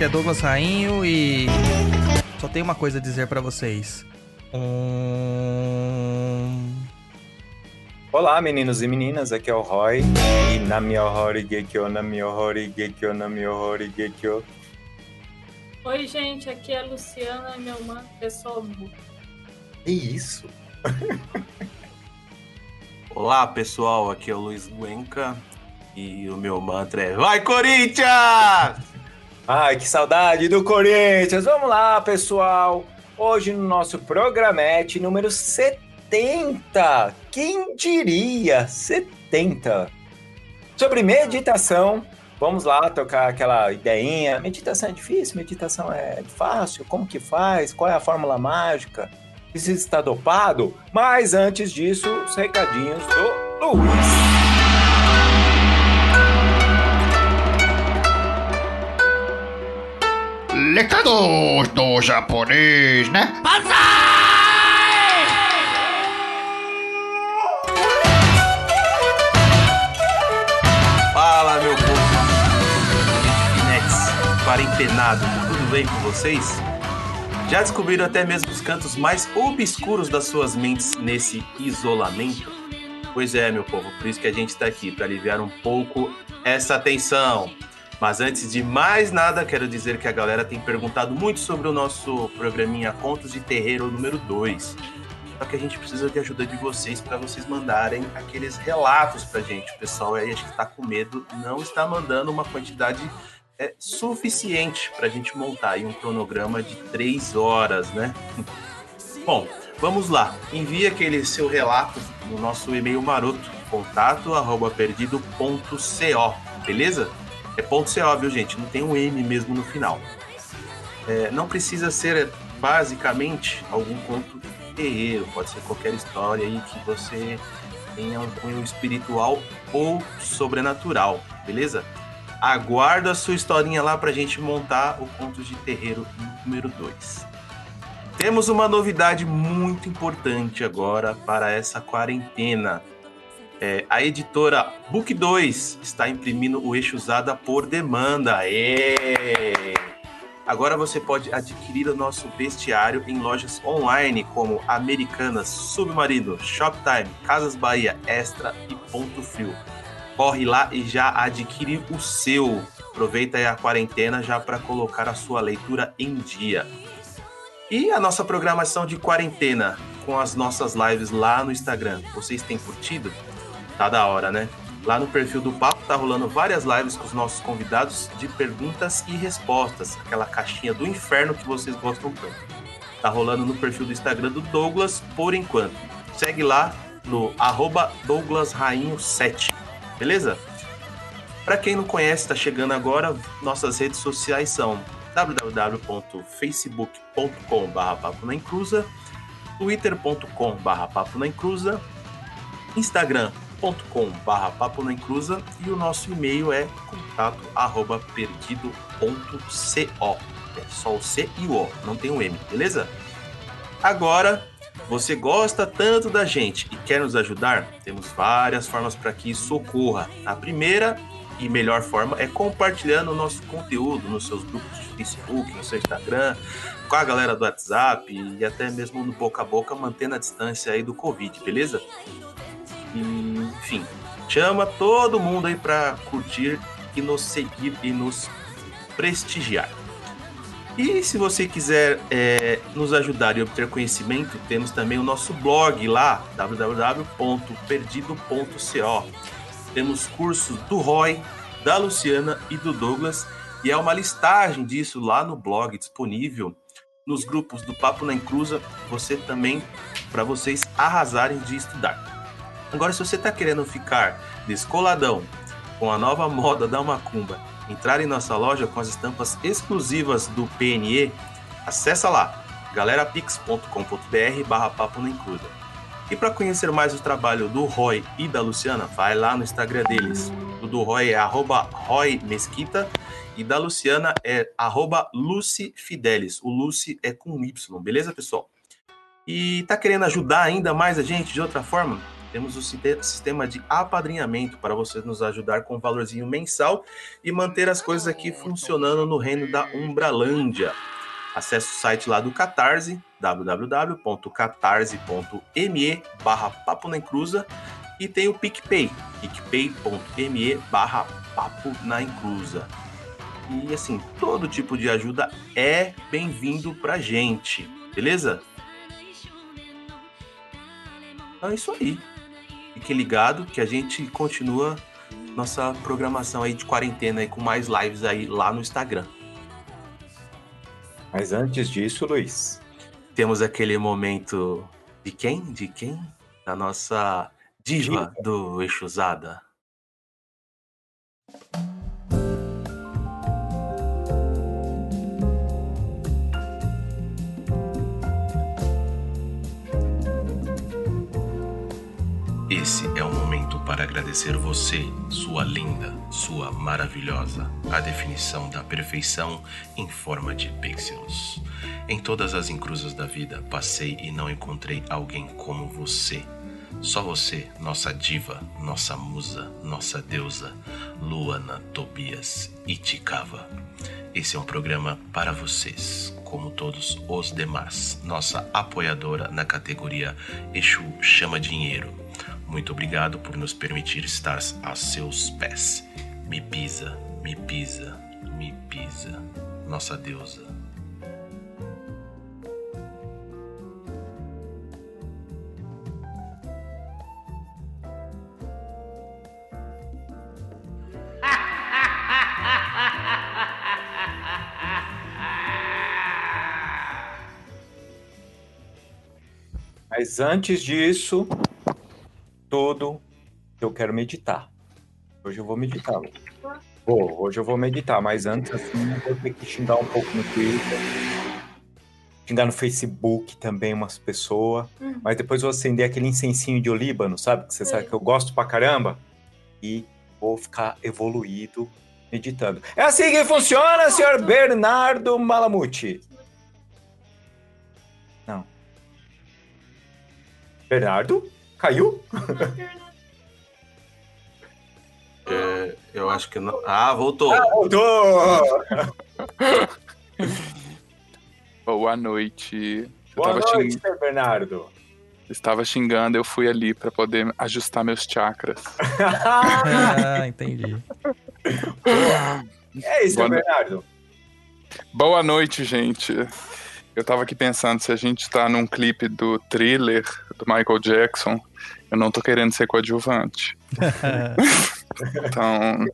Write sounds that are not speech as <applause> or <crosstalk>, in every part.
Aqui é Douglas Rainho e só tenho uma coisa a dizer pra vocês. Um... Olá, meninos e meninas, aqui é o Roy. E na minha hori gekyo, na minha hori gekyo, na minha hori gekyo. Oi, gente, aqui é a Luciana, minha irmã, pessoal. Que isso? <laughs> Olá pessoal, aqui é o Luiz Guenca e o meu mantra é Vai Corinthians! Ai, que saudade do Corinthians! Vamos lá, pessoal! Hoje no nosso programete número 70. Quem diria? 70. Sobre meditação. Vamos lá tocar aquela ideinha. Meditação é difícil? Meditação é fácil? Como que faz? Qual é a fórmula mágica? Precisa estar dopado? Mas antes disso, os recadinhos do Luiz. Recados do japonês, né? Fala meu povo! Finex, quarentenado, tudo bem com vocês? Já descobriram até mesmo os cantos mais obscuros das suas mentes nesse isolamento? Pois é, meu povo, por isso que a gente está aqui, para aliviar um pouco essa tensão. Mas antes de mais nada, quero dizer que a galera tem perguntado muito sobre o nosso programinha Contos de Terreiro número 2. Só que a gente precisa de ajuda de vocês para vocês mandarem aqueles relatos pra gente. O pessoal aí acho que tá com medo, não está mandando uma quantidade é, suficiente pra gente montar aí um cronograma de três horas, né? <laughs> Bom, vamos lá. Envie aquele seu relato no nosso e-mail maroto, contato arroba beleza? É ponto .co, viu, gente? Não tem um M mesmo no final. É, não precisa ser basicamente algum conto terreiro, pode ser qualquer história aí que você tenha um cunho espiritual ou sobrenatural, beleza? Aguarda a sua historinha lá pra gente montar o Contos de Terreiro número 2. Temos uma novidade muito importante agora para essa quarentena. É, a editora Book 2 está imprimindo o eixo usada por demanda. Êêê! Agora você pode adquirir o nosso bestiário em lojas online como Americanas, Submarino, Shoptime, Casas Bahia, Extra e Ponto Frio. Corre lá e já adquire o seu. Aproveita aí a quarentena já para colocar a sua leitura em dia. E a nossa programação de quarentena com as nossas lives lá no Instagram. Vocês têm curtido? Tá da hora, né? Lá no perfil do Papo tá rolando várias lives com os nossos convidados de perguntas e respostas, aquela caixinha do inferno que vocês gostam tanto. Tá rolando no perfil do Instagram do Douglas por enquanto. Segue lá no arroba douglasrainho7, beleza? Para quem não conhece, tá chegando agora, nossas redes sociais são www.facebook.com.br papo na encruza, twitter.com.br papo encruza, instagram.com.br papo na encruza e o nosso e-mail é contato arroba perdido.co. É só o C e o O, não tem o M, beleza? Agora, você gosta tanto da gente e quer nos ajudar? Temos várias formas para que isso ocorra. A primeira e melhor forma é compartilhando o nosso conteúdo nos seus grupos de Facebook, no seu Instagram, com a galera do WhatsApp e até mesmo no boca a boca, mantendo a distância aí do Covid, beleza? E, enfim, chama todo mundo aí para curtir e nos seguir e nos prestigiar. E se você quiser é, nos ajudar e obter conhecimento, temos também o nosso blog lá, www.perdido.co. Temos cursos do Roy, da Luciana e do Douglas, e é uma listagem disso lá no blog disponível nos grupos do Papo na Encruza, você também, para vocês arrasarem de estudar. Agora, se você está querendo ficar descoladão com a nova moda da macumba, entrar em nossa loja com as estampas exclusivas do PNE, acessa lá galerapix.com.br barra papo na encruda. E para conhecer mais o trabalho do Roy e da Luciana, vai lá no Instagram deles. O do Roy é arroba Roy Mesquita e da Luciana é arroba Lucy Fidelis. O Lucy é com Y, beleza, pessoal? E tá querendo ajudar ainda mais a gente de outra forma? Temos o sistema de apadrinhamento para você nos ajudar com um valorzinho mensal e manter as coisas aqui funcionando no reino da Umbralândia. Acesse o site lá do Catarse, www.catarse.me barra Papo na Encruza e tem o PicPay, picpay.me barra Papo na Encruza. E assim, todo tipo de ajuda é bem-vindo pra gente, beleza? Então é isso aí. Fique ligado que a gente continua nossa programação aí de quarentena aí com mais lives aí lá no Instagram. Mas antes disso, Luiz. Temos aquele momento de quem? De quem? Da nossa diva, diva. do Exusada. Esse é o momento para agradecer você, sua linda, sua maravilhosa, a definição da perfeição em forma de pixels. Em todas as encruzas da vida, passei e não encontrei alguém como você. Só você, nossa diva, nossa musa, nossa deusa, Luana Tobias Itikava. Esse é um programa para vocês, como todos os demais. Nossa apoiadora na categoria Exu Chama Dinheiro muito obrigado por nos permitir estar a seus pés. Me pisa, me pisa, me pisa, nossa deusa. Mas antes disso, tudo que eu quero meditar. Hoje eu vou meditar. Vou, hoje eu vou meditar, mas antes assim eu vou ter que xingar um pouco no Twitter. Xingar no Facebook também umas pessoas. Hum. Mas depois vou acender aquele incensinho de olíbano, sabe? Que você sabe que eu gosto pra caramba. E vou ficar evoluído meditando. É assim que funciona, senhor Bernardo Malamuti. Não. Bernardo? Caiu? É, eu acho que não. Ah, voltou. Ah, voltou! Boa noite. Eu Boa noite, xing... Bernardo. Estava xingando, eu fui ali para poder ajustar meus chakras. ah, entendi. É isso, Boa Bernardo. No... Boa noite, gente. Eu tava aqui pensando se a gente tá num clipe do thriller do Michael Jackson, eu não tô querendo ser coadjuvante. <laughs> então,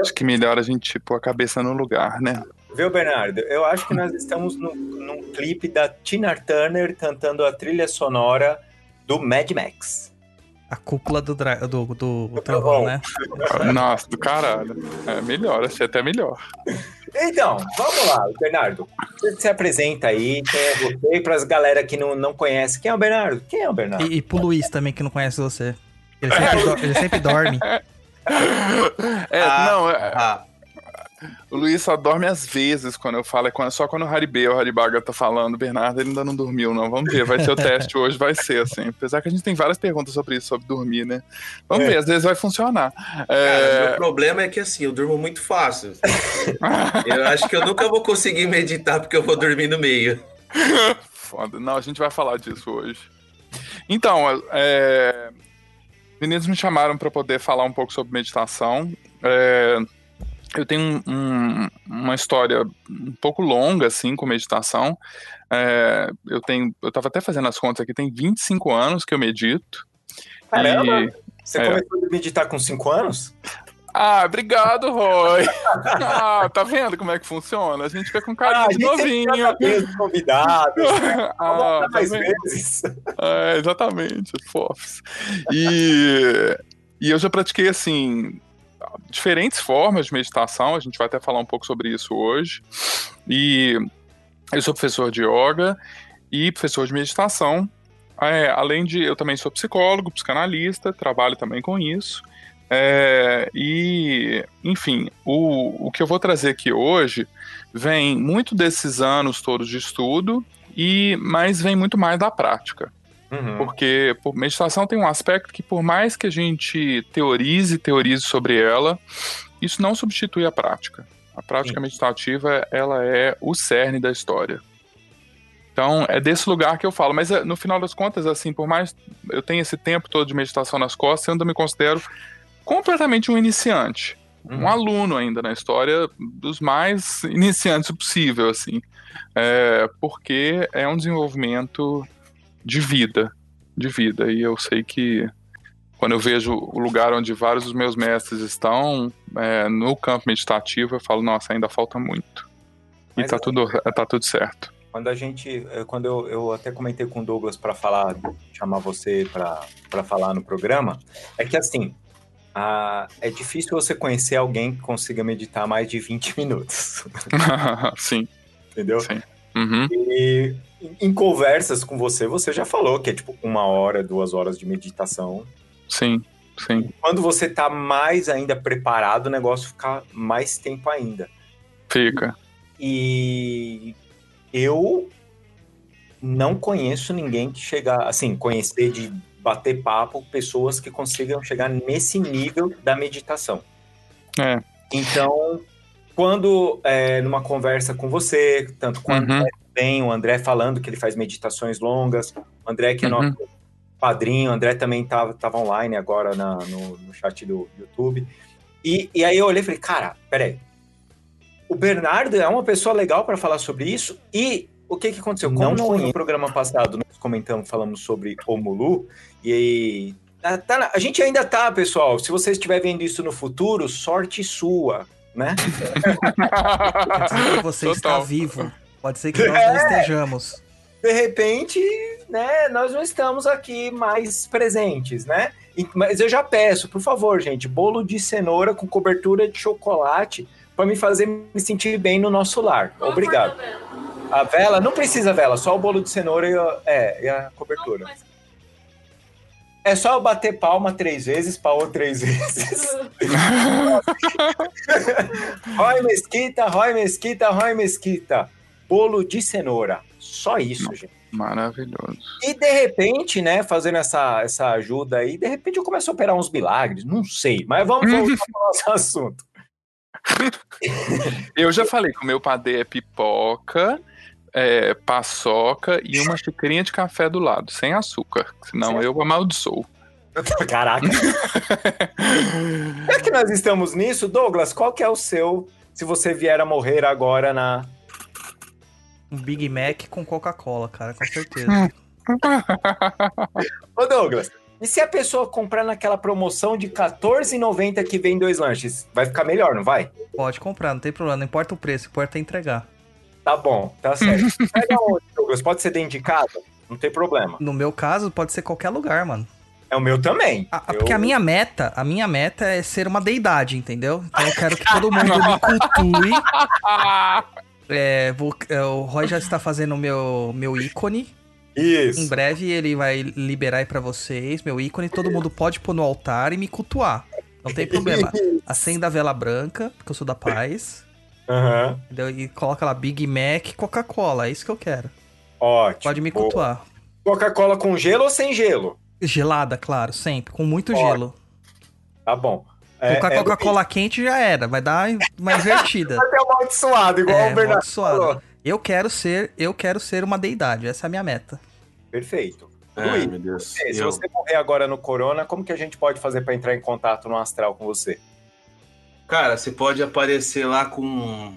acho que melhor a gente pôr a cabeça no lugar, né? Viu, Bernardo? Eu acho que nós estamos no, num clipe da Tina Turner cantando a trilha sonora do Mad Max. A cúpula do, dra do, do, do trovão, né? Nossa, do caralho. É melhor, achei até melhor. Então, vamos lá, Bernardo. Você se apresenta aí, quem é você, para as galera que não, não conhece. Quem é o Bernardo? Quem é o Bernardo? E, e pro Luiz também, que não conhece você. Ele sempre, do, ele sempre dorme. <laughs> É, ah, não, é, ah. O Luiz só dorme às vezes quando eu falo, é só quando o Haribê ou o Haribaga tá falando. O Bernardo ele ainda não dormiu, não. Vamos ver, vai ser o teste hoje, vai ser assim. Apesar que a gente tem várias perguntas sobre isso, sobre dormir, né? Vamos é. ver, às vezes vai funcionar. É... Cara, o problema é que assim, eu durmo muito fácil. <laughs> eu acho que eu nunca vou conseguir meditar porque eu vou dormir no meio. Foda. Não, a gente vai falar disso hoje. Então, é... meninos me chamaram para poder falar um pouco sobre meditação. É eu tenho um, uma história um pouco longa, assim, com meditação. É, eu tenho, eu tava até fazendo as contas aqui, tem 25 anos que eu medito. Caramba! E, Você é, começou a meditar com 5 anos? Ah, obrigado, Roy. Ah, tá vendo como é que funciona? A gente fica com carinho Ah, de novinho. Os convidados. <laughs> Ah, Vamos tá mais vendo? vezes. É, exatamente, fofos. E, e eu já pratiquei, assim, diferentes formas de meditação, a gente vai até falar um pouco sobre isso hoje. E eu sou professor de yoga e professor de meditação. É, além de, eu também sou psicólogo, psicanalista, trabalho também com isso. É, e, enfim, o, o que eu vou trazer aqui hoje vem muito desses anos todos de estudo, e mas vem muito mais da prática. Uhum. Porque por, meditação tem um aspecto que, por mais que a gente teorize, teorize sobre ela, isso não substitui a prática. A prática Sim. meditativa, ela é o cerne da história. Então, é desse lugar que eu falo. Mas, é, no final das contas, assim, por mais eu tenha esse tempo todo de meditação nas costas, eu ainda me considero completamente um iniciante. Um Uhum. aluno ainda na história dos mais iniciantes possível, assim. É, porque é um desenvolvimento de vida, de vida. E eu sei que quando eu vejo o lugar onde vários dos meus mestres estão, é, no campo meditativo, eu falo, nossa, ainda falta muito. E Mas tá é- tudo, tá tudo certo. Quando a gente, eh, quando eu, eu até comentei com o Douglas para falar, chamar você para falar no programa, é que assim, é difícil você conhecer alguém que consiga meditar mais de 20 minutos, <laughs> sim, entendeu? sim. Uhum, E em conversas com você, você já falou que é tipo uma hora, duas horas de meditação. sim, sim. Quando você tá mais ainda preparado, o negócio fica mais tempo ainda. Fica. E eu não conheço ninguém que chega, assim, conhecer de bater papo, pessoas que consigam chegar nesse nível da meditação. É. Então, quando é, numa conversa com você, tanto com o Uhum. André também, o André falando que ele faz meditações longas, o André que é Uhum. nosso padrinho, o André também estava tava online agora na- no, no chat do YouTube. E, e aí eu olhei e falei, cara, peraí. O Bernardo é uma pessoa legal para falar sobre isso. E o que, que aconteceu? Como no, no programa passado nós comentamos, falamos sobre o Mulu, e aí. tá na- a gente ainda tá, pessoal. Se você estiver vendo isso no futuro, sorte sua, né? <laughs> Que você está Total. vivo. Pode ser que nós não estejamos. de repente, né, nós não estamos aqui mais presentes, né? Mas eu já peço, por favor, gente, bolo de cenoura com cobertura de chocolate para me fazer me sentir bem no nosso lar. Obrigado. A vela não precisa vela, só o bolo de cenoura e a, é, e a Não, cobertura. É só eu bater palma três vezes, pau três vezes. <laughs> Roy Mesquita, Roy Mesquita, Roy Mesquita. Bolo de cenoura. Só isso, gente. Maravilhoso. E de repente, né, fazendo essa, essa ajuda aí, de repente eu começo a operar uns milagres, não sei, mas vamos <laughs> voltar para o nosso assunto. Eu já falei que o meu padê é pipoca, é, paçoca e uma xicrinha de café do lado, sem açúcar. Senão Sem eu amaldiçoo. <laughs> Caraca. Já que nós estamos nisso, Douglas, qual que é o seu, se você vier a morrer agora na... Um Big Mac com Coca-Cola, cara, com certeza. <laughs> Ô Douglas, e se a pessoa comprar naquela promoção de R$14,90 que vem dois lanches? Vai ficar melhor, não vai? Pode comprar, não tem problema. Não importa o preço, importa é entregar. Tá bom, tá certo. <laughs> Pega onde, Douglas? Pode ser dentro de casa? Não tem problema. No meu caso, pode ser qualquer lugar, mano. É o meu também. Ah, Eu- Porque a minha meta, a minha meta é ser uma deidade, entendeu? Então eu quero que todo mundo me cultue. <laughs> É, vou- é, o Roy já está fazendo o meu, meu ícone. Em Isso. breve ele vai liberar aí pra vocês meu ícone. Todo mundo pode pôr no altar e me cultuar. Não tem problema. <laughs> Acenda a vela branca, porque eu sou da paz. Aham. Entendeu? E coloca lá Big Mac Coca-Cola. É isso que eu quero. Ótimo. Pode me Boa. cultuar. Coca-Cola com gelo ou sem gelo? Gelada, claro, sempre. Com muito Ótimo. gelo. Tá bom. Com a Coca-Cola quente já era. Vai dar uma <laughs> invertida. Até amaldiçoado, igual É, o Bernardo falou. Eu quero ser, eu quero ser uma deidade. Essa é a minha meta. Perfeito. Ai, Luiz, meu Deus. se Eu- você morrer agora no Corona, como que a gente pode fazer pra entrar em contato no astral com você? Cara, você pode aparecer lá com.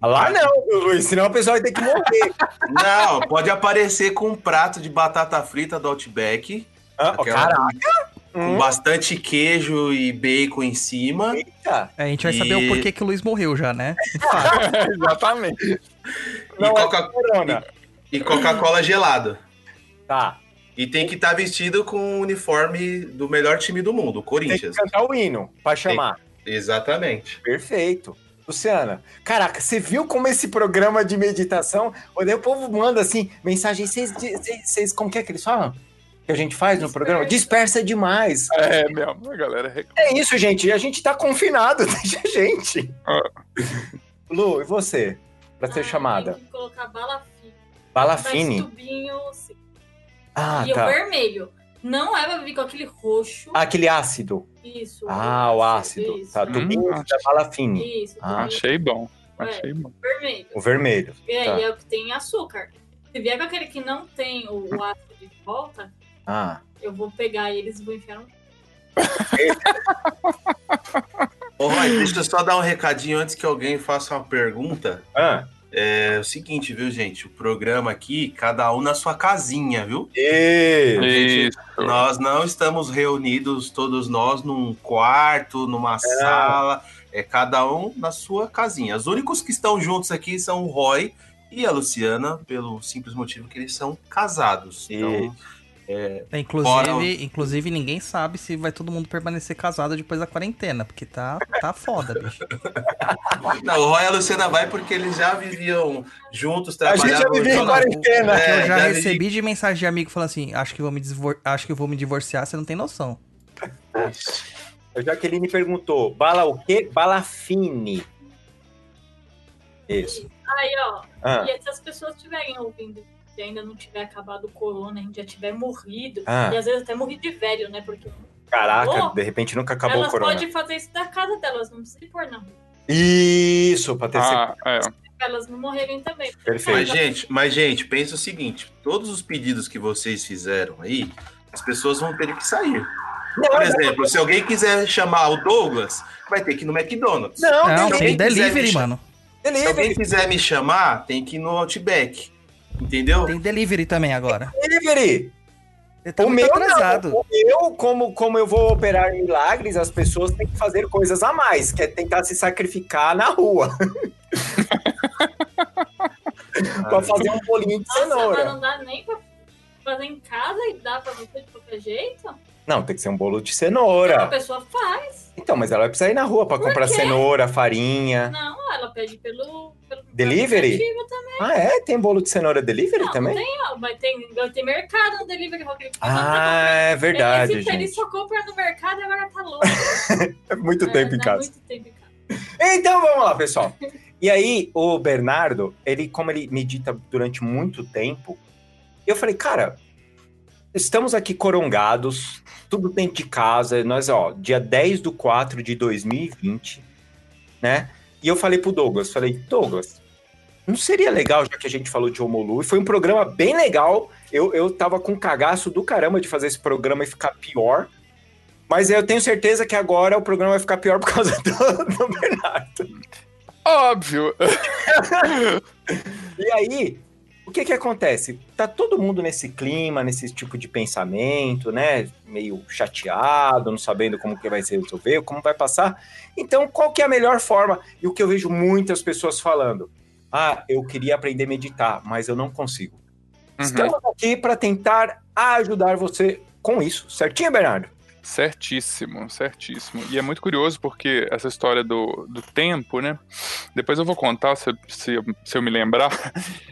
Lá não, Luiz, senão o pessoal vai ter que morrer. Não, pode aparecer com um prato de batata frita do Outback. Ah, aquela Caraca! Com Hum, bastante queijo e bacon em cima. É, a gente vai saber E- o porquê que o Luiz morreu já, né? <laughs> É, exatamente. Não e é Coca- e Coca-Cola gelado. Tá. E tem que estar vestido com o uniforme do melhor time do mundo, o Tem que Corinthians. cantar o hino pra chamar. Exatamente. Perfeito. Luciana, caraca, você viu como esse programa de meditação, onde o povo manda assim, mensagem, vocês, como que é que eles falam? Que a gente faz no programa? Dispersa demais. É mesmo, a galera reclama. É isso, gente, a gente tá confinado, <laughs> deixa a gente. Ah. Lu, e você? Pra ser Ah, chamada? Tem que colocar bala fina. Bala Vai fine? tubinho. Ah, e o tá. vermelho. Não é pra vir com aquele roxo. Aquele ácido. Isso. Ah, o ácido. Isso, Tá, Hum, tubinho acho- da bala fine. Isso. Ah. Achei bom. É. Achei bom. vermelho. O vermelho. E aí Tá. é o que tem açúcar. Se vier com aquele que não tem o, o ácido de volta, Ah. eu vou pegar eles e vou enfiar no. Ô, Roy, deixa eu só dar um recadinho antes que alguém faça uma pergunta. Ah. É o seguinte, viu, gente? O programa aqui, cada um na sua casinha, viu? E... Isso. Nós não estamos reunidos, todos nós, num quarto, numa sala. É cada um na sua casinha. Os únicos que estão juntos aqui são o Roy e a Luciana, pelo simples motivo que eles são casados. Então, É, Fora inclusive, inclusive, ninguém sabe se vai todo mundo permanecer casado depois da quarentena, porque tá, tá foda, bicho. <laughs> não, o Roy e a Luciana vai porque eles já viviam juntos, A gente já trabalhavam vivia em juntos. quarentena. O que eu É, já já recebi de mensagem de amigo falando assim: acho que vou me, desvor- acho que vou me divorciar, você não tem noção. A Jaqueline perguntou, bala o quê? Bala fine. Isso. Aí, ó. Ah. E se as pessoas estiverem ouvindo e ainda não tiver acabado o corona, a gente já tiver morrido, Ah. e às vezes até morrido de velho, né? Porque Caraca, Oh, de repente nunca acabou elas o corona. podem fazer isso da casa delas, não precisa ir por não. Isso, pra ter Ah, é. Elas não morrerem também. Mas, Perfeito. gente, mas, gente, pensa o seguinte: todos os pedidos que vocês fizeram aí, as pessoas vão ter que sair. Por exemplo, se alguém quiser chamar o Douglas, vai ter que ir no McDonald's. Não, Não, delivery. tem delivery, me mano. Se alguém Delivery. quiser me chamar, tem que ir no Outback. Entendeu? Tem delivery também agora. Delivery. Você tá O muito meu atrasado. não. O meu, como, como eu vou operar milagres, as pessoas têm que fazer coisas a mais, que é tentar se sacrificar na rua. <laughs> pra fazer um bolinho de Nossa, mas cenoura. não dá nem pra fazer em casa e dá pra você de qualquer jeito? Não, tem que ser um bolo de A cenoura. pessoa faz. Então, mas ela vai precisar ir na rua pra Por comprar quê? cenoura, farinha. Não, ela pede pelo. pelo Delivery? Ah, é? Tem bolo de cenoura delivery Não, também? não tem, ó, ter, vai ter mercado no delivery. Ah, é verdade, ele, ele só compra no mercado e agora tá louco. <laughs> É muito É, tempo em casa. Muito tempo em casa. Então vamos lá, pessoal. <laughs> E aí, o Bernardo, ele, como ele medita durante muito tempo, eu falei, cara, estamos aqui corongados, tudo dentro de casa, nós, ó, dia 10 do 4 de 2020, né? E eu falei pro Douglas, falei, Douglas, não seria legal, já que a gente falou de Homolu, e foi um programa bem legal, eu, eu tava com cagaço do caramba de fazer esse programa e ficar pior, mas eu tenho certeza que agora o programa vai ficar pior por causa <laughs> do, do Bernardo. Óbvio. <laughs> E aí, o que que acontece? Tá todo mundo nesse clima, nesse tipo de pensamento, né? Meio chateado, não sabendo como que vai ser resolver, como vai passar. Então, qual que é a melhor forma? E o que eu vejo muitas pessoas falando: "Ah, eu queria aprender a meditar, mas eu não consigo". Uhum. Estamos aqui para tentar ajudar você com isso. Certinho, Bernardo? Certíssimo, certíssimo. E é muito curioso porque essa história do, do tempo, né? Depois eu vou contar se, se, eu- se eu me lembrar.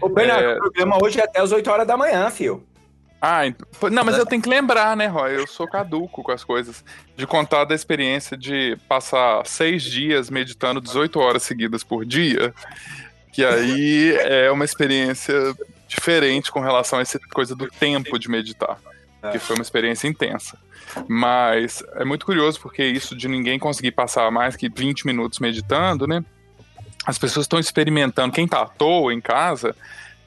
Ô, Bernardo, É. o programa hoje é até as 8 horas da manhã, fio. Ah, não, mas eu tenho que lembrar, né, Roy? Eu sou caduco com as coisas. De contar da experiência de passar seis dias meditando 18 horas seguidas por dia. Que aí é uma experiência diferente com relação a essa coisa do tempo de meditar. Que foi uma experiência intensa. Mas é muito curioso porque isso de ninguém conseguir passar mais que 20 minutos meditando, né? As pessoas estão experimentando, quem tá à toa em casa,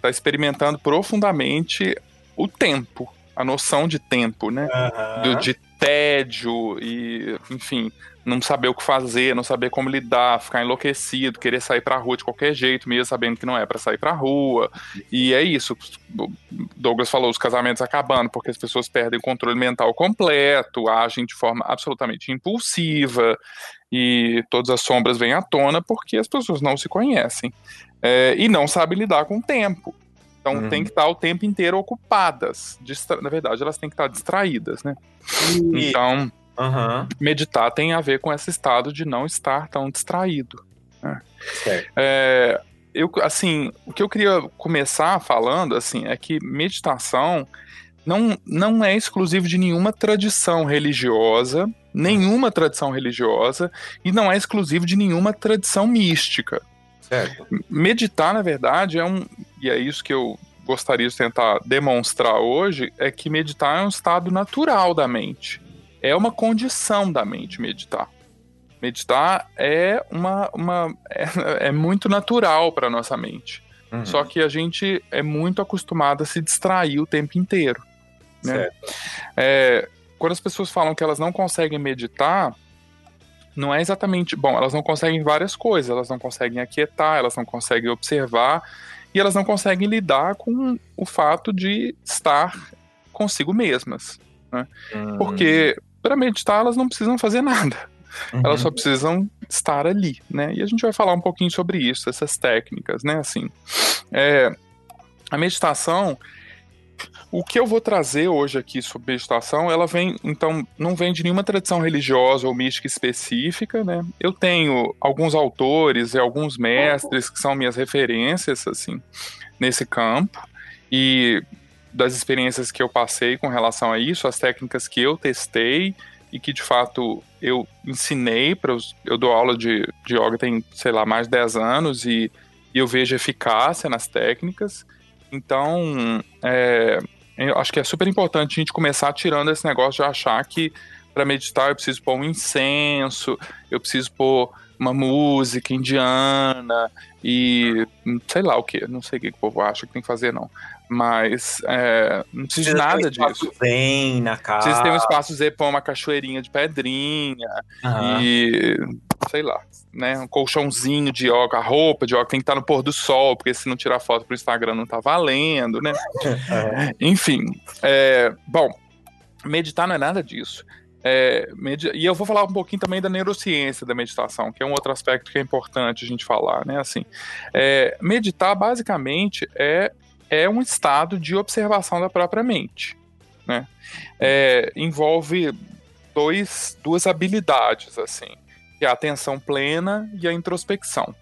tá experimentando profundamente o tempo. a noção de tempo, né? Aham. Do, de tédio e, enfim, não saber o que fazer, não saber como lidar, ficar enlouquecido, querer sair pra rua de qualquer jeito, mesmo sabendo que não é pra sair pra rua. E é isso. Douglas falou, os casamentos acabando porque as pessoas perdem o controle mental completo, agem de forma absolutamente impulsiva e todas as sombras vêm à tona porque as pessoas não se conhecem é, e não sabem lidar com o tempo. Então Uhum. tem que estar o tempo inteiro ocupadas. Distra- Na verdade, elas têm que estar distraídas, né? E- Então, Aham, meditar tem a ver com esse estado de não estar tão distraído. certo. É, eu, assim, o que eu queria começar falando, assim, é que meditação não, não é exclusivo de nenhuma tradição religiosa, nenhuma tradição religiosa, e não é exclusivo de nenhuma tradição mística. Certo. Meditar, na verdade, é um. E é isso que eu gostaria de tentar demonstrar hoje: é que meditar é um estado natural da mente. É uma condição da mente meditar. Meditar é uma. uma é, é muito natural para nossa mente. Uhum. Só que a gente é muito acostumado a se distrair o tempo inteiro. né? É, quando as pessoas falam que elas não conseguem meditar, não é exatamente. Bom, elas não conseguem várias coisas. Elas não conseguem aquietar, elas não conseguem observar e elas não conseguem lidar com o fato de estar consigo mesmas. Hum, Porque para meditar elas não precisam fazer nada. uhum. Elas só precisam estar ali, né? E a gente vai falar um pouquinho sobre isso, essas técnicas, né? Assim, é, a meditação, o que eu vou trazer hoje aqui sobre meditação, ela vem, então, não vem de nenhuma tradição religiosa ou mística específica, né? Eu tenho alguns autores e alguns mestres que são minhas referências, assim, nesse campo, e das experiências que eu passei com relação a isso, as técnicas que eu testei e que de fato eu ensinei para os. Eu dou aula de, de yoga tem, sei lá, mais de 10 anos e, e eu vejo eficácia nas técnicas. Então, é, eu acho que é super importante a gente começar tirando esse negócio de achar que para meditar eu preciso pôr um incenso, eu preciso pôr uma música indiana e sei lá o que, não sei o que, o povo acha que tem que fazer, não. Mas é, não precisa de um nada espaço disso. Zen na casa. Precisa ter um espaço Z, pôr uma cachoeirinha de pedrinha Aham. e, sei lá, né, um colchãozinho de yoga, a roupa de yoga tem que estar no pôr do sol, porque se não tirar foto pro Instagram não tá valendo, né? Aham. Enfim, é, bom, meditar não é nada disso. É, e eu vou falar um pouquinho também da neurociência da meditação, que é um outro aspecto que é importante a gente falar, né? Assim, é, meditar basicamente é, é um estado de observação da própria mente, né? É, envolve dois, duas habilidades, assim, que é a atenção plena e a introspecção.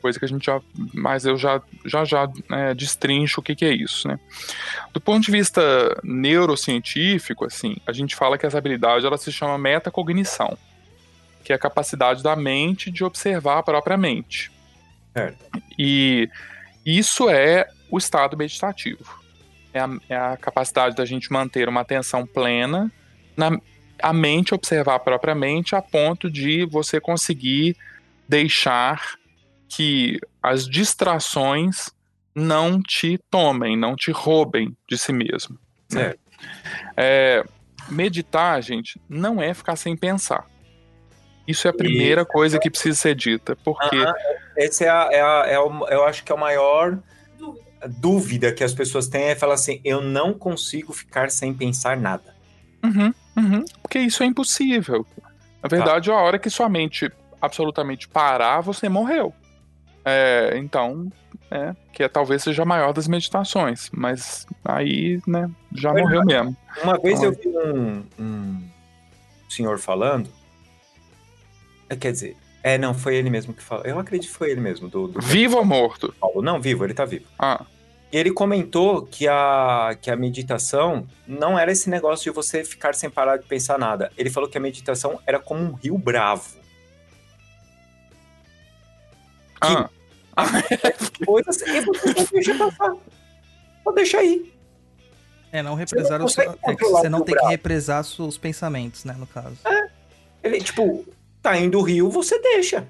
Coisa que a gente já, mas eu já já, já é, destrincho o que, que é isso, né? Do ponto de vista neurocientífico, assim, a gente fala que essa habilidade ela se chama metacognição, que é a capacidade da mente de observar a própria mente. Certo. E isso é o estado meditativo. É a, é a capacidade da gente manter uma atenção plena na a mente observar a própria mente a ponto de você conseguir deixar que as distrações não te tomem, não te roubem de si mesmo. né? É, meditar, gente, não é ficar sem pensar. Isso é a primeira Isso. coisa que precisa ser dita, porque. Esse é, a, é, a, é o, eu acho que é o maior dúvida que as pessoas têm é falar assim, eu não consigo ficar sem pensar nada. Uhum, uhum, porque isso é impossível. Na verdade, a hora que sua mente absolutamente parar, você morreu. É, então, é, que é, talvez seja a maior das meditações, mas aí, né, já Verdade. morreu mesmo. Uma vez Olha. eu vi um, um senhor falando, é, quer dizer, é, não, foi ele mesmo que falou. Eu acredito que foi ele mesmo, do, do Vivo ou morto? Paulo. Não, vivo, ele tá vivo. Ah, ele comentou que a, que a meditação não era esse negócio de você ficar sem parar de pensar nada. Ele falou que a meditação era como um rio bravo. ah, <laughs> Coisas e você só deixa passar. Só deixa aí. É, não represar não o seu, é que você não seu tem que represar os pensamentos, né, no caso. Ele, tipo, tá indo o rio, você deixa.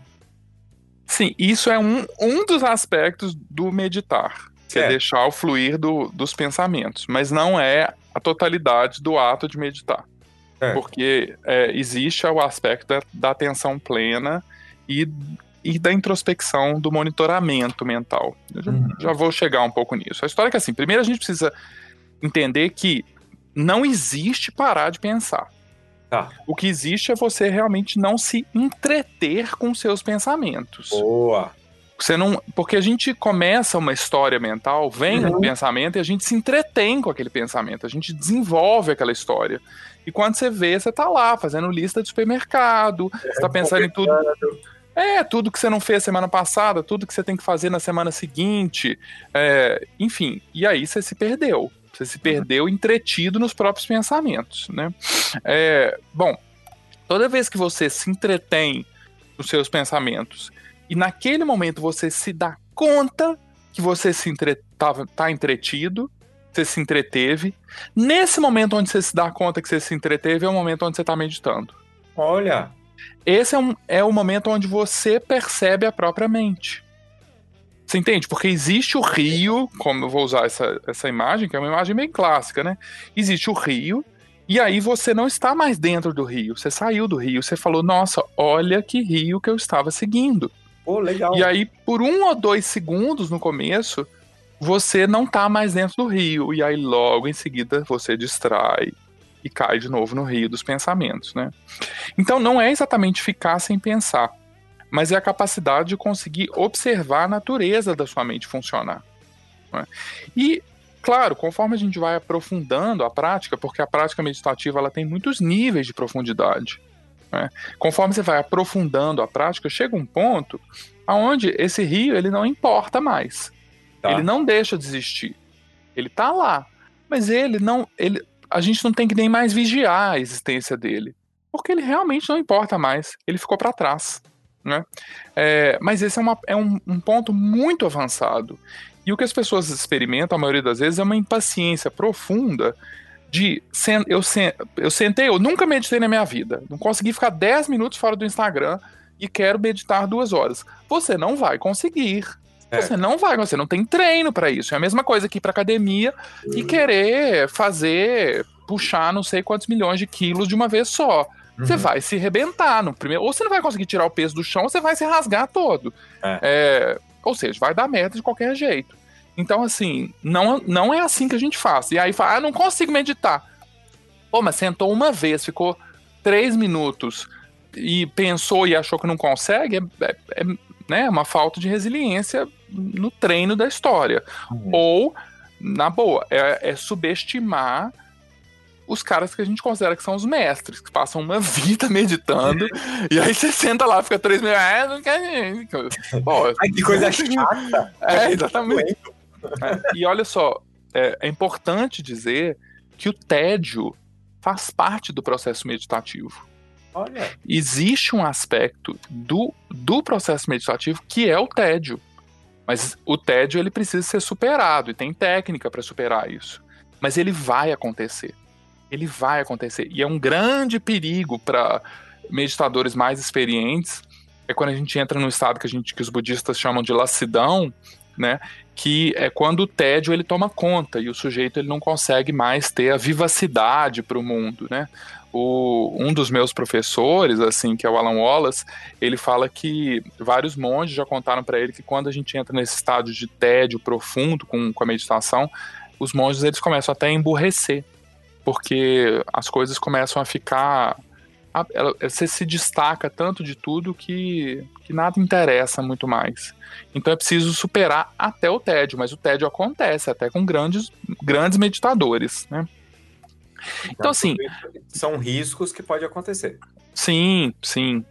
sim, isso é um, um dos aspectos do meditar. Que é deixar o fluir do, dos pensamentos, mas não é a totalidade do ato de meditar. É. Porque é, existe o aspecto da, da atenção plena e, e da introspecção, do monitoramento mental. Já, uhum. já vou chegar um pouco nisso. A história é que, assim, primeiro a gente precisa entender que não existe parar de pensar. Tá. O que existe é você realmente não se entreter com seus pensamentos. Boa. Você não, porque a gente começa uma história mental, vem uhum. um pensamento e a gente se entretém com aquele pensamento, a gente desenvolve aquela história. E quando você vê, você tá lá fazendo lista de supermercado, é, você tá pensando em tudo. É, tudo que você não fez semana passada, tudo que você tem que fazer na semana seguinte, é, enfim. E aí você se perdeu. Você se perdeu entretido nos próprios pensamentos, né? É, bom, toda vez que você se entretém nos seus pensamentos e naquele momento você se dá conta que você se entre, tá, tá entretido, você se entreteve. Nesse momento onde você se dá conta que você se entreteve, é o momento onde você está meditando. Olha! Esse é, um, é o momento onde você percebe a própria mente. Você entende? Porque existe o rio, como eu vou usar essa, essa imagem, que é uma imagem bem clássica, né? Existe o rio, e aí você não está mais dentro do rio. Você saiu do rio, você falou, nossa, olha que rio que eu estava seguindo. Oh, legal. E aí, por um ou dois segundos no começo, você não está mais dentro do rio. E aí, logo em seguida, você distrai e cai de novo no rio dos pensamentos, né? Então, não é exatamente ficar sem pensar, mas é a capacidade de conseguir observar a natureza da sua mente funcionar. Né? E claro, conforme a gente vai aprofundando a prática, porque a prática meditativa ela tem muitos níveis de profundidade. Né? Conforme você vai aprofundando a prática, chega um ponto aonde esse rio ele não importa mais. Tá. Ele não deixa de existir. Ele está lá, mas ele não, ele, a gente não tem que nem mais vigiar a existência dele, porque ele realmente não importa mais. Ele ficou para trás. Né? É, mas esse é, uma, é um, um, ponto muito avançado. E o que as pessoas experimentam, a maioria das vezes, é uma impaciência profunda de eu, eu sentei, eu nunca meditei na minha vida. Não consegui ficar 10 minutos fora do Instagram e quero meditar duas horas. Você não vai conseguir. É. Você não vai, você não tem treino para isso. É a mesma coisa que ir pra academia uhum. e querer fazer, puxar não sei quantos milhões de quilos de uma vez só. Uhum. Você vai se rebentar no primeiro. Ou você não vai conseguir tirar o peso do chão, ou você vai se rasgar todo. É. É, ou seja, vai dar merda de qualquer jeito. Então, assim, não, não é assim que a gente faz. E aí fala, ah, não consigo meditar. Pô, mas sentou uma vez, ficou três minutos e pensou e achou que não consegue, é, é, é né, uma falta de resiliência no treino da história. Uhum. Ou, na boa, é, é subestimar os caras que a gente considera que são os mestres, que passam uma <laughs> vida meditando, <laughs> e aí você senta lá, fica três meses, ah, não quer. Pô, Ai, que coisa <laughs> chata! É, exatamente. É, e olha só, é, é importante dizer que o tédio faz parte do processo meditativo. Olha. Existe um aspecto do, do processo meditativo que é o tédio. Mas o tédio ele precisa ser superado e tem técnica para superar isso. Mas ele vai acontecer. Ele vai acontecer. E é um grande perigo para meditadores mais experientes. É quando a gente entra no estado que, a gente, que os budistas chamam de lassidão, né? Que é quando o tédio ele toma conta e o sujeito ele não consegue mais ter a vivacidade para o mundo, né? O, um dos meus professores, assim, que é o Alan Wallace, ele fala que vários monges já contaram para ele que quando a gente entra nesse estado de tédio profundo com, com a meditação, os monges eles começam até a emburrecer, porque as coisas começam a ficar você se destaca tanto de tudo que, que nada interessa muito mais. Então é preciso superar até o tédio, mas o tédio acontece até com grandes, grandes meditadores, né? Então, assim. São riscos que pode acontecer. Sim, sim.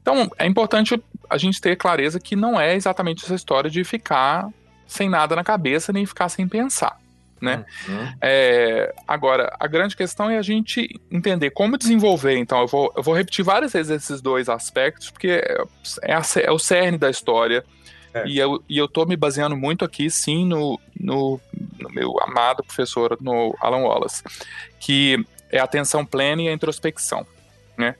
Então é importante a gente ter clareza que não é exatamente essa história de ficar sem nada na cabeça nem ficar sem pensar né? Uhum. É, agora, a grande questão é a gente entender como desenvolver. Então, eu vou, eu vou repetir várias vezes esses dois aspectos, porque é, a, é o cerne da história. É. E, eu, e eu tô me baseando muito aqui, sim, no, no, no, meu amado professor, no Alan Wallace, que é a atenção plena e a introspecção, né?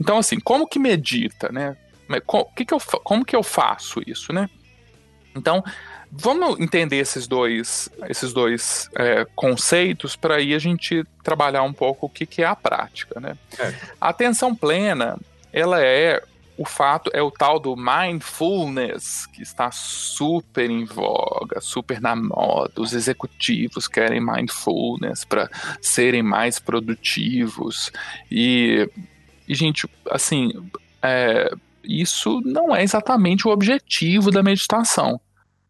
Então, assim, como que medita, né? Como que, que eu, como que eu faço isso, né? Então, vamos entender esses dois, esses dois é, conceitos para aí a gente trabalhar um pouco o que, que é a prática, né? É. A atenção plena, ela é o fato é o tal do mindfulness, que está super em voga, super na moda. Os executivos querem mindfulness para serem mais produtivos. E, e gente, assim, é, isso não é exatamente o objetivo da meditação.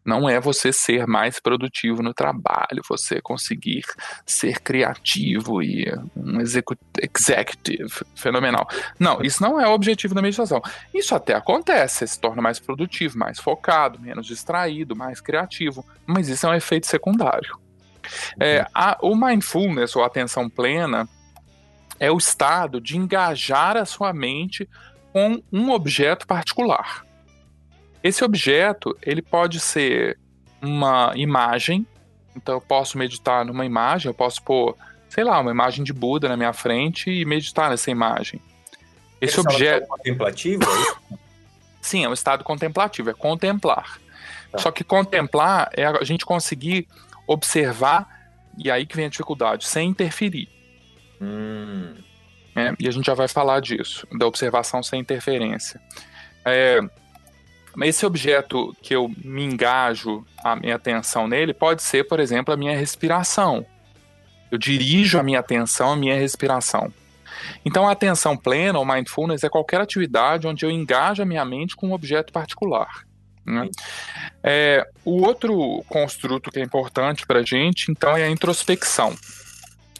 Não é você ser mais produtivo no trabalho, você conseguir ser criativo e um executive fenomenal. Não, isso não é o objetivo da meditação. Isso até acontece, você se torna mais produtivo, mais focado, menos distraído, mais criativo, mas isso é um efeito secundário. É, a, o mindfulness, ou atenção plena, é o estado de engajar a sua mente com um objeto particular. Esse objeto, ele pode ser uma imagem, então eu posso meditar numa imagem, eu posso pôr, sei lá, uma imagem de Buda na minha frente e meditar nessa imagem. Esse, Esse objeto é contemplativo, é Sim, é um estado contemplativo, é contemplar. Tá. Só que contemplar é a gente conseguir observar e aí que vem a dificuldade, sem interferir. Hum. É, e a gente já vai falar disso, da observação sem interferência. É, esse objeto que eu me engajo a minha atenção nele pode ser, por exemplo, a minha respiração. Eu dirijo a minha atenção à minha respiração. Então, a atenção plena, ou mindfulness, é qualquer atividade onde eu engajo a minha mente com um objeto particular. Né? É, o outro construto que é importante para a gente, então, é a introspecção.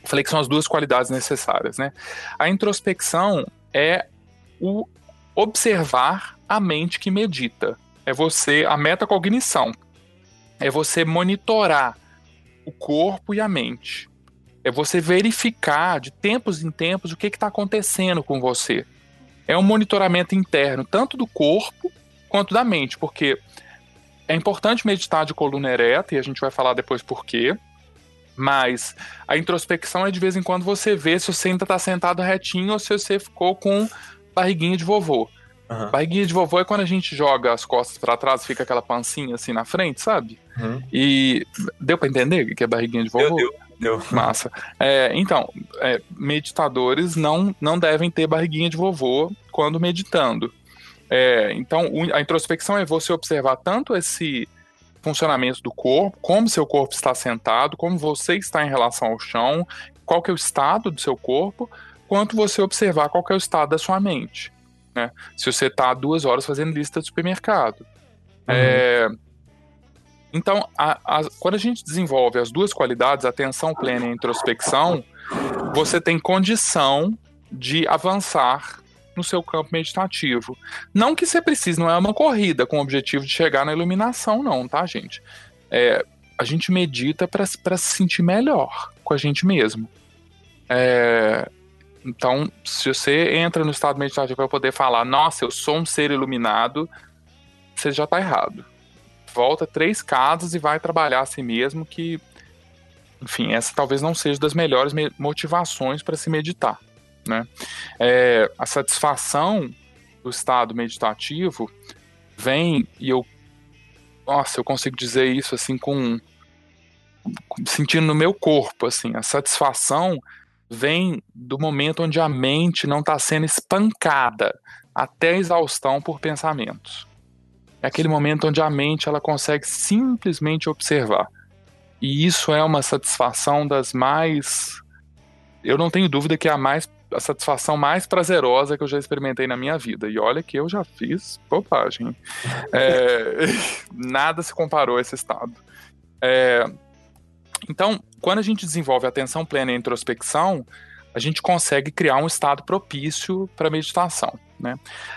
Falei que são as duas qualidades necessárias. Né? A introspecção é o observar a mente que medita. É você, a metacognição. É você monitorar o corpo e a mente. É você verificar de tempos em tempos o que está acontecendo com você. É um monitoramento interno, tanto do corpo quanto da mente, porque é importante meditar de coluna ereta, e a gente vai falar depois por quê. Mas a introspecção é de vez em quando você vê se você ainda está sentado retinho ou se você ficou com barriguinha de vovô. Uhum. Barriguinha de vovô é quando a gente joga as costas para trás, fica aquela pancinha assim na frente, sabe? Uhum. E deu para entender que é barriguinha de vovô? Deu, deu. deu. Massa. É, então, é, meditadores não, não devem ter barriguinha de vovô quando meditando. É, então, a introspecção é você observar tanto esse funcionamento do corpo, como seu corpo está sentado, como você está em relação ao chão, qual que é o estado do seu corpo, quanto você observar qual que é o estado da sua mente. Né? Se você está duas horas fazendo lista de supermercado. Uhum. É... Então, a, a, quando a gente desenvolve as duas qualidades, atenção plena e introspecção, você tem condição de avançar no seu campo meditativo. Não que você precise, não é uma corrida com o objetivo de chegar na iluminação, não, tá, gente? É, a gente medita para se sentir melhor com a gente mesmo. É, então, se você entra no estado meditativo para poder falar, nossa, eu sou um ser iluminado, você já está errado. Volta três casas e vai trabalhar a si mesmo, que, enfim, essa talvez não seja das melhores motivações para se meditar. Né? É, a satisfação do estado meditativo vem, e eu, nossa, eu consigo dizer isso assim com sentindo no meu corpo, assim, a satisfação vem do momento onde a mente não está sendo espancada até a exaustão por pensamentos. É aquele momento onde a mente ela consegue simplesmente observar. E isso é uma satisfação das mais. Eu não tenho dúvida que é a mais a satisfação mais prazerosa que eu já experimentei na minha vida. E olha que eu já fiz bobagem. É, <laughs> nada se comparou a esse estado. É, então, quando a gente desenvolve atenção plena e introspecção, a gente consegue criar um estado propício para meditação. Né?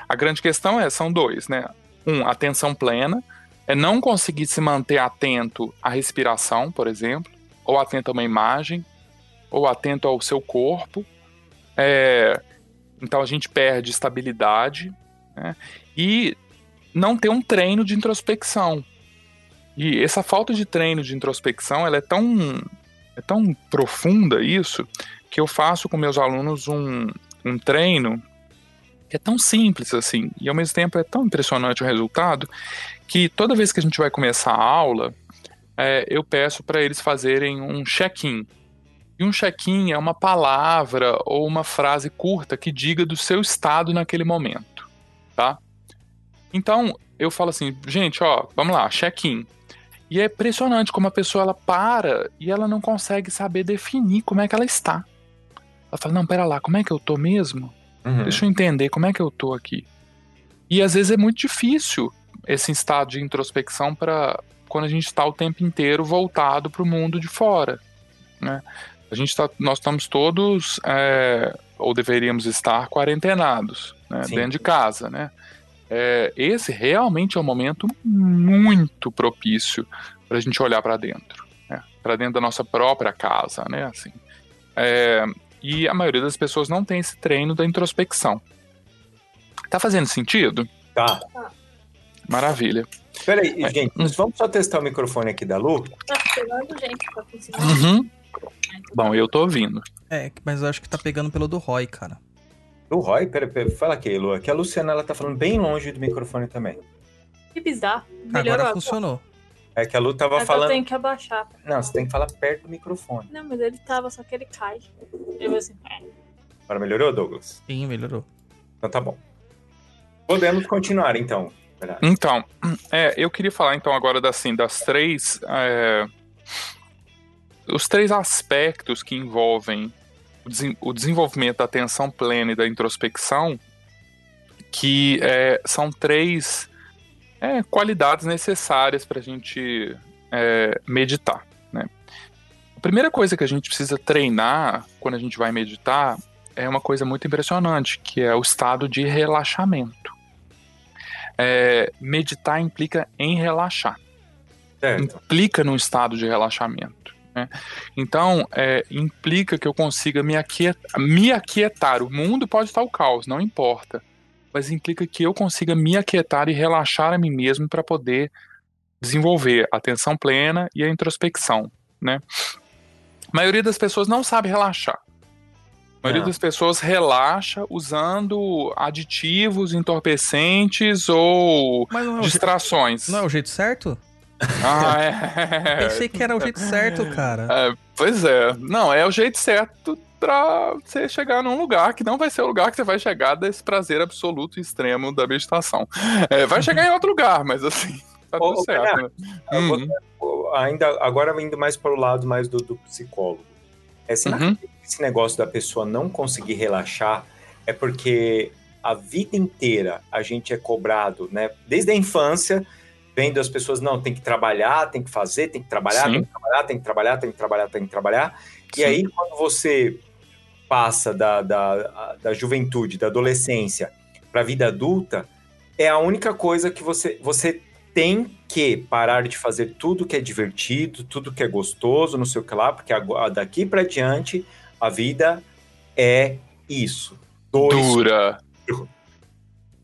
A grande questão é, são dois, né? Um, atenção plena, é não conseguir se manter atento à respiração, por exemplo, ou atento a uma imagem, ou atento ao seu corpo. É, então a gente perde estabilidade né? e não ter um treino de introspecção. E essa falta de treino de introspecção, ela é tão, é tão profunda isso, que eu faço com meus alunos um, um treino é tão simples assim, e ao mesmo tempo é tão impressionante o resultado, que toda vez que a gente vai começar a aula, é, eu peço para eles fazerem um check-in. E um check-in é uma palavra ou uma frase curta que diga do seu estado naquele momento, tá? Então, eu falo assim, gente, ó, vamos lá, check-in. E é impressionante como a pessoa ela para e ela não consegue saber definir como é que ela está. Ela fala, não, pera lá, como é que eu tô mesmo? Uhum. Deixa eu entender como é que eu tô aqui. E às vezes é muito difícil esse estado de introspecção para quando a gente está o tempo inteiro voltado para o mundo de fora, né? A gente tá, nós estamos todos é, ou deveríamos estar quarentenados né, dentro de casa, né? É, esse realmente é um momento muito propício para a gente olhar para dentro, né? para dentro da nossa própria casa, né? Assim, é, e a maioria das pessoas não tem esse treino da introspecção. Tá fazendo sentido? Tá. Maravilha. Peraí, é. gente, vamos só testar o microfone aqui da Lu? Tá pegando, gente, pra conseguir. Uhum. Bom, eu tô ouvindo. É, mas eu acho que tá pegando pelo do Roy, cara. Do Roy? Pera, pera, fala aqui, Lu. Aqui a Luciana ela tá falando bem longe do microfone também. Que bizarro. Melhorou agora funcionou. É que a Lu tava falando. Tem que abaixar. Não, você tem que falar perto do microfone. Não, mas ele tava, só que ele cai. Eu assim. É. Agora melhorou, Douglas? Sim, melhorou. Então tá bom. Podemos continuar, então. Então, é, eu queria falar então agora das, assim, das três. É, os três aspectos que envolvem o, desenvolvimento da atenção plena e da introspecção, que é, são três é, qualidades necessárias para a gente é, meditar. Né? A primeira coisa que a gente precisa treinar quando a gente vai meditar é uma coisa muito impressionante, que é o estado de relaxamento. É, meditar implica em relaxar. Implica num estado de relaxamento. Né? Então, é, implica que eu consiga me aquietar, me aquietar. O mundo pode estar o caos, não importa mas implica que eu consiga me aquietar e relaxar a mim mesmo para poder desenvolver a atenção plena e a introspecção, né? A maioria das pessoas não sabe relaxar. A maioria é. das pessoas relaxa usando aditivos entorpecentes ou não é distrações. Jeito, não é o jeito certo? Ah, é. <laughs> Pensei que era o jeito certo, cara. É, pois é. Não, é o jeito certo pra você chegar num lugar que não vai ser o lugar que você vai chegar desse prazer absoluto e extremo da meditação. É, vai chegar em outro lugar, mas assim, tá tudo certo. Né? Uhum. Ainda, agora indo mais para o lado mais do, do psicólogo. É, uhum. esse negócio da pessoa não conseguir relaxar é porque a vida inteira a gente é cobrado, né? Desde a infância, vendo as pessoas, não, tem que trabalhar, tem que fazer, tem que trabalhar, Sim. tem que trabalhar, tem que trabalhar, tem que trabalhar, tem que trabalhar. Sim. E aí, quando você passa da, da, da juventude, da adolescência para a vida adulta, é a única coisa que você, você tem que parar de fazer tudo que é divertido, tudo que é gostoso, não sei o que lá, porque daqui para diante a vida é isso. Dois. Dura.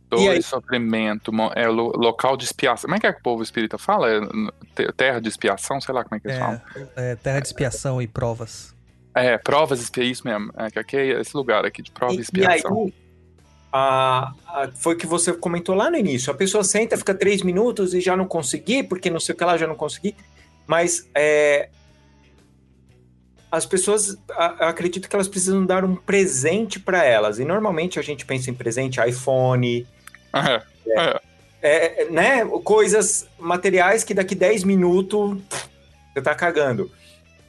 Dor e, sofrimento, é local de expiação. Como é que, é que o povo espírita fala? É terra de expiação? Sei lá como é que eles é, falam. É, terra de expiação e provas. É, provas, é isso mesmo. É, que aqui é esse lugar aqui de prova e, e expiação. E aí, a, a, foi que você comentou lá no início. A pessoa senta, fica três minutos e já não consegui, porque não sei o que lá, já não consegui. Mas é, as pessoas a, acredito que elas precisam dar um presente para elas. E normalmente a gente pensa em presente iPhone. É, é, é. é né? Coisas materiais que daqui 10 minutos você tá cagando.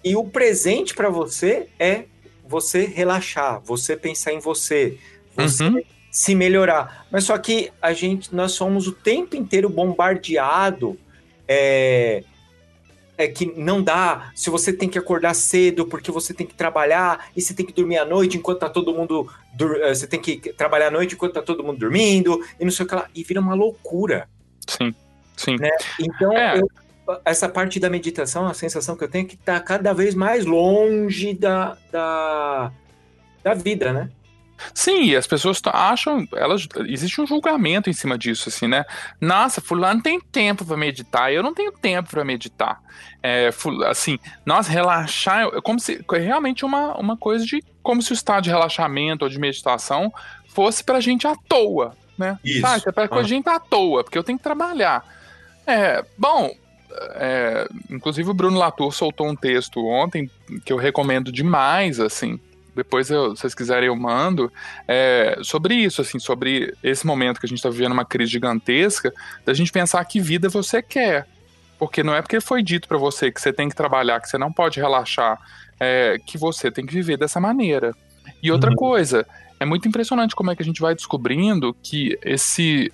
E o presente para você é você relaxar, você pensar em você, você uhum. se melhorar. Mas só que a gente, nós somos o tempo inteiro bombardeado. É, é que não dá, se você tem que acordar cedo porque você tem que trabalhar e você tem que dormir à noite enquanto tá todo mundo eh, você tem que trabalhar à noite enquanto tá todo mundo dormindo e não sei o que lá, e vira uma loucura. Sim. Sim. Né? Então, é. eu, essa parte da meditação, a sensação que eu tenho é que está cada vez mais longe da, da, da vida, né? Sim, as pessoas acham, elas existe um julgamento em cima disso, assim, né? Nossa, fulano tem tempo para meditar, eu não tenho tempo para meditar. É, assim, nós relaxar, é como se é realmente uma, uma coisa de como se o estado de relaxamento ou de meditação fosse pra gente à toa, né? Isso. Tá, é pra ah. gente à toa, porque eu tenho que trabalhar. É, bom, é, inclusive o Bruno Latour soltou um texto ontem que eu recomendo demais, assim, depois eu, se vocês quiserem eu mando, é, sobre isso, assim, sobre esse momento que a gente está vivendo uma crise gigantesca, da gente pensar que vida você quer. Porque não é porque foi dito para você que você tem que trabalhar, que você não pode relaxar, é, que você tem que viver dessa maneira. E outra uhum. coisa, é muito impressionante como é que a gente vai descobrindo que esse,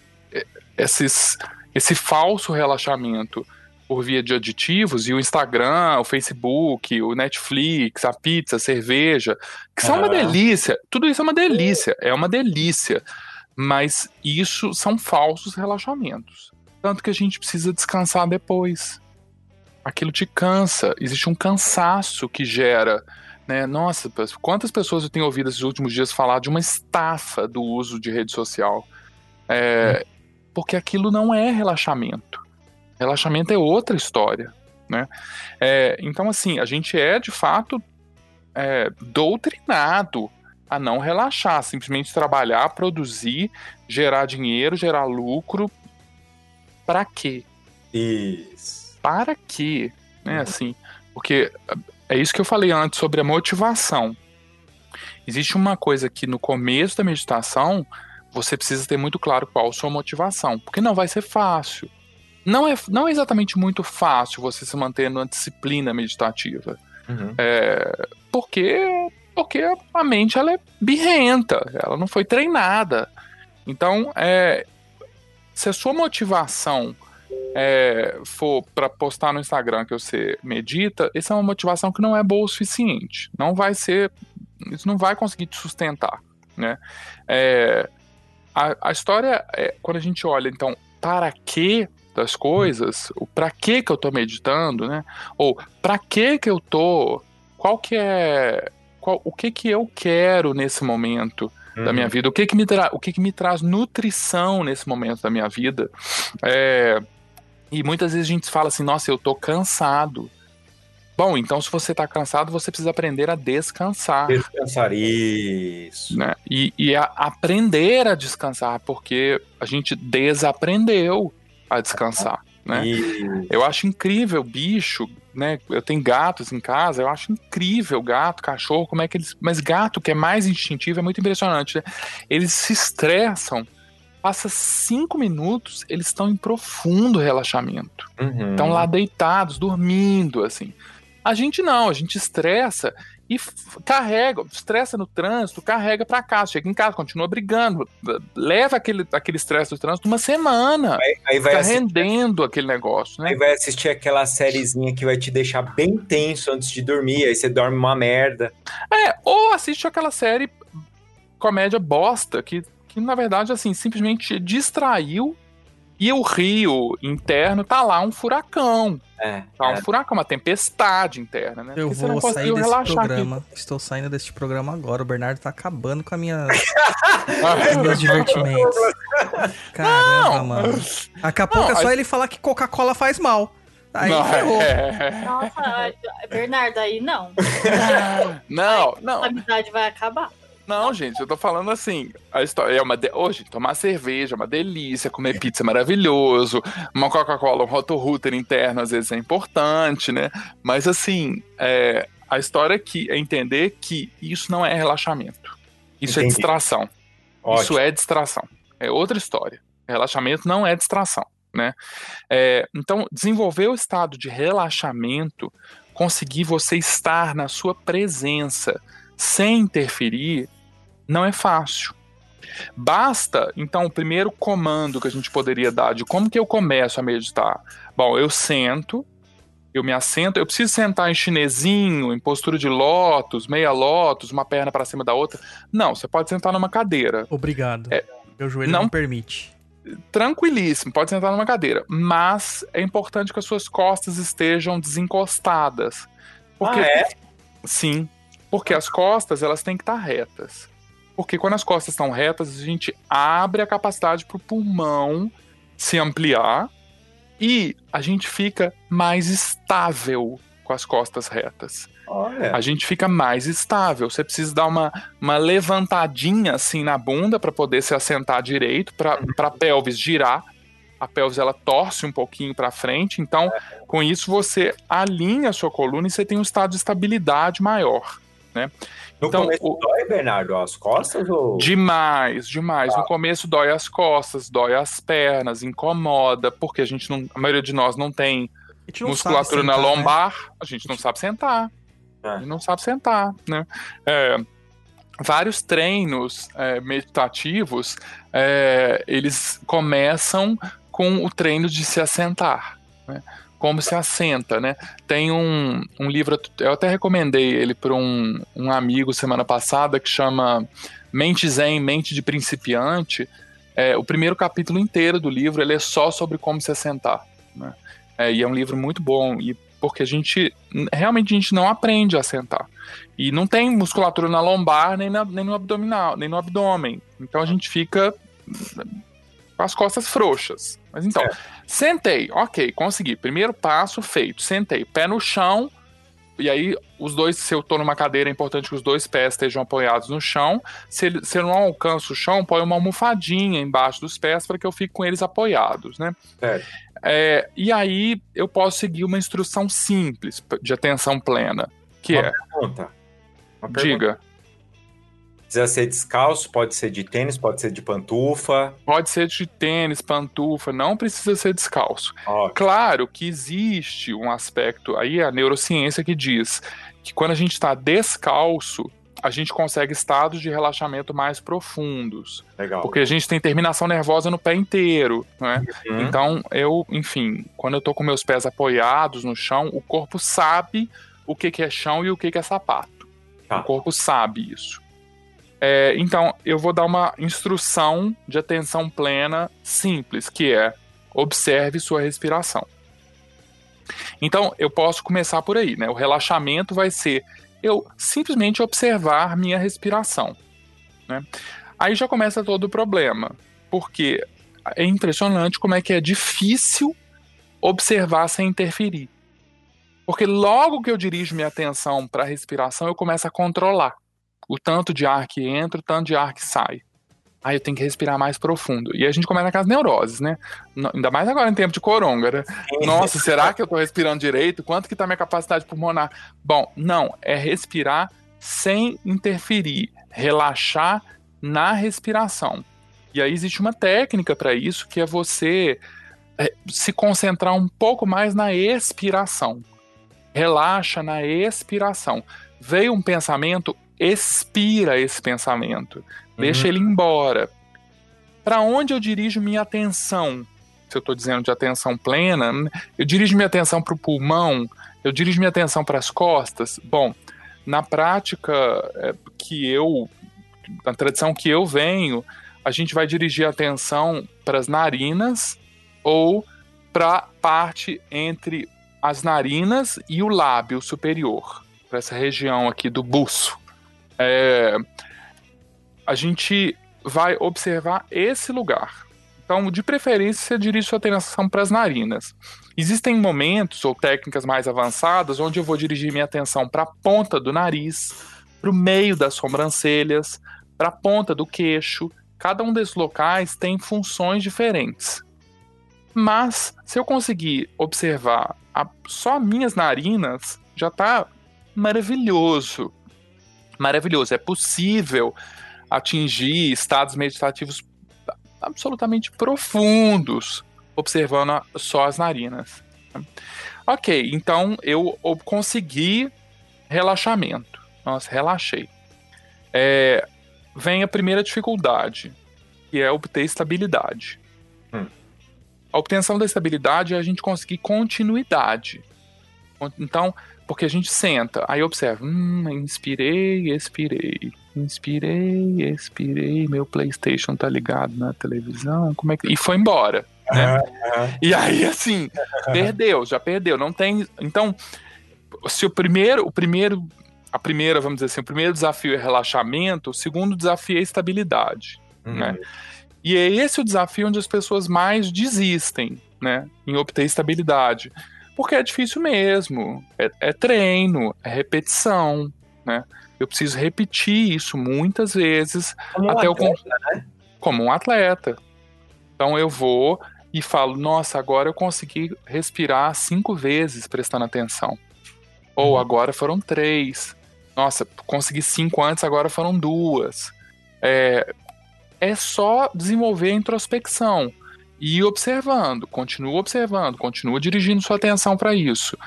esses, esse falso relaxamento por via de aditivos, e o Instagram, o Facebook, o Netflix, a pizza, a cerveja, que são uma delícia. Tudo isso é uma delícia, é uma delícia. Mas isso são falsos relaxamentos. Tanto que a gente precisa descansar depois. Aquilo te cansa, existe um cansaço que gera. Né? Nossa, quantas pessoas eu tenho ouvido esses últimos dias falar de uma estafa do uso de rede social? É, hum. Porque aquilo não é relaxamento. Relaxamento é outra história, né? É, então, assim, a gente é, de fato, é, doutrinado a não relaxar, simplesmente trabalhar, produzir, gerar dinheiro, gerar lucro. Para quê? Isso. Para quê? Né, assim, porque é isso que eu falei antes sobre a motivação. Existe uma coisa que no começo da meditação você precisa ter muito claro qual a sua motivação, porque não vai ser fácil não é, não é exatamente muito fácil você se manter numa disciplina meditativa. Uhum. É, porque, porque a mente ela é birrenta, ela não foi treinada. Então, é, se a sua motivação é, for para postar no Instagram que você medita, essa é uma motivação que não é boa o suficiente. Não vai ser. Isso não vai conseguir te sustentar. Né? É, a, a história, é, quando a gente olha, então, para que das coisas, o para que que eu tô meditando, né? Ou para que que eu tô, qual que é, qual, o que que eu quero nesse momento uhum. da minha uhum. vida, o que que me tra, o que que me traz nutrição nesse momento da minha vida. É, e muitas vezes a gente fala assim, nossa, eu tô cansado. Bom, então se você está cansado, você precisa aprender a descansar. Descansar, isso. Né? E, e a aprender a descansar, porque a gente desaprendeu a descansar. Né? Eu acho incrível bicho, né? Eu tenho gatos em casa, eu acho incrível gato, cachorro, como é que eles. Mas gato, que é mais instintivo, é muito impressionante. Né? Eles se estressam, passa cinco minutos, eles estão em profundo relaxamento. Estão uhum. lá deitados, dormindo, assim. A gente não, a gente estressa e carrega, estressa no trânsito, carrega para casa, chega em casa, continua brigando, leva aquele aquele estresse do trânsito uma semana, aí, aí vai assistir, rendendo aquele negócio, né? Aí vai assistir aquela sériezinha que vai te deixar bem tenso antes de dormir, aí você dorme uma merda. É, ou assiste aquela série comédia bosta que que na verdade assim simplesmente distraiu e o rio interno tá lá um furacão. É, tá um é. furacão, uma tempestade interna, né? Eu Porque vou sair desse programa. Aqui. Estou saindo desse programa agora. O Bernardo tá acabando com a minha... <laughs> os meus divertimentos. Caramba, não. mano. Daqui a pouco não, é só a... ele falar que Coca-Cola faz mal. Aí não, ferrou. É... Nossa, <laughs> Bernardo, aí não. não, não. A amizade vai acabar. Não, gente, eu tô falando assim, a história é uma de... hoje tomar cerveja é uma delícia, comer pizza é maravilhoso, uma Coca-Cola, um roto-router interno às vezes é importante, né? Mas assim, é... a história aqui é entender que isso não é relaxamento. Isso é Entendi. é distração. Ótimo. Isso é distração. É outra história. Relaxamento não é distração, né? É... então, desenvolver o estado de relaxamento, conseguir você estar na sua presença, sem interferir, não é fácil. Basta, então, o primeiro comando que a gente poderia dar de como que eu começo a meditar. Bom, eu sento, eu me assento, eu preciso sentar em chinesinho, em postura de lótus, meia lótus, uma perna para cima da outra. Não, você pode sentar numa cadeira. Obrigado. É, Meu joelho não, não permite. Tranquilíssimo, pode sentar numa cadeira, mas é importante que as suas costas estejam desencostadas. Porque ah, é? sim, porque as costas elas têm que estar retas. Porque quando as costas estão retas, a gente abre a capacidade para o pulmão se ampliar e a gente fica mais estável com as costas retas. Olha. A gente fica mais estável. Você precisa dar uma, uma levantadinha assim na bunda para poder se assentar direito, para a pelvis girar. A pelvis ela torce um pouquinho para frente, então com isso você alinha a sua coluna e você tem um estado de estabilidade maior, né? No então, começo o... dói, Bernardo, as costas? Ou... Demais, demais. Ah. No começo dói as costas, dói as pernas, incomoda, porque a gente não, a maioria de nós não tem musculatura sentar, na né? lombar, né? a gente não sabe sentar. É. não sabe sentar, né? É, vários treinos é, meditativos, é, eles começam com o treino de se assentar, né? Como se assenta, né? Tem um, um livro, eu até recomendei ele para um, um amigo semana passada que chama Mente Zen, Mente de Principiante. É, o primeiro capítulo inteiro do livro ele é só sobre como se assentar, né? É, e é um livro muito bom e porque a gente realmente a gente não aprende a sentar. E não tem musculatura na lombar, nem, na, nem no abdominal, nem no abdômen. Então a gente fica com as costas frouxas. Mas então, é. sentei, ok, consegui. Primeiro passo feito, sentei, pé no chão. E aí, os dois, se eu tô numa cadeira, é importante que os dois pés estejam apoiados no chão. Se, se eu não alcanço o chão, põe uma almofadinha embaixo dos pés para que eu fique com eles apoiados, né? É. É, e aí eu posso seguir uma instrução simples de atenção plena, que uma é. Pergunta. Uma pergunta. Diga. Precisa ser descalço, pode ser de tênis, pode ser de pantufa. Pode ser de tênis, pantufa, não precisa ser descalço. Claro que existe um aspecto, aí a neurociência que diz que quando a gente está descalço, a gente consegue estados de relaxamento mais profundos. Legal. Porque a gente tem terminação nervosa no pé inteiro, né? Uhum. Então, eu, enfim, quando eu tô com meus pés apoiados no chão, o corpo sabe o que, que é chão e o que, que é sapato. Tá. O corpo sabe isso. É, então, eu vou dar uma instrução de atenção plena simples, que é observe sua respiração. Então, eu posso começar por aí, né? O relaxamento vai ser eu simplesmente observar minha respiração. Né? Aí já começa todo o problema, porque é impressionante como é que é difícil observar sem interferir. Porque logo que eu dirijo minha atenção para a respiração, eu começo a controlar o tanto de ar que entra, o tanto de ar que sai. Aí eu tenho que respirar mais profundo. E a gente começa com as neuroses, né? Ainda mais agora em tempo de coronga, né? Nossa, será que eu tô respirando direito? Quanto que tá minha capacidade pulmonar? Bom, não, é respirar sem interferir, relaxar na respiração. E aí existe uma técnica para isso, que é você é, se concentrar um pouco mais na expiração. Relaxa na expiração. Veio um pensamento, expira esse pensamento. Deixa uhum. ele embora. Para onde eu dirijo minha atenção? Se eu estou dizendo de atenção plena, eu dirijo minha atenção para o pulmão, eu dirijo minha atenção para as costas. Bom, na prática é, que eu, na tradição que eu venho, a gente vai dirigir a atenção para as narinas ou para a parte entre as narinas e o lábio superior, para essa região aqui do buço. É, a gente vai observar esse lugar. Então, de preferência, dirige sua atenção para as narinas. Existem momentos ou técnicas mais avançadas onde eu vou dirigir minha atenção para a ponta do nariz, para o meio das sobrancelhas, para a ponta do queixo. Cada um desses locais tem funções diferentes. Mas, se eu conseguir observar a, só minhas narinas, já está maravilhoso. Maravilhoso. É possível atingir estados meditativos absolutamente profundos, observando só as narinas. Ok, então eu consegui relaxamento. Nossa, relaxei. É, vem a primeira dificuldade, que é obter estabilidade. Hum. A obtenção da estabilidade é a gente conseguir continuidade. Então, porque a gente senta, aí observa, hum, inspirei, expirei, inspirei, expirei, meu PlayStation tá ligado na televisão, como é que. E foi embora. Né? Uhum. E aí, assim, perdeu, já perdeu. Não tem. Então, se o primeiro, o primeiro a primeira, vamos dizer assim, o primeiro desafio é relaxamento, o segundo desafio é estabilidade, uhum. né? E é esse o desafio onde as pessoas mais desistem, né? Em obter estabilidade. Porque é difícil mesmo. É, é treino, é repetição, né? Eu preciso repetir isso muitas vezes como até um atleta, eu né? como um atleta. Então eu vou e falo, nossa, agora eu consegui respirar cinco vezes prestando atenção. Ou uhum. agora foram três. Nossa, consegui cinco antes, agora foram duas. É, é só desenvolver a introspecção e observando, continua observando, continua dirigindo sua atenção para isso.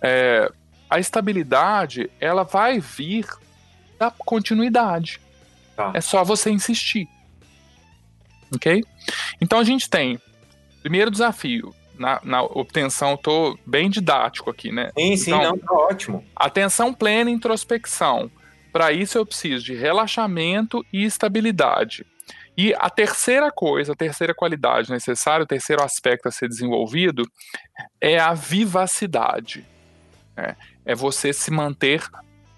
É, a estabilidade, ela vai vir da continuidade. Tá. É só você insistir. Ok? Então a gente tem, primeiro desafio, na, na obtenção, tô bem didático aqui, né? Sim, sim, então, não, tá ótimo. Atenção plena e introspecção. Para isso eu preciso de relaxamento e estabilidade. E a terceira coisa, a terceira qualidade necessária, o terceiro aspecto a ser desenvolvido é a vivacidade. É, é você se manter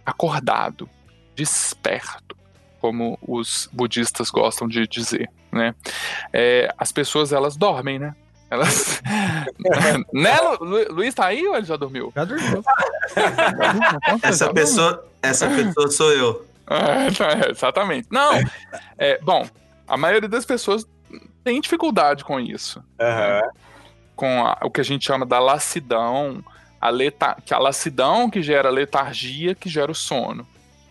acordado, desperto, como os budistas gostam de dizer. Né? É, as pessoas elas dormem, né? Elas... <laughs> né, Lu... Luiz tá aí ou ele já dormiu? Já dormiu. <laughs> essa, pessoa, essa pessoa sou eu. É, <laughs> exatamente. Não, é, bom, a maioria das pessoas tem dificuldade com isso. Uhum. Né? Com a, o que a gente chama da lassidão, a, leta, que a lassidão que gera letargia, que gera o sono.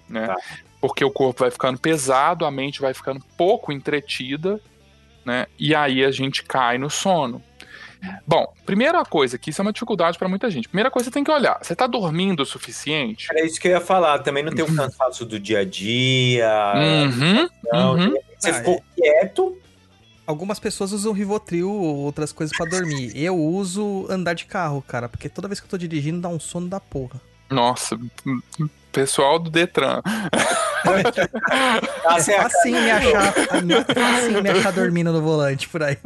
Né? Tá. Porque o corpo vai ficando pesado, a mente vai ficando pouco entretida, né? E aí a gente cai no sono. Bom, primeira coisa, que isso é uma dificuldade para muita gente. Primeira coisa, você tem que olhar. Você tá dormindo o suficiente? É isso que eu ia falar. Também não tem um <laughs> cansaço do dia a dia. Uhum, não, uhum. Você ah, ficou é. quieto. Algumas pessoas usam Rivotril ou outras coisas para dormir. Eu uso andar de carro, cara, porque toda vez que eu tô dirigindo dá um sono da porra. Nossa, pessoal do Detran. <laughs> é fácil me achar, é me achar dormindo no volante por aí.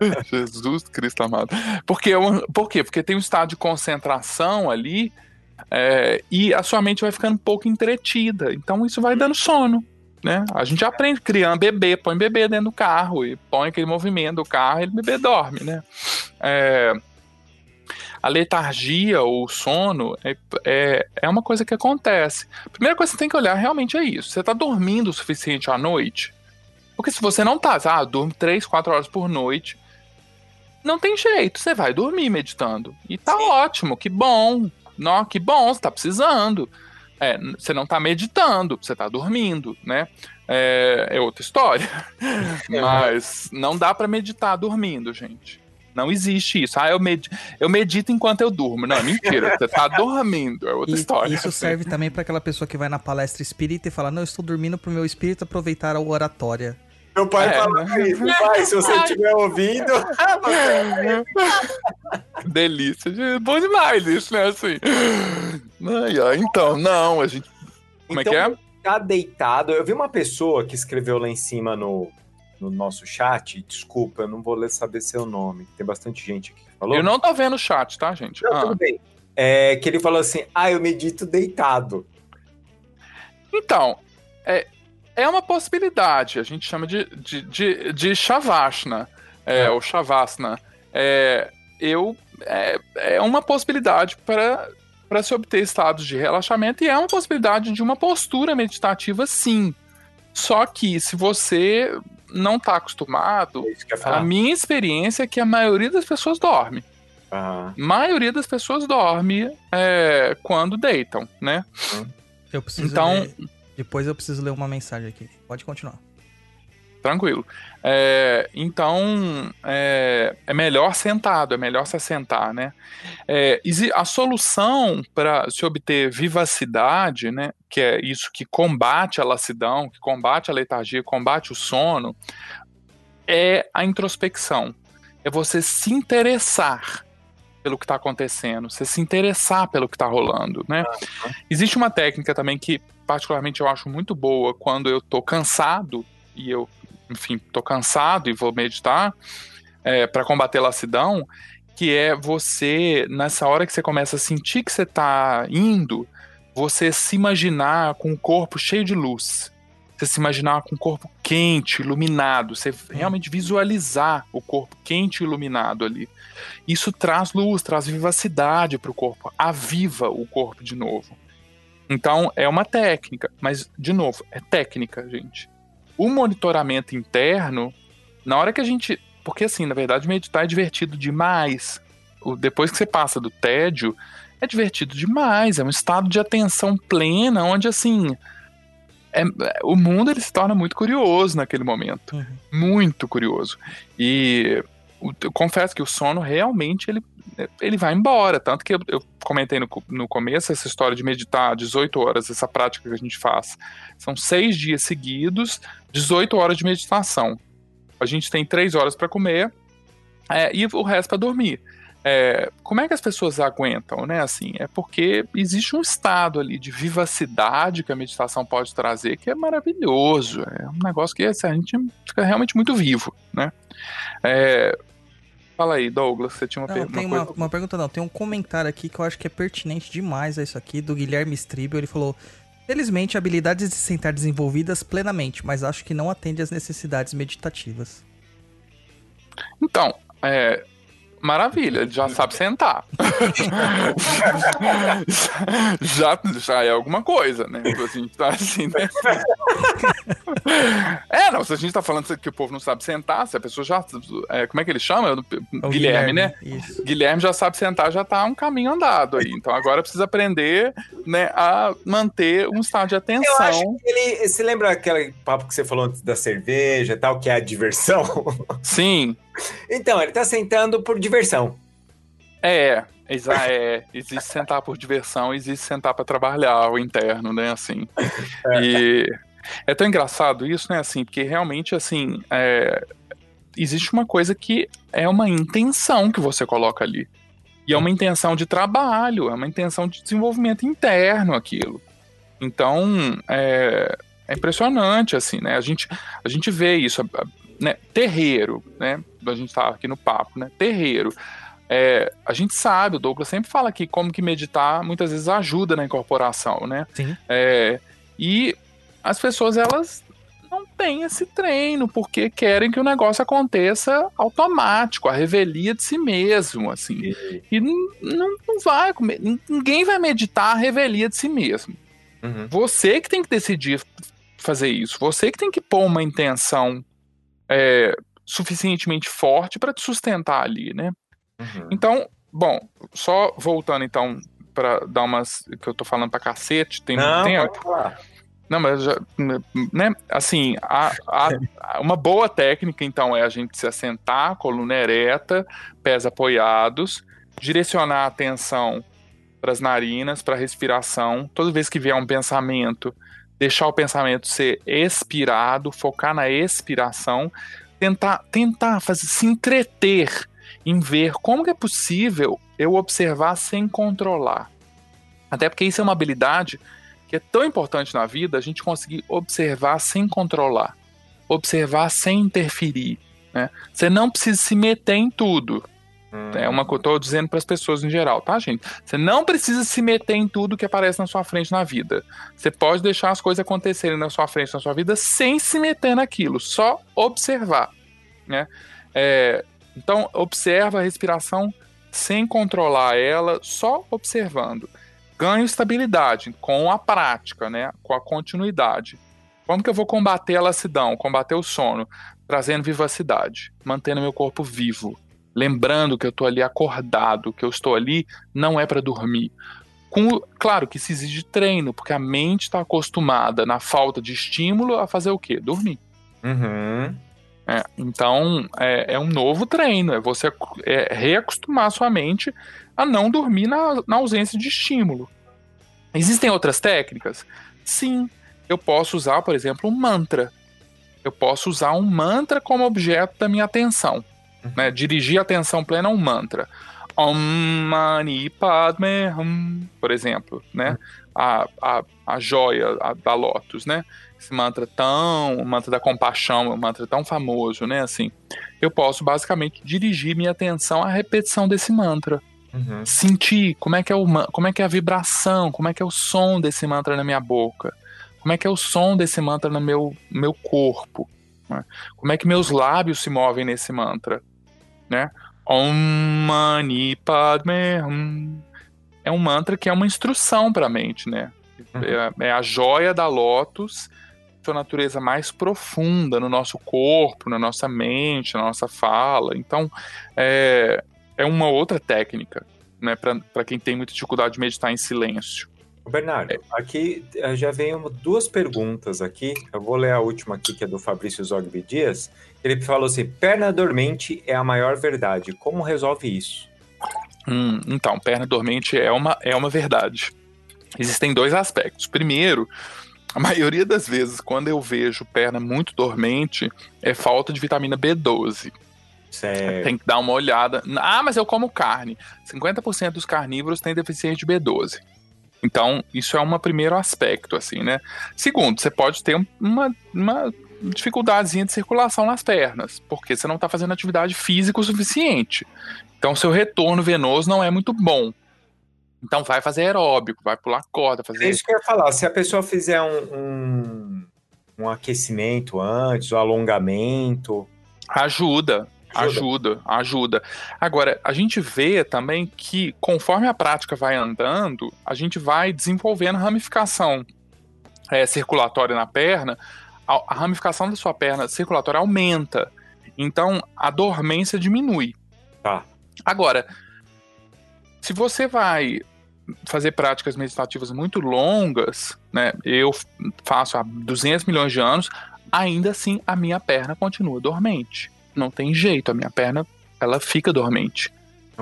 <laughs> Jesus Cristo amado. Porque, por quê? Porque tem um estado de concentração ali é, e a sua mente vai ficando um pouco entretida. Então isso vai dando sono. Né? A gente aprende criando bebê, põe bebê dentro do carro e põe aquele movimento do carro e o bebê dorme, né? É, a letargia ou o sono é, é, é uma coisa que acontece. A primeira coisa que você tem que olhar realmente é isso. Você está dormindo o suficiente à noite? Porque se você não tá, ah, durmo 3, 4 horas por noite, não tem jeito, você vai dormir meditando. E tá Sim. ótimo, que bom. Não, que bom, você tá precisando. É, você não tá meditando, você tá dormindo, né? É, é outra história. <laughs> Mas não dá para meditar dormindo, gente. Não existe isso. Ah, eu, med eu medito enquanto eu durmo. Não, mentira. Você tá <laughs> dormindo. É outra e, história. Isso serve também para aquela pessoa que vai na palestra espírita e fala: Não, eu estou dormindo pro meu espírito aproveitar a oratória. Meu pai é, fala né? isso. Pai, se você estiver ouvindo. <laughs> Delícia. Bom demais isso, né? Assim. Ai, então, não, a gente. Como então, é que é? Então, tá deitado. Eu vi uma pessoa que escreveu lá em cima no, no nosso chat, desculpa, eu não vou ler saber seu nome. Tem bastante gente aqui que falou. Eu não tô vendo o chat, tá, gente? Não, ah. tudo bem. É, que ele falou assim: ah, eu medito deitado. Então, é, é uma possibilidade. A gente chama de, de, de, de Shavasana, é, é. ou Shavasana. É, eu, é, é uma possibilidade para para se obter estados de relaxamento e é uma possibilidade de uma postura meditativa, sim. Só que se você não está acostumado, é a minha experiência é que a maioria das pessoas dorme. Uhum. maioria das pessoas dorme é, quando deitam, né? Eu preciso então, ler... Depois eu preciso ler uma mensagem aqui. Pode continuar. Tranquilo. É, então, é, é, melhor sentado, é melhor se assentar, né? É, a solução para se obter vivacidade, né, que é isso que combate a lassidão, que combate a letargia, combate o sono, é a introspecção. É você se interessar pelo que está acontecendo, você se interessar pelo que está rolando, né? Uhum. Existe uma técnica também que, particularmente, eu acho muito boa quando eu estou cansado e eu enfim, tô cansado e vou meditar é, para combater a lassidão, que é você, nessa hora que você começa a sentir que você tá indo, você se imaginar com o corpo cheio de luz. Você se imaginar com o corpo quente, iluminado. Você realmente visualizar o corpo quente e iluminado ali. Isso traz luz, traz vivacidade para o corpo, aviva o corpo de novo. Então, é uma técnica, mas, de novo, é técnica, gente. O monitoramento interno, na hora que a gente. Porque, assim, na verdade, meditar é divertido demais. Depois que você passa do tédio, é divertido demais. É um estado de atenção plena, onde, assim. É, o mundo ele se torna muito curioso naquele momento. Uhum. Muito curioso. E eu confesso que o sono realmente ele, ele vai embora. Tanto que eu, eu comentei no, no começo essa história de meditar 18 horas, essa prática que a gente faz. São seis dias seguidos, 18 horas de meditação. A gente tem três horas para comer é, e o resto para dormir. É, como é que as pessoas aguentam, né? Assim, é porque existe um estado ali de vivacidade que a meditação pode trazer que é maravilhoso. É um negócio que assim, a gente fica realmente muito vivo, né? É, Fala aí, Douglas, você tinha uma, não, tem uma, uma, pergunta não, tem um comentário aqui que eu acho que é pertinente demais a isso aqui, do Guilherme Stribel, ele falou... Felizmente, habilidades de sentar desenvolvidas plenamente, mas acho que não atende às necessidades meditativas. Então, é, Maravilha, ele já sabe sentar. <laughs> já, já é alguma coisa, né? A gente tá assim, né? é, não, se a gente tá falando que o povo não sabe sentar, se a pessoa já. É, como é que ele chama? Guilherme, Guilherme, né? Isso. Guilherme já sabe sentar, já tá um caminho andado aí. Então agora precisa aprender né, a manter um estado de atenção. Eu acho que ele. Se lembra aquele papo que você falou antes da cerveja e tal, que é a diversão? Sim. Então, ele tá sentando por diversão. É, é, existe sentar por diversão, existe sentar para trabalhar o interno, né, assim. É. E é tão engraçado isso, né, assim, porque realmente, assim, é, existe uma coisa que é uma intenção que você coloca ali. E é uma intenção de trabalho, é uma intenção de desenvolvimento interno aquilo. Então, é, é impressionante, assim, né, a gente, a gente vê isso, né, terreiro, né, a gente tá aqui no papo, né, terreiro. É, a gente sabe, o Douglas sempre fala aqui como que meditar muitas vezes ajuda na incorporação, né? Sim. É, e as pessoas, elas não têm esse treino, porque querem que o negócio aconteça automático, a revelia de si mesmo, assim. E não, não vai, ninguém vai meditar a revelia de si mesmo. Uhum. Você que tem que decidir fazer isso, você que tem que pôr uma intenção é, suficientemente forte para te sustentar ali, né? Uhum. Então, bom, só voltando então para dar umas que eu tô falando para cacete, tem Não, muito tempo. Não, mas já, né, assim, a, a, <laughs> uma boa técnica, então, é a gente se assentar, coluna ereta, pés apoiados, direcionar a atenção para as narinas, para a respiração. Toda vez que vier um pensamento, deixar o pensamento ser expirado, focar na expiração, tentar, tentar fazer, se entreter em ver como é possível eu observar sem controlar. Até porque isso é uma habilidade que é tão importante na vida, a gente conseguir observar sem controlar, observar sem interferir. Né? Você não precisa se meter em tudo. É uma que eu estou dizendo para as pessoas em geral, tá, gente? Você não precisa se meter em tudo que aparece na sua frente na vida. Você pode deixar as coisas acontecerem na sua frente na sua vida sem se meter naquilo, só observar. Né? É, então, observa a respiração sem controlar ela, só observando. Ganho estabilidade com a prática, né? com a continuidade. Como que eu vou combater a lassidão, combater o sono? Trazendo vivacidade, mantendo meu corpo vivo, lembrando que eu estou ali acordado, que eu estou ali não é para dormir. Com, claro que isso exige treino, porque a mente está acostumada, na falta de estímulo, a fazer o quê? Dormir. Uhum. É, então, é, é, um novo treino, é você é, reacostumar sua mente a não dormir na, na ausência de estímulo. Existem outras técnicas? Sim, eu posso usar, por exemplo, um mantra. Eu posso usar um mantra como objeto da minha atenção. Né? Dirigir a atenção plena a um mantra. Om Mani Padme Hum, por exemplo, né? A, a, a joia a, da Lotus, né? esse mantra tão, o mantra da compaixão, um mantra tão famoso, né? Assim, eu posso basicamente dirigir minha atenção à repetição desse mantra. Uhum. Sentir como é, que é o, como é que é a vibração, como é que é o som desse mantra na minha boca, como é que é o som desse mantra no meu, meu corpo, né? como é que meus lábios se movem nesse mantra, né? Om Mani Padme Hum. É um mantra que é uma instrução para a mente, né? Uhum. É, é, a joia da lótus, sua natureza mais profunda no nosso corpo, na nossa mente, na nossa fala. Então, é, é uma outra técnica, né, para quem tem muita dificuldade de meditar em silêncio. Bernardo, é. aqui eh, já veio duas perguntas aqui. Eu vou ler a última aqui, que é do Fabrício Zogby Dias. Ele falou assim: perna dormente é a maior verdade. Como resolve isso? Hum, então, perna dormente é uma, é uma verdade. Existem dois aspectos. Primeiro, a maioria das vezes, quando eu vejo perna muito dormente, é falta de vitamina B12. Certo. Tem que dar uma olhada. Ah, mas eu como carne. 50% dos carnívoros têm deficiência de B12. Então, isso é um primeiro aspecto, assim, né? Segundo, você pode ter uma, uma dificuldadezinha de circulação nas pernas, porque você não está fazendo atividade física o suficiente. Então, seu retorno venoso não é muito bom. Então, vai fazer aeróbico, vai pular corda, fazer. É isso que eu ia falar. Se a pessoa fizer um, um, um aquecimento antes, um alongamento. Ajuda, Ajuda, ajuda. Agora, a gente vê também que conforme a prática vai andando, a gente vai desenvolvendo ramificação é, circulatória na perna, a, a ramificação da sua perna circulatória aumenta. Então, a dormência diminui. Tá. Agora, se você vai fazer práticas meditativas muito longas, né? Eu faço há 200 milhões de anos, ainda assim a minha perna continua dormente não tem jeito, a minha perna ela fica dormente.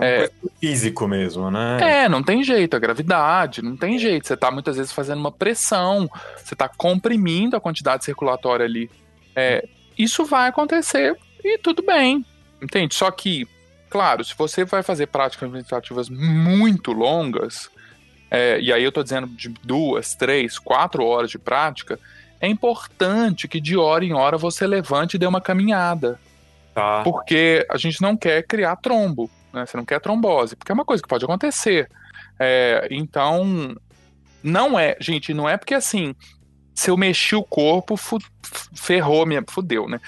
É, é físico mesmo, né? É, não tem jeito, a gravidade, não tem jeito. Você tá muitas vezes fazendo uma pressão, você tá comprimindo a quantidade circulatória ali. É, isso vai acontecer e tudo bem, entende? Só que, claro, se você vai fazer práticas meditativas muito longas, é, e aí eu tô dizendo de duas, três, quatro horas de prática, é importante que de hora em hora você levante e dê uma caminhada. Tá. Porque a gente não quer criar trombo, né? Você não quer trombose, porque é uma coisa que pode acontecer. É, então, não é, gente, não é porque assim, se eu mexi o corpo, fu ferrou minha. Fudeu, né?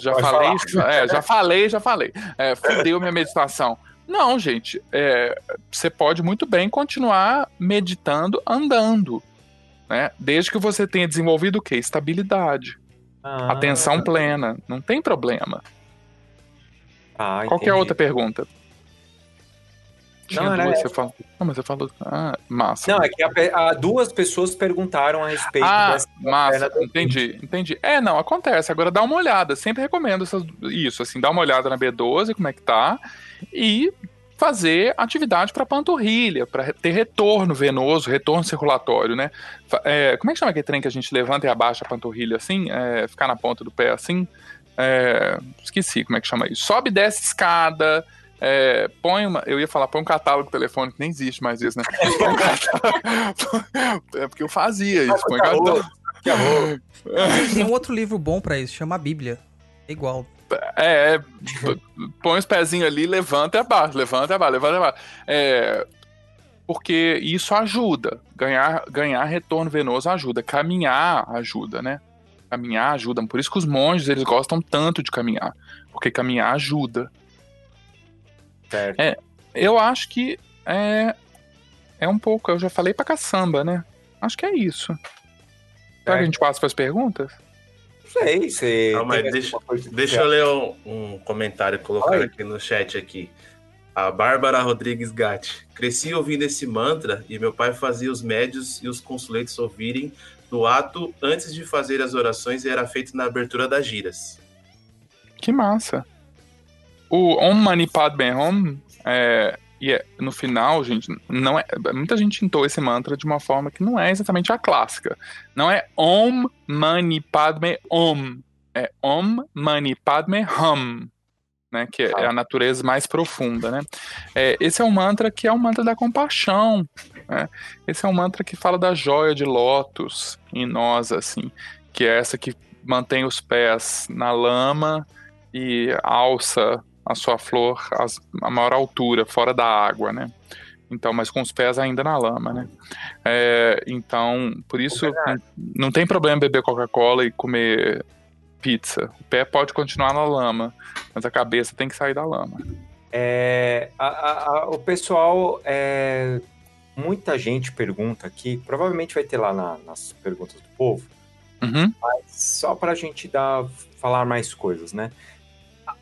Já falei, é, já falei, já falei. É, fudeu minha meditação. Não, gente, é, você pode muito bem continuar meditando andando, né? Desde que você tenha desenvolvido o quê? Estabilidade. Ah, atenção plena. Não tem problema. Ah, Qual é a outra pergunta? Tinha não, duas, você falou. Não, mas você falou. Ah, massa. Não, é que a, a, duas pessoas perguntaram a respeito ah, dessa massa, entendi, entendi. É, não, acontece. Agora dá uma olhada. Sempre recomendo essas, isso, assim, dá uma olhada na B12, como é que tá, e fazer atividade para panturrilha, para ter retorno venoso, retorno circulatório, né? É, como é que chama aquele trem que a gente levanta e abaixa a panturrilha assim? É, ficar na ponta do pé assim? É, esqueci como é que chama isso. Sobe e desce escada. É, põe uma, eu ia falar, põe um catálogo telefônico, nem existe mais isso, né? Põe um catálogo, <laughs> é porque eu fazia isso, põe catálogo. Tem um outro livro bom para isso, chama Bíblia. É igual. É, é põe os pezinhos ali, levanta e abaixa, levanta e abaixa, levanta e abaixa. É, porque isso ajuda. Ganhar, ganhar retorno venoso ajuda. Caminhar ajuda, né? caminhar ajuda. Por isso que os monges eles gostam tanto de caminhar, porque caminhar ajuda. Certo. É, eu acho que é, é um pouco. Eu já falei pra caçamba, né? Acho que é isso. Será que a gente passa para as perguntas? Sei, sei. Calma aí, deixa, deixa eu ler um, um comentário colocar aqui no chat aqui. A Bárbara Rodrigues Gatti. Cresci ouvindo esse mantra e meu pai fazia os médios e os consuletos ouvirem do ato antes de fazer as orações e era feito na abertura das giras. Que massa. O Om Mani Padme Hum, é, e é, no final, gente, não é, muita gente entoa esse mantra de uma forma que não é exatamente a clássica. Não é Om Mani Padme Om, é Om Mani Padme Hum. Né, que é a natureza mais profunda, né? É, esse é um mantra que é um mantra da compaixão, né? Esse é um mantra que fala da joia de lótus em nós, assim, que é essa que mantém os pés na lama e alça a sua flor a maior altura, fora da água, né? Então, mas com os pés ainda na lama, né? É, então, por isso, não, não tem problema beber Coca-Cola e comer pizza. O pé pode continuar na lama, mas a cabeça tem que sair da lama. É, a, a, o pessoal, é, muita gente pergunta aqui, provavelmente vai ter lá na, nas perguntas do povo, uhum. mas só para a gente dar, falar mais coisas, né?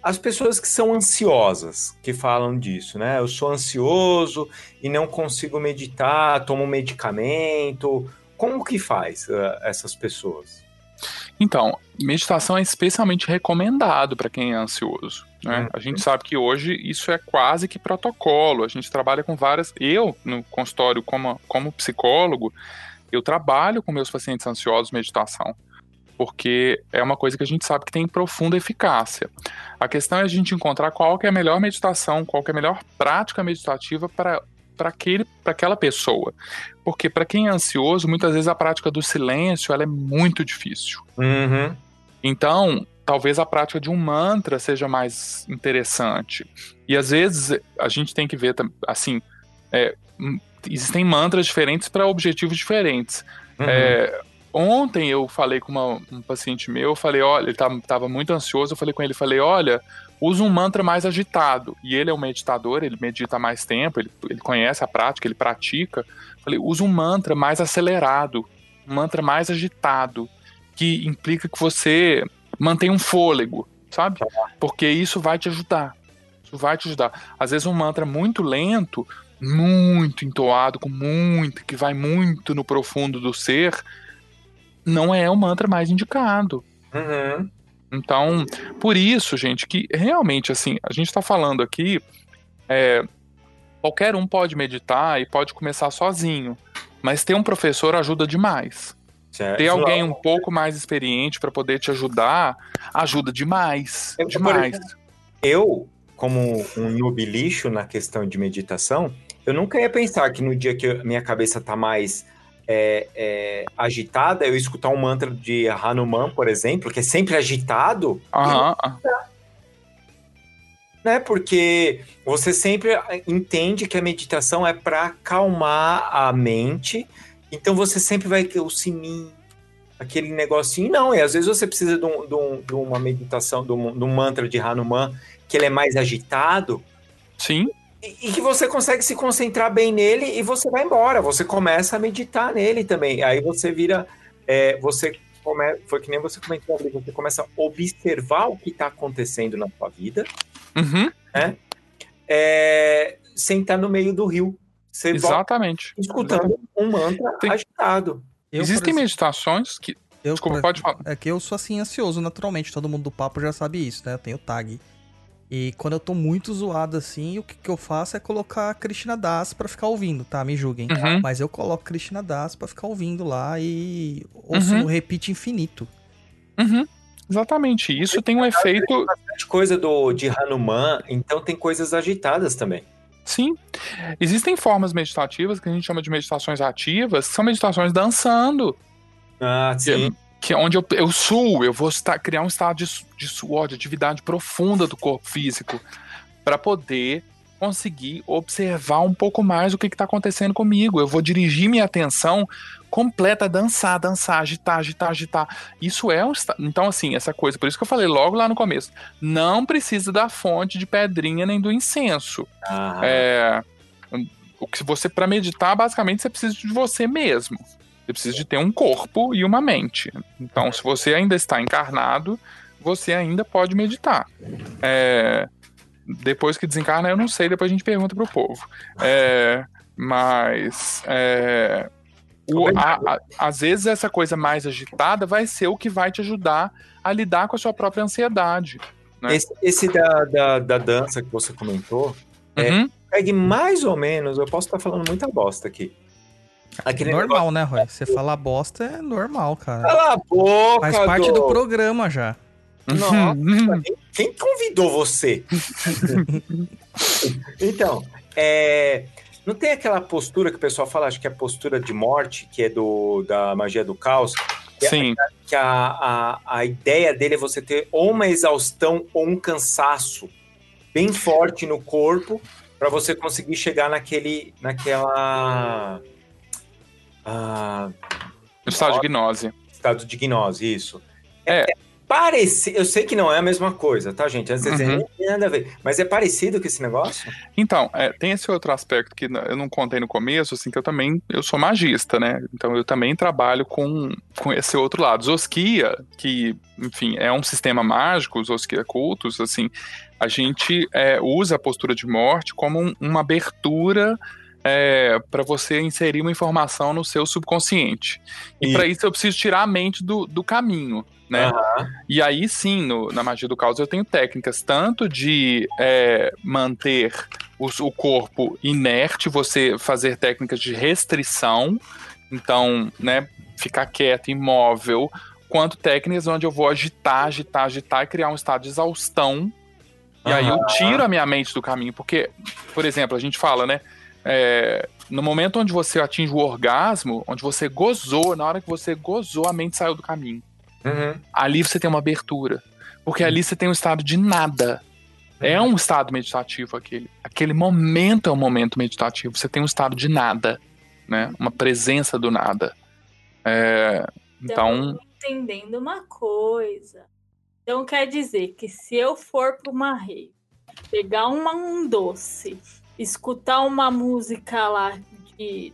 As pessoas que são ansiosas, que falam disso, né? Eu sou ansioso e não consigo meditar, tomo medicamento. Como que faz uh, essas pessoas? Então, meditação é especialmente recomendado para quem é ansioso. Né? Uhum. A gente sabe que hoje isso é quase que protocolo. A gente trabalha com várias. Eu, no consultório, como, como psicólogo, eu trabalho com meus pacientes ansiosos meditação porque é uma coisa que a gente sabe que tem profunda eficácia. A questão é a gente encontrar qual que é a melhor meditação, qual que é a melhor prática meditativa para para aquele para aquela pessoa. Porque para quem é ansioso, muitas vezes a prática do silêncio ela é muito difícil. Uhum. Então, talvez a prática de um mantra seja mais interessante. E às vezes a gente tem que ver assim, é, existem mantras diferentes para objetivos diferentes. Uhum. É, Ontem eu falei com uma, um paciente meu, eu falei, olha, ele estava muito ansioso, eu falei com ele, falei, olha, usa um mantra mais agitado. E ele é um meditador, ele medita mais tempo, ele, ele conhece a prática, ele pratica. falei, usa um mantra mais acelerado, um mantra mais agitado, que implica que você mantém um fôlego, sabe? Porque isso vai te ajudar. Isso vai te ajudar. Às vezes um mantra muito lento, muito entoado, com muito, que vai muito no profundo do ser, não é o mantra mais indicado. Uhum. Então, por isso, gente, que realmente, assim, a gente está falando aqui, é, qualquer um pode meditar e pode começar sozinho, mas ter um professor ajuda demais. Certo. Ter alguém um pouco mais experiente para poder te ajudar ajuda demais. Eu, demais. Eu, como um noob lixo na questão de meditação, eu nunca ia pensar que no dia que minha cabeça tá mais é, é, agitada, eu escutar um mantra de Hanuman, por exemplo, que é sempre agitado. Uhum. Né? Porque você sempre entende que a meditação é para acalmar a mente, então você sempre vai ter o sininho, aquele negocinho. Não, e às vezes você precisa de, um, de, um, de uma meditação, de um, de um mantra de Hanuman, que ele é mais agitado. Sim e que você consegue se concentrar bem nele e você vai embora. Você começa a meditar nele também. Aí você vira. É, você come, foi que nem você comentou ali, você começa a observar o que está acontecendo na sua vida. Uhum. Né? É, sem estar no meio do rio. Você Exatamente. escutando um mantra Tem... agitado. Eu, Existem meditações que. Eu, Desculpa, pode falar. É que eu sou assim ansioso naturalmente, todo mundo do papo já sabe isso, né? Eu tenho tag. E quando eu tô muito zoado assim, o que, que eu faço é colocar Krishna Das pra ficar ouvindo, tá? Me julguem. Uhum. Mas eu coloco Krishna Das pra ficar ouvindo lá e ouço uhum. no repeat infinito. Uhum. Exatamente. Isso tem um efeito. Tem bastante coisa do, de Hanuman, então tem coisas agitadas também. Sim. Existem formas meditativas que a gente chama de meditações ativas, que são meditações dançando. Ah, sim que é onde eu, eu suo, eu vou estar, criar um estado de, de suor, de atividade profunda do corpo físico, para poder conseguir observar um pouco mais o que está acontecendo comigo. Eu vou dirigir minha atenção completa, dançar, dançar, agitar, agitar, agitar. Isso é um então assim essa coisa. Por isso que eu falei logo lá no começo. Não precisa da fonte de pedrinha nem do incenso. É, o que você para meditar basicamente você precisa de você mesmo. Você precisa de ter um corpo e uma mente. Então, se você ainda está encarnado, você ainda pode meditar. É, depois que desencarna, eu não sei, depois a gente pergunta pro povo. É, mas é, o, a, a, às vezes essa coisa mais agitada vai ser o que vai te ajudar a lidar com a sua própria ansiedade. Né? Esse, esse da, da, da, dança que você comentou, é, uhum. pegue mais ou menos, eu posso estar falando muita bosta aqui, Aquele normal, negócio... né, Roy? Você falar bosta é normal, cara. Cala a boca, Faz parte do, do programa já. Nossa, <laughs> quem convidou você? <laughs> então, é, não tem aquela postura que o pessoal fala, acho que é a postura de morte, que é do da magia do caos. Que Sim. A, que a, a, a ideia dele é você ter ou uma exaustão ou um cansaço. bem forte no corpo para você conseguir chegar naquele, naquela ah, estado de gnose. Estado de gnose, isso. É. é parecido. Eu sei que não é a mesma coisa, tá, gente? Antes uhum. não tem nada a ver. Mas é parecido com esse negócio? Então, é, tem esse outro aspecto que eu não contei no começo, assim, que eu também eu sou magista, né? Então eu também trabalho com, com esse outro lado. Zosquia, que, enfim, é um sistema mágico, Zosquia Cultos, assim, a gente é, usa a postura de morte como um, uma abertura é, para você inserir uma informação no seu subconsciente. E, e... para isso eu preciso tirar a mente do, do caminho né? Uhum. E aí sim, no, na magia do caos eu tenho técnicas tanto de é, manter o, o corpo inerte, você fazer técnicas de restrição, então, né, ficar quieto, imóvel, quanto técnicas onde eu vou agitar, agitar, agitar e criar um estado de exaustão. E uhum. aí eu tiro a minha mente do caminho, porque, por exemplo, a gente fala, né? É, no momento onde você atinge o orgasmo, onde você gozou, na hora que você gozou, a mente saiu do caminho. Uhum. Ali você tem uma abertura. Porque ali você tem um estado de nada. É um estado meditativo aquele. Aquele momento é um momento meditativo. Você tem um estado de nada, né? Uma presença do nada. É, então. entendendo uma coisa. Então quer dizer que se eu for para uma rede, pegar uma, um doce, escutar uma música lá de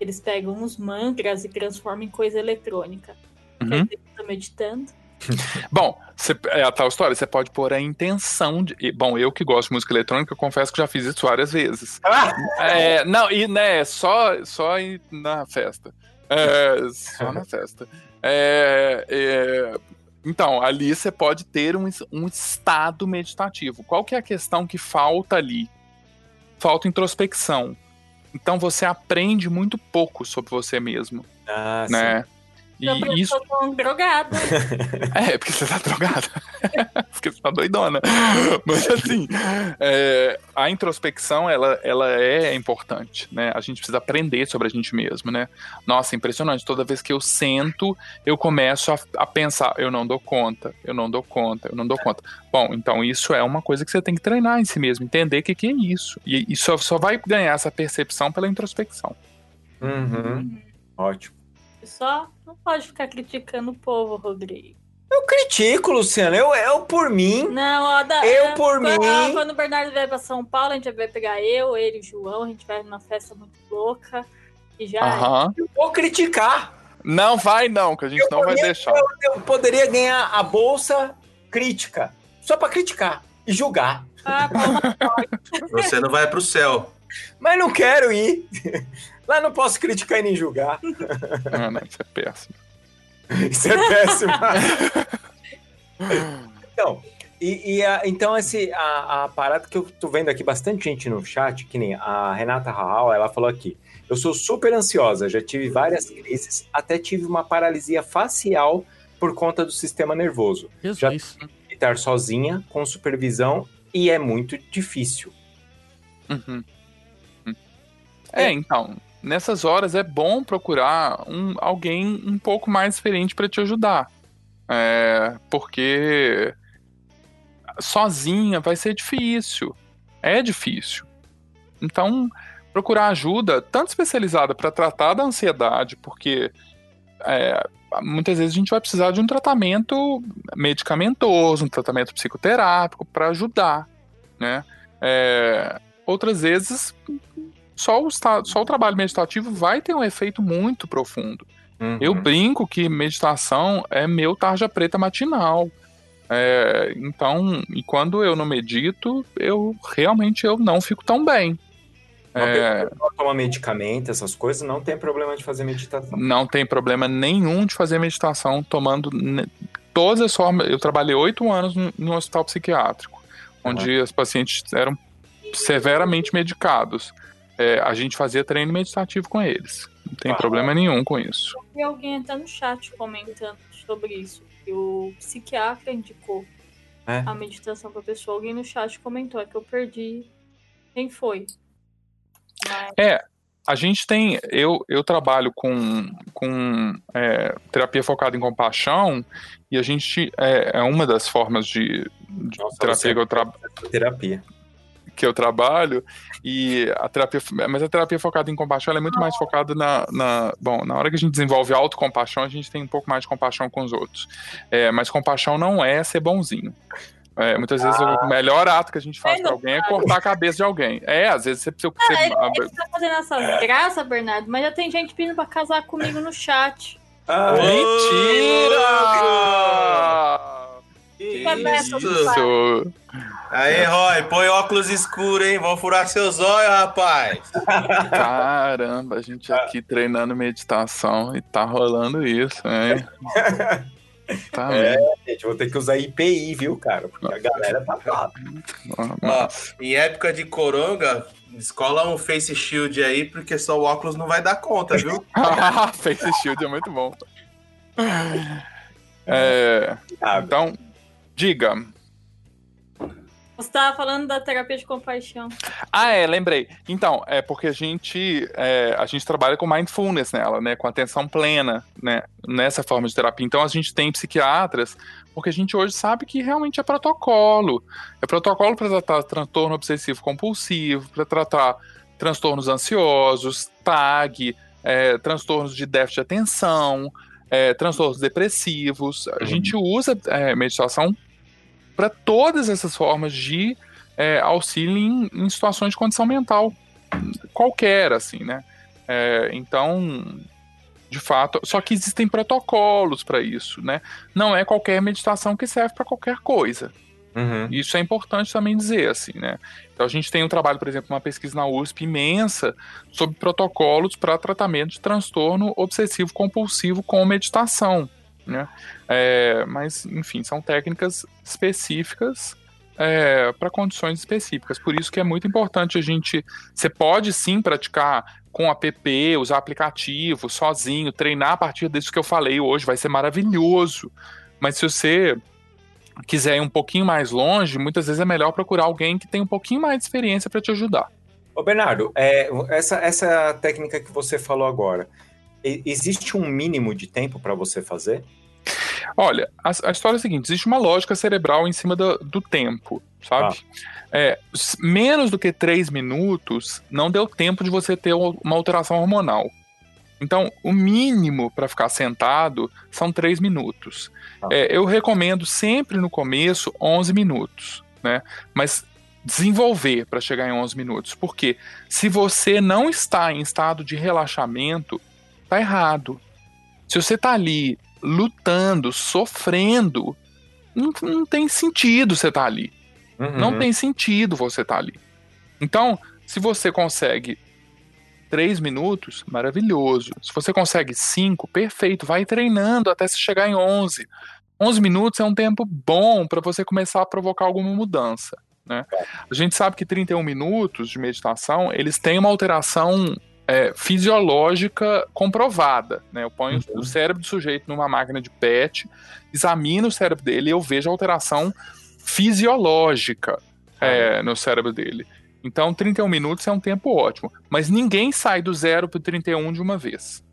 eles pegam uns mantras e transformam em coisa eletrônica. Uhum. Tô meditando. <laughs> Bom, cê, é a tal história, você pode pôr a intenção de. Bom, eu que gosto de música eletrônica, eu confesso que já fiz isso várias vezes. <laughs> Ah! É, não, e né, só, só na festa. É, só na festa. É, é, então, ali você pode ter um, um estado meditativo. Qual que é a questão que falta ali? Falta introspecção. Então você aprende muito pouco sobre você mesmo. Ah, né? Sim. E eu isso... tô drogada. <laughs> é, porque você tá drogada. <laughs> porque você tá doidona. Mas assim, é, a introspecção, ela, ela é importante, né? A gente precisa aprender sobre a gente mesmo, né? Nossa, impressionante. Toda vez que eu sento, eu começo a, a pensar, eu não dou conta, eu não dou conta, eu não dou conta. Bom, então isso é uma coisa que você tem que treinar em si mesmo, entender o que, que é isso. E isso só vai ganhar essa percepção pela introspecção. Uhum. Ótimo. Só não pode ficar criticando o povo, Rodrigo. Eu critico, Luciano. Eu, eu por mim. Não, ó, da, eu é, por quando, mim. Quando o Bernardo vier pra São Paulo, a gente vai pegar eu, ele e o João. A gente vai numa festa muito louca. E já. Uhum. Eu vou criticar. Não vai, não, que a gente eu, não vai deixar. Eu, eu, poderia ganhar a bolsa crítica. Só pra criticar e julgar. Ah, Você não vai pro céu. Mas não quero ir. Lá não posso criticar e nem julgar. <laughs> Ah, não, isso é péssimo. <laughs> isso é péssimo. <laughs> então, e, e a, então esse, a, a, parada que eu tô vendo aqui, bastante gente no chat, que nem a Renata Raal, ela falou aqui, eu sou super ansiosa, já tive várias crises, até tive uma paralisia facial por conta do sistema nervoso. Jesus. Já estar sozinha, com supervisão, e é muito difícil. Uhum. É, então, nessas horas é bom procurar um, alguém um pouco mais experiente para te ajudar. É, porque sozinha vai ser difícil. É difícil. Então, procurar ajuda, tanto especializada para tratar da ansiedade, porque é, muitas vezes a gente vai precisar de um tratamento medicamentoso, um tratamento psicoterápico para ajudar, né? É, outras vezes só o, só o trabalho meditativo vai ter um efeito muito profundo. Uhum. Eu brinco que meditação é meu tarja preta matinal. É, então, e quando eu não medito, eu realmente eu não fico tão bem. Uma é, toma medicamento, essas coisas, não tem problema de fazer meditação. Não tem problema nenhum de fazer meditação tomando todas as formas. Eu trabalhei oito anos no, hospital psiquiátrico, onde uhum. os pacientes eram severamente medicados é, a gente fazia treino meditativo com eles. Não tem ah, problema nenhum com isso. E alguém até no chat comentando sobre isso. Que o psiquiatra indicou é? a meditação para pessoa. Alguém no chat comentou, é que eu perdi quem foi. Mas... É, a gente tem. Eu, eu trabalho com, com é, terapia focada em compaixão e a gente. É, é uma das formas de, de Nossa, terapia que eu trabalho. Terapia. Que eu trabalho, e a terapia, mas a terapia focada em compaixão é muito mais focada na, na, Bom, na hora que a gente desenvolve autocompaixão, a gente tem um pouco mais de compaixão com os outros. É, mas compaixão não é ser bonzinho. É, muitas vezes ah. o melhor ato que a gente faz é, pra alguém é cortar a cabeça de alguém. É, às vezes você precisa. Ah, você... Ele, ele tá fazendo essas graças, Bernardo, mas já tem gente pedindo pra casar comigo no chat. Ah, Mentira! Isso! Aí, Roy, põe óculos escuros, hein? Vão furar seus olhos, rapaz! Caramba, a gente aqui treinando meditação e tá rolando isso, hein? Tá <laughs> é, gente, vou ter que usar IPI, viu, cara? Porque a galera tá brava. Ó, em época de coronga, descola um face shield aí, porque só o óculos não vai dar conta, viu? <laughs> face shield é muito bom. É, ah, então, diga, você estava falando da terapia de compaixão. Ah, é, lembrei. Então, é porque a gente, é, a gente trabalha com mindfulness nela, né? Com atenção plena, né? Nessa forma de terapia. Então, a gente tem psiquiatras, porque a gente hoje sabe que realmente é protocolo. É protocolo para tratar transtorno obsessivo compulsivo, para tratar transtornos ansiosos, TAG, é, transtornos de déficit de atenção, é, transtornos depressivos. A uhum. gente usa é, meditação para todas essas formas de é, auxílio em, em, situações de condição mental qualquer, assim, né? É, então, de fato, só que existem protocolos para isso, né? Não é qualquer meditação que serve para qualquer coisa. Uhum. Isso é importante também dizer, assim, né? Então a gente tem um trabalho, por exemplo, uma pesquisa na USP imensa sobre protocolos para tratamento de transtorno obsessivo compulsivo com meditação né? É, mas, enfim, são técnicas específicas é, para condições específicas. Por isso que é muito importante a gente. Você pode sim praticar com app, usar aplicativo, sozinho, treinar a partir disso que eu falei hoje, vai ser maravilhoso. Mas se você quiser ir um pouquinho mais longe, muitas vezes é melhor procurar alguém que tem um pouquinho mais de experiência para te ajudar. Ô Bernardo, é, essa, essa técnica que você falou agora, existe um mínimo de tempo para você fazer? Olha, a, a, história é a seguinte: existe uma lógica cerebral em cima do, do tempo, sabe? Ah. É, menos do que três minutos não deu tempo de você ter uma alteração hormonal. Então, o mínimo para ficar sentado são três minutos. Ah. É, eu recomendo sempre no começo 11 minutos, né? Mas desenvolver para chegar em 11 minutos. Porque se você não está em estado de relaxamento, tá errado. Se você tá ali lutando, sofrendo, não, não tem sentido você tá ali. Uhum. Não tem sentido você tá ali. Então, se você consegue três minutos, maravilhoso. Se você consegue cinco, perfeito. Vai treinando até se chegar em 11. 11 minutos é um tempo bom para você começar a provocar alguma mudança. Né? A gente sabe que 31 minutos de meditação, eles têm uma alteração é, fisiológica comprovada. Né? Eu ponho uhum. o cérebro do sujeito numa máquina de PET, examino o cérebro dele e eu vejo a alteração fisiológica é, no cérebro dele. Então, 31 minutos é um tempo ótimo. Mas ninguém sai do zero para 31 de uma vez.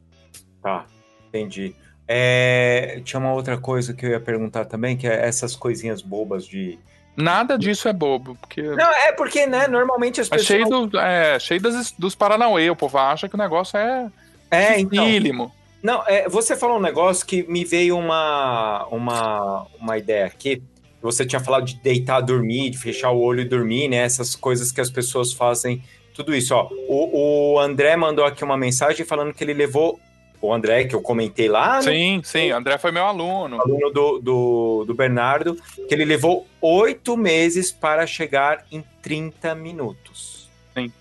Tá, entendi. É, tinha uma outra coisa que eu ia perguntar também, que é essas coisinhas bobas de Nada disso é bobo, porque... Não, é porque, né, normalmente as pessoas... É cheio, do, é, cheio das, dos Paranauê, o povo acha que o negócio é... É, então... Não, é, você falou um negócio que me veio uma, uma, uma ideia aqui. Você tinha falado de deitar, dormir, de fechar o olho e dormir, né? Essas coisas que as pessoas fazem, tudo isso, ó. O, o André mandou aqui uma mensagem falando que ele levou o André, que eu comentei lá. Né? Sim, né? sim, André foi meu aluno. Aluno do, do, do, Bernardo, que ele levou oito meses para chegar em 30 minutos. Sim.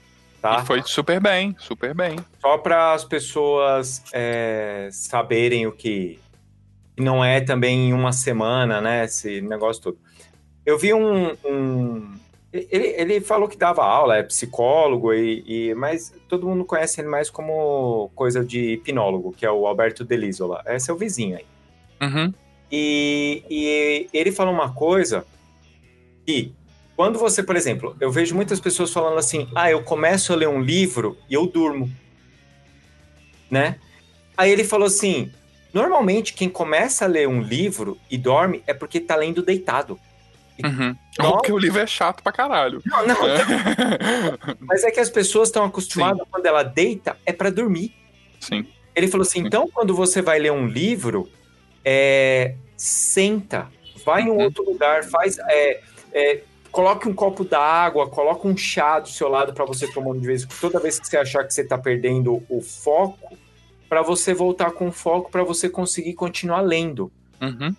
Tá? E foi super bem, super bem. Só para as pessoas é, saberem o que não é também em uma semana, né? Esse negócio todo. Eu vi um, um ele, ele falou que dava aula, é psicólogo, e, e, mas todo mundo conhece ele mais como coisa de hipnólogo, que é o Alberto Delisola. É seu vizinho aí. Uhum. E, e ele falou uma coisa que, quando você, por exemplo, eu vejo muitas pessoas falando assim: ah, eu começo a ler um livro e eu durmo. Né? Aí ele falou assim: normalmente quem começa a ler um livro e dorme é porque tá lendo deitado. Uhum. Então, porque o livro é chato pra caralho. Não, não. É. Mas é que <laughs> as pessoas estão acostumadas, Sim. quando ela deita, é para dormir. Sim. Ele falou assim: Sim. então, quando você vai ler um livro, é, senta, vai em um uhum. outro lugar, faz. É, é, coloque um copo d'água, coloque um chá do seu lado para você tomar de vez toda vez que você achar que você está perdendo o foco, para você voltar com foco, para você conseguir continuar lendo. Uhum.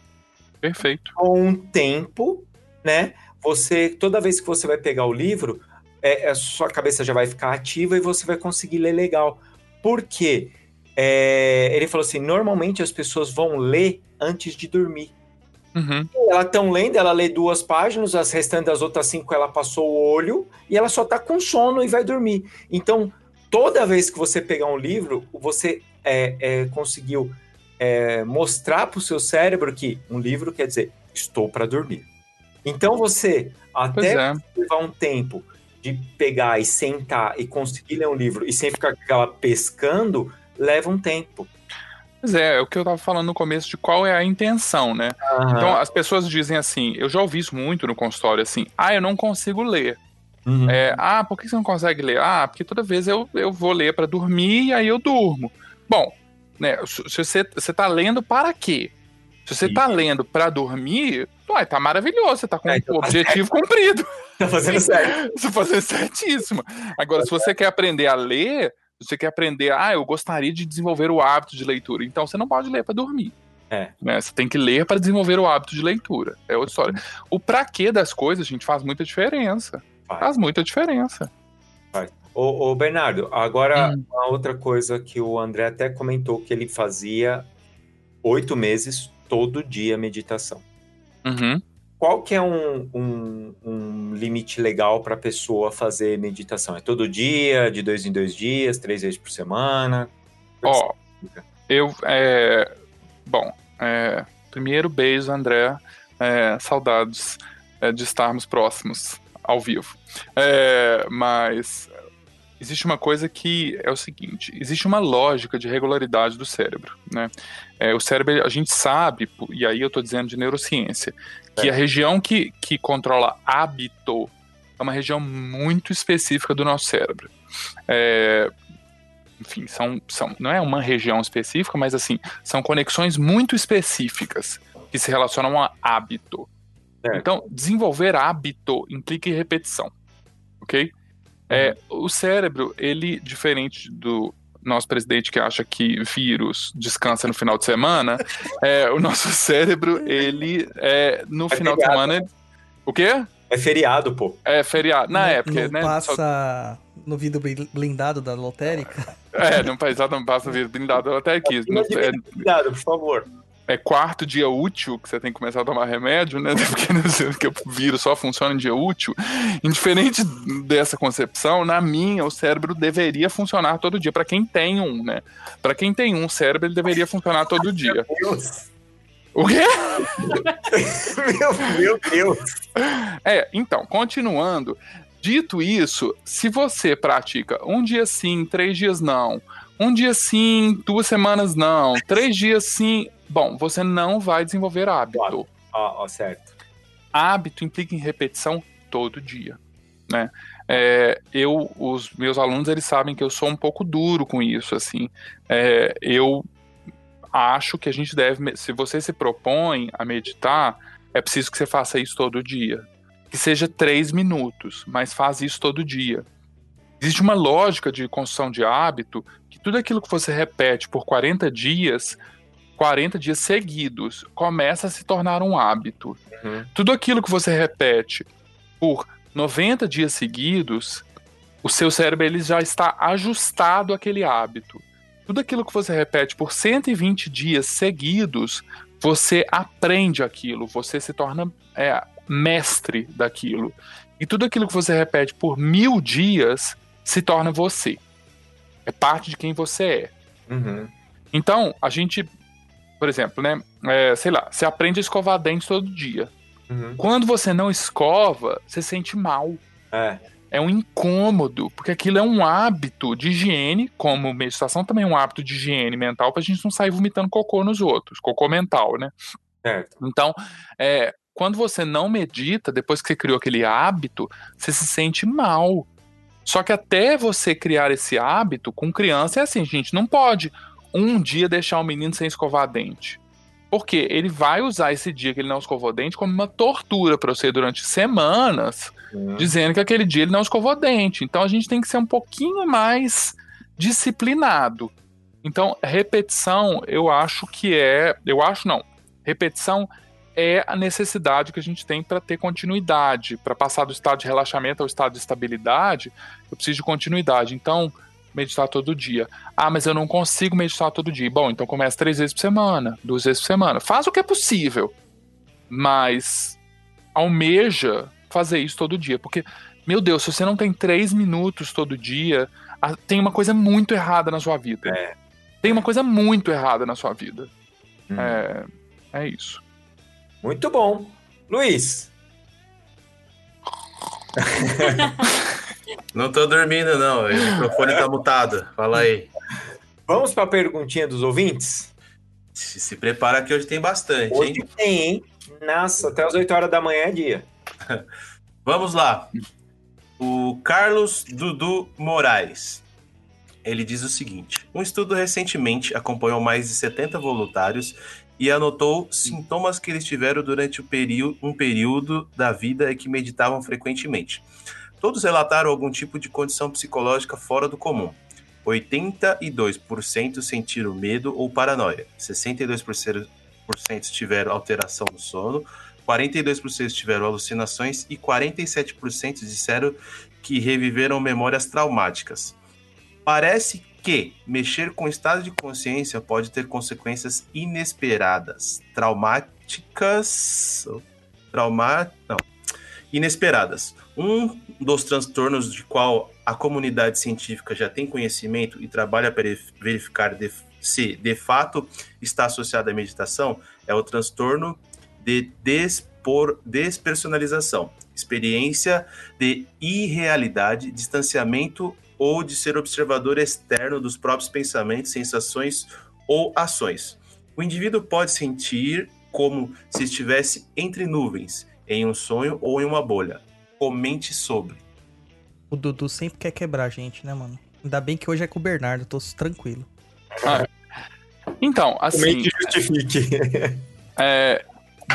Perfeito. Com um tempo, né? Você toda vez que você vai pegar o livro, é, a sua cabeça já vai ficar ativa e você vai conseguir ler legal. Por quê? É, ele falou assim: normalmente as pessoas vão ler antes de dormir. Uhum. Ela tão lendo, ela lê duas páginas, as restantes das outras cinco ela passou o olho e ela só tá com sono e vai dormir. Então, toda vez que você pegar um livro, você é, é, conseguiu é, mostrar para o seu cérebro que um livro quer dizer estou para dormir. Então você até é. levar um tempo de pegar e sentar e conseguir ler um livro e sem ficar aquela pescando, leva um tempo. Pois é, é o que eu estava falando no começo de qual é a intenção, né? Uhum. Então as pessoas dizem assim, eu já ouvi isso muito no consultório, assim, ah, eu não consigo ler. Uhum. É, ah, por que você não consegue ler? Ah, porque toda vez eu, eu vou ler para dormir e aí eu durmo. Bom, né, se você, você tá lendo para quê? Se você está lendo para dormir, uai, tá maravilhoso, você tá com é, então o tá objetivo tá cumprido. <laughs> Tá fazendo certo. <laughs> Você tá fazendo certíssimo. Agora, se você quer aprender a ler, você quer aprender, ah, eu gostaria de desenvolver o hábito de leitura. Então você não pode ler para dormir. É. Né? Você tem que ler para desenvolver o hábito de leitura. É outra história. O pra quê das coisas, gente, faz muita diferença. Faz, faz muita diferença. Faz. Ô, ô Bernardo, agora hum. uma outra coisa que o André até comentou que ele fazia oito meses todo dia meditação. Uhum qual que é um, um, um limite legal para a pessoa fazer meditação? É todo dia, de dois em dois dias, três vezes por semana? Ó, oh, eu... É, bom, é, primeiro beijo, André. É, saudades é, de estarmos próximos ao vivo. É, mas existe uma coisa que é o seguinte: existe uma lógica de regularidade do cérebro. Né? É, o cérebro, a gente sabe, e aí eu estou dizendo de neurociência, que é. a região que, que controla hábito é uma região muito específica do nosso cérebro. É, enfim, são, são, não é uma região específica, mas assim, são conexões muito específicas que se relacionam a hábito. É. Então, desenvolver hábito implica em repetição, ok? É, o cérebro, ele, diferente do nosso presidente que acha que vírus descansa no final de semana, <laughs> é, o nosso cérebro, ele, é, no é final feriado. de semana... O quê? É feriado, pô. É feriado. Na época, não né? passa só... no vidro blindado da lotérica? É, não, não passa no vidro blindado da lotérica. Não, é, blindado, por favor é quarto dia útil que você tem que começar a tomar remédio, né? <laughs> Porque o vírus só funciona em dia útil. Indiferente dessa concepção, na minha, o cérebro deveria funcionar todo dia. Para quem tem um, né? Para quem tem um cérebro, ele deveria funcionar todo dia. Meu Deus. O quê? <laughs> meu, meu Deus. É, então, continuando. Dito isso, se você pratica um dia sim, três dias não, um dia sim, duas semanas não, três dias sim, Bom, você não vai desenvolver hábito. Ó, ó, certo. Hábito implica em repetição todo dia, né? É, eu, os meus alunos, eles sabem que eu sou um pouco duro com isso, assim. É, eu acho que a gente deve, se você se propõe a meditar, é preciso que você faça isso todo dia. Que seja três minutos, mas faz isso todo dia. Existe uma lógica de construção de hábito que tudo aquilo que você repete por 40 dias 40 dias seguidos começa a se tornar um hábito. Uhum. Tudo aquilo que você repete por 90 dias seguidos, o seu cérebro ele já está ajustado àquele hábito. Tudo aquilo que você repete por 120 dias seguidos, você aprende aquilo, você se torna é, mestre daquilo. E tudo aquilo que você repete por mil dias se torna você. É parte de quem você é. Uhum. Então, a gente por exemplo, né? É, sei lá, você aprende a escovar dentes todo dia. Uhum. Quando você não escova, você sente mal. É. É um incômodo, porque aquilo é um hábito de higiene, como meditação também é um hábito de higiene mental, pra gente não sair vomitando cocô nos outros, cocô mental, né? Certo. Então, é, quando você não medita, depois que você criou aquele hábito, você se sente mal. Só que até você criar esse hábito, com criança é assim, gente, não pode um dia deixar o menino sem escovar dente. Porque ele vai usar esse dia que ele não escovou dente como uma tortura para você durante semanas, uhum. dizendo que aquele dia ele não escovou dente. Então a gente tem que ser um pouquinho mais disciplinado. Então, repetição, eu acho que é. Eu acho não. Repetição é a necessidade que a gente tem para ter continuidade. Para passar do estado de relaxamento ao estado de estabilidade, eu preciso de continuidade. Então, meditar todo dia. Ah, mas eu não consigo meditar todo dia. Bom, então começa três vezes por semana, duas vezes por semana. Faz o que é possível, mas almeja fazer isso todo dia. Porque, meu Deus, se você não tem três minutos todo dia, tem uma coisa muito errada na sua vida. É. Tem uma coisa muito errada na sua vida. Hum. É, é isso. Muito bom. Luiz. <laughs> não tô dormindo, não. O microfone tá mutado. Fala aí. Vamos para a perguntinha dos ouvintes? Se, se, prepara que hoje tem bastante, hoje hein? tem, hein? Nossa, até as 8 horas da manhã é dia. <laughs> Vamos lá. O Carlos Dudu Moraes. Ele diz o seguinte: Um estudo recentemente acompanhou mais de 70 voluntários e anotou sintomas que eles tiveram durante um período da vida e que meditavam frequentemente. Todos relataram algum tipo de condição psicológica fora do comum. 82% sentiram medo ou paranoia, 62% tiveram alteração no sono, 42% tiveram alucinações e 47% disseram que reviveram memórias traumáticas. Parece que mexer com o estado de consciência pode ter consequências inesperadas, traumáticas, trauma, não, inesperadas. Um dos transtornos de qual a comunidade científica já tem conhecimento e trabalha para verificar de, se de fato está associado à meditação é o transtorno de despor, despersonalização, experiência de irrealidade, distanciamento ou de ser observador externo dos próprios pensamentos, sensações ou ações. O indivíduo pode sentir como se estivesse entre nuvens, em um sonho ou em uma bolha. Comente sobre. O Dudu sempre quer quebrar a gente, né, mano? Ainda bem que hoje é com o Bernardo, tô tranquilo. Ah, então, assim. Comente justifique. É,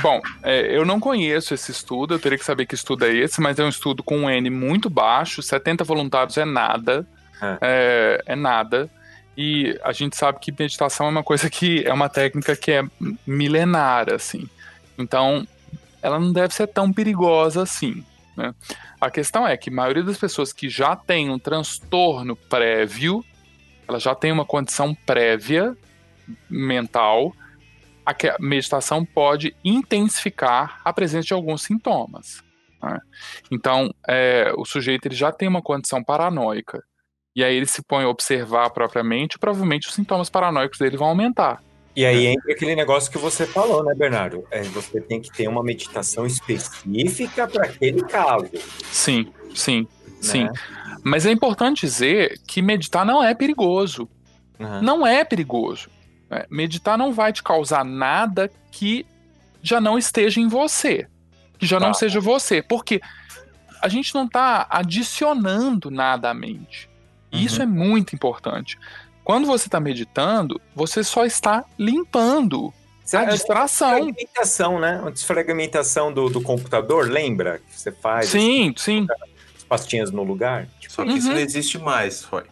Bom, é, eu não conheço esse estudo, eu teria que saber que estudo é esse, mas é um estudo com um N muito baixo, 70 voluntários é nada, é. É, é nada. E a gente sabe que meditação é uma coisa que é uma técnica que é milenar, assim. Então, ela não deve ser tão perigosa assim. Né? A questão é que a maioria das pessoas que já tem um transtorno prévio, ela já tem uma condição prévia mental, a meditação pode intensificar a presença de alguns sintomas. Né? Então, é, o sujeito ele já tem uma condição paranoica, e aí ele se põe a observar propriamente, provavelmente os sintomas paranoicos dele vão aumentar. E aí entra aquele negócio que você falou, né, Bernardo? É, você tem que ter uma meditação específica para aquele caso. Sim, sim, né? sim. Mas é importante dizer que meditar não é perigoso. Uhum. Não é perigoso. É, meditar não vai te causar nada que já não esteja em você, que já tá. não seja você, porque a gente não está adicionando nada à mente. E uhum. isso é muito importante. Quando você está meditando, você só está limpando a distração. Desfragmentação, né? Uma desfragmentação do, do computador, lembra? Que você faz. Sim, assim, sim. As pastinhas no lugar. Tipo, Só que uhum. isso não existe mais, foi.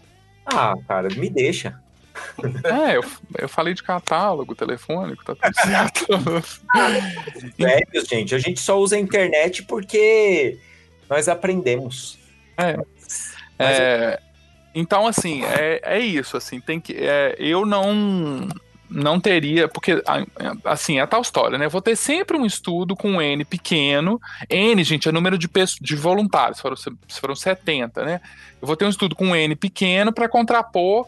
Ah, cara, me deixa. <laughs> É, eu, eu falei de catálogo telefônico, tá tudo certo. <laughs> Velhos, gente, a gente só usa a internet porque nós aprendemos. É. é então, assim, é, é isso, assim, tem que. É, eu não não teria, porque assim, é tal história, né? Eu vou ter sempre um estudo com N pequeno. N, gente, é número de, de voluntários, foram, foram 70, né? Eu vou ter um estudo com N pequeno para contrapor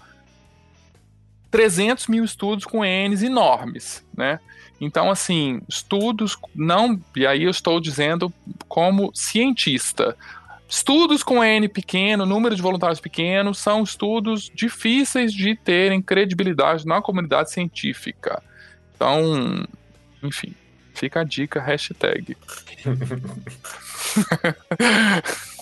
300 mil estudos com N's enormes, né? Então, assim, estudos não. E aí eu estou dizendo como cientista. Estudos com N pequeno, número de voluntários pequeno, são estudos difíceis de terem credibilidade na comunidade científica. Então, enfim. Fica a dica, hashtag. <laughs>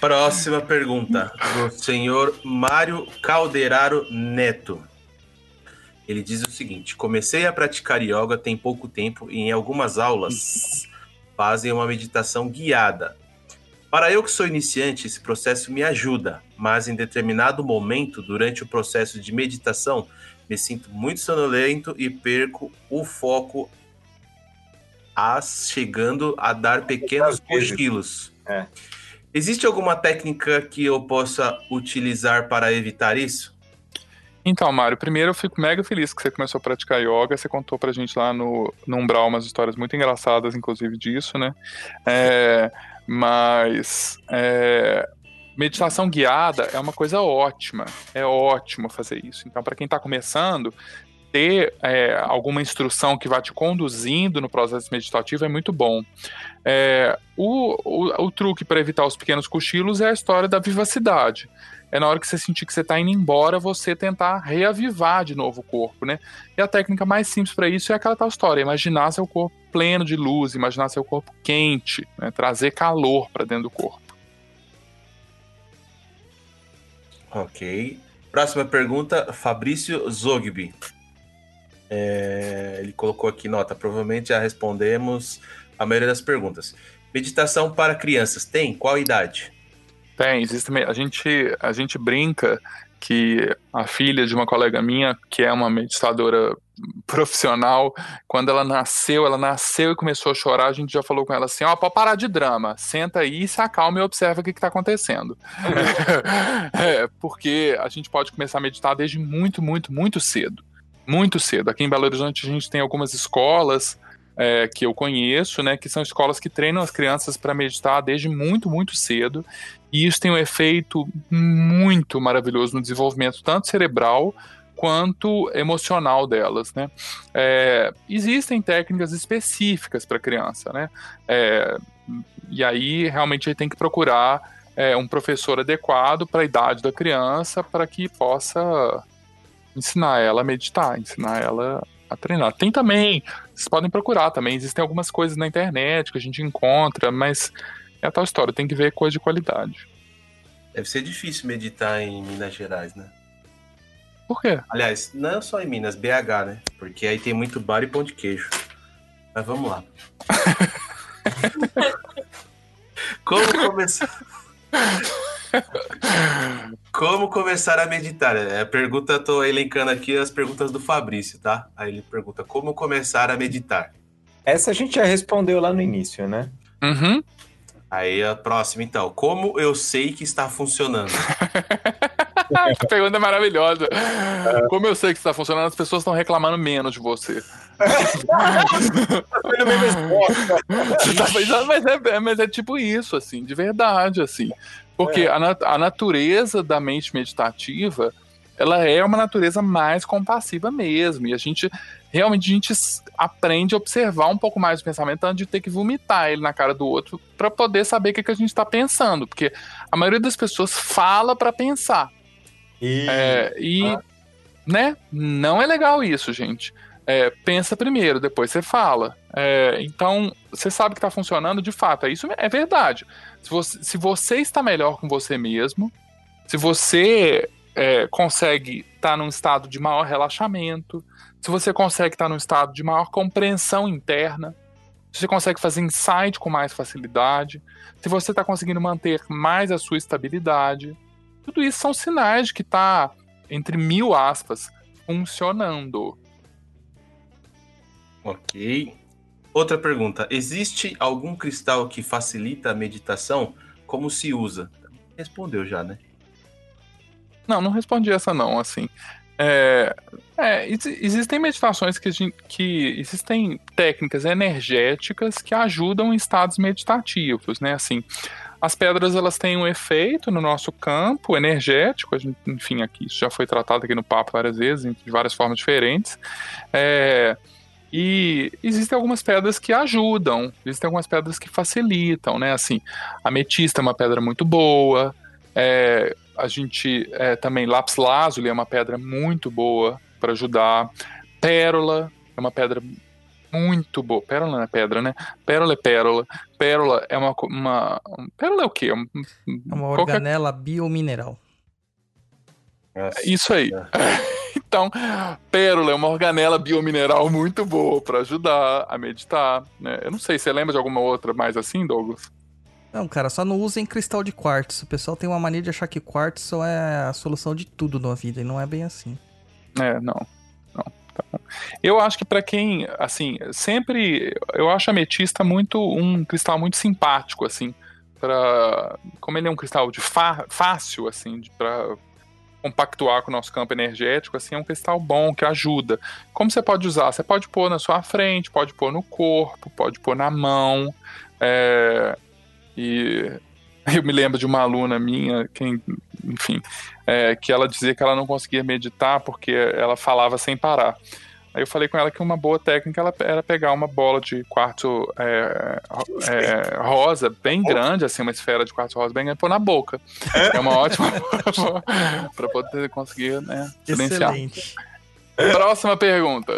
Próxima pergunta, do senhor Mário Calderaro Neto. Ele diz o seguinte: comecei a praticar yoga tem pouco tempo e em algumas aulas fazem uma meditação guiada. Para eu que sou iniciante, esse processo me ajuda, mas em determinado momento, durante o processo de meditação, me sinto muito sonolento e perco o foco, as, chegando a dar pequenos cochilos. É. Existe alguma técnica que eu possa utilizar para evitar isso? Então, Mário, primeiro eu fico mega feliz que você começou a praticar yoga. Você contou pra gente lá no, no Umbral umas histórias muito engraçadas, inclusive, disso, né? É, mas é, meditação guiada é uma coisa ótima, é ótimo fazer isso. Então, para quem está começando, ter é, alguma instrução que vá te conduzindo no processo meditativo é muito bom. É, o, o, o, truque para evitar os pequenos cochilos é a história da vivacidade. É na hora que você sentir que você está indo embora, você tentar reavivar de novo o corpo, né? E a técnica mais simples para isso é aquela tal história: imaginar seu corpo pleno de luz, imaginar seu corpo quente, né? trazer calor para dentro do corpo. Ok. Próxima pergunta, Fabrício Zogby. É, ele colocou aqui nota, provavelmente já respondemos a maioria das perguntas. Meditação para crianças, tem? Qual idade? Tem, existe, a gente, a gente brinca que a filha de uma colega minha, que é uma meditadora profissional, quando ela nasceu, ela nasceu e começou a chorar, a gente já falou com ela assim, ó, oh, pode parar de drama, senta aí, se acalma e observa o que está acontecendo. <laughs> é, porque a gente pode começar a meditar desde muito, muito, muito cedo. Muito cedo. Aqui em Belo Horizonte a gente tem algumas escolas é, que eu conheço, né, que são escolas que treinam as crianças para meditar desde muito, muito cedo. E isso tem um efeito muito maravilhoso no desenvolvimento, tanto cerebral quanto emocional delas, né? É, existem técnicas específicas para criança, né? É, e aí realmente a gente tem que procurar é, um professor adequado para a idade da criança para que possa ensinar ela a meditar, ensinar ela a treinar. Tem também, vocês podem procurar também, existem algumas coisas na internet que a gente encontra, mas é a tal história, tem que ver coisa de qualidade. Deve ser difícil meditar em Minas Gerais, né? Por quê? Aliás, não só em Minas, BH, né? Porque aí tem muito bar e pão de queijo. Mas vamos lá. <laughs> Como começar? <laughs> Como começar a meditar? É, a pergunta, tô elencando aqui as perguntas do Fabrício, tá? Aí ele pergunta: como começar a meditar? Essa a gente já respondeu lá no início, né? Uhum. Aí a próxima, então. Como eu sei que está funcionando? <laughs> a pergunta é maravilhosa. É. Como eu sei que está funcionando, as pessoas estão reclamando menos de você. <laughs> <laughs> tá pensando, mas, é, mas é tipo isso, assim, de verdade, assim. Porque é. a, nat a natureza da mente meditativa ela é uma natureza mais compassiva mesmo. E a gente realmente a gente aprende a observar um pouco mais o pensamento antes de ter que vomitar ele na cara do outro para poder saber o que, que a gente está pensando. Porque a maioria das pessoas fala para pensar. E, é, e ah. né, não é legal isso, gente. É, pensa primeiro, depois você fala. É, então, você sabe que está funcionando de fato. Isso é verdade. Se você, se você está melhor com você mesmo, se você é, consegue estar tá num estado de maior relaxamento, se você consegue estar tá num estado de maior compreensão interna, se você consegue fazer insight com mais facilidade, se você está conseguindo manter mais a sua estabilidade, tudo isso são sinais de que está, entre mil aspas, funcionando. Ok. Outra pergunta: existe algum cristal que facilita a meditação? Como se usa? Respondeu já, né? Não, não respondi essa não, assim. É, é, existem meditações que, que existem técnicas energéticas que ajudam em estados meditativos, né? Assim, as pedras elas têm um efeito no nosso campo energético, gente, enfim, aqui isso já foi tratado aqui no papo várias vezes, de várias formas diferentes. É, e existem algumas pedras que ajudam, existem algumas pedras que facilitam, né? Assim, ametista é uma pedra muito boa, é, a gente é, também lápis lazuli é uma pedra muito boa para ajudar. Pérola é uma pedra muito boa. Pérola não é pedra, né? Pérola é pérola. Pérola é uma. uma pérola é o quê? Um, é uma organela qualquer... biomineral. Isso aí. É. <laughs> Então, pérola é uma organela biomineral muito boa para ajudar a meditar. Né? Eu não sei, você lembra de alguma outra mais assim, Douglas? Não, cara, só não usem cristal de quartzo. O pessoal tem uma mania de achar que quartzo é a solução de tudo na vida, e não é bem assim. É, não. Não. Tá eu acho que para quem, assim, sempre. Eu acho ametista muito. um cristal muito simpático, assim. Pra, como ele é um cristal de fácil, assim, para compactuar com o nosso campo energético, assim, é um cristal bom, que ajuda. Como você pode usar? Você pode pôr na sua frente, pode pôr no corpo, pode pôr na mão. É, e eu me lembro de uma aluna minha, quem, enfim, é, que ela dizia que ela não conseguia meditar porque ela falava sem parar. Aí eu falei com ela que uma boa técnica era pegar uma bola de quartzo é, é, rosa, bem grande, assim, uma esfera de quartzo rosa bem grande, e pôr na boca. É, é uma ótima <laughs> para poder conseguir né, silenciar. Excelente. Próxima pergunta.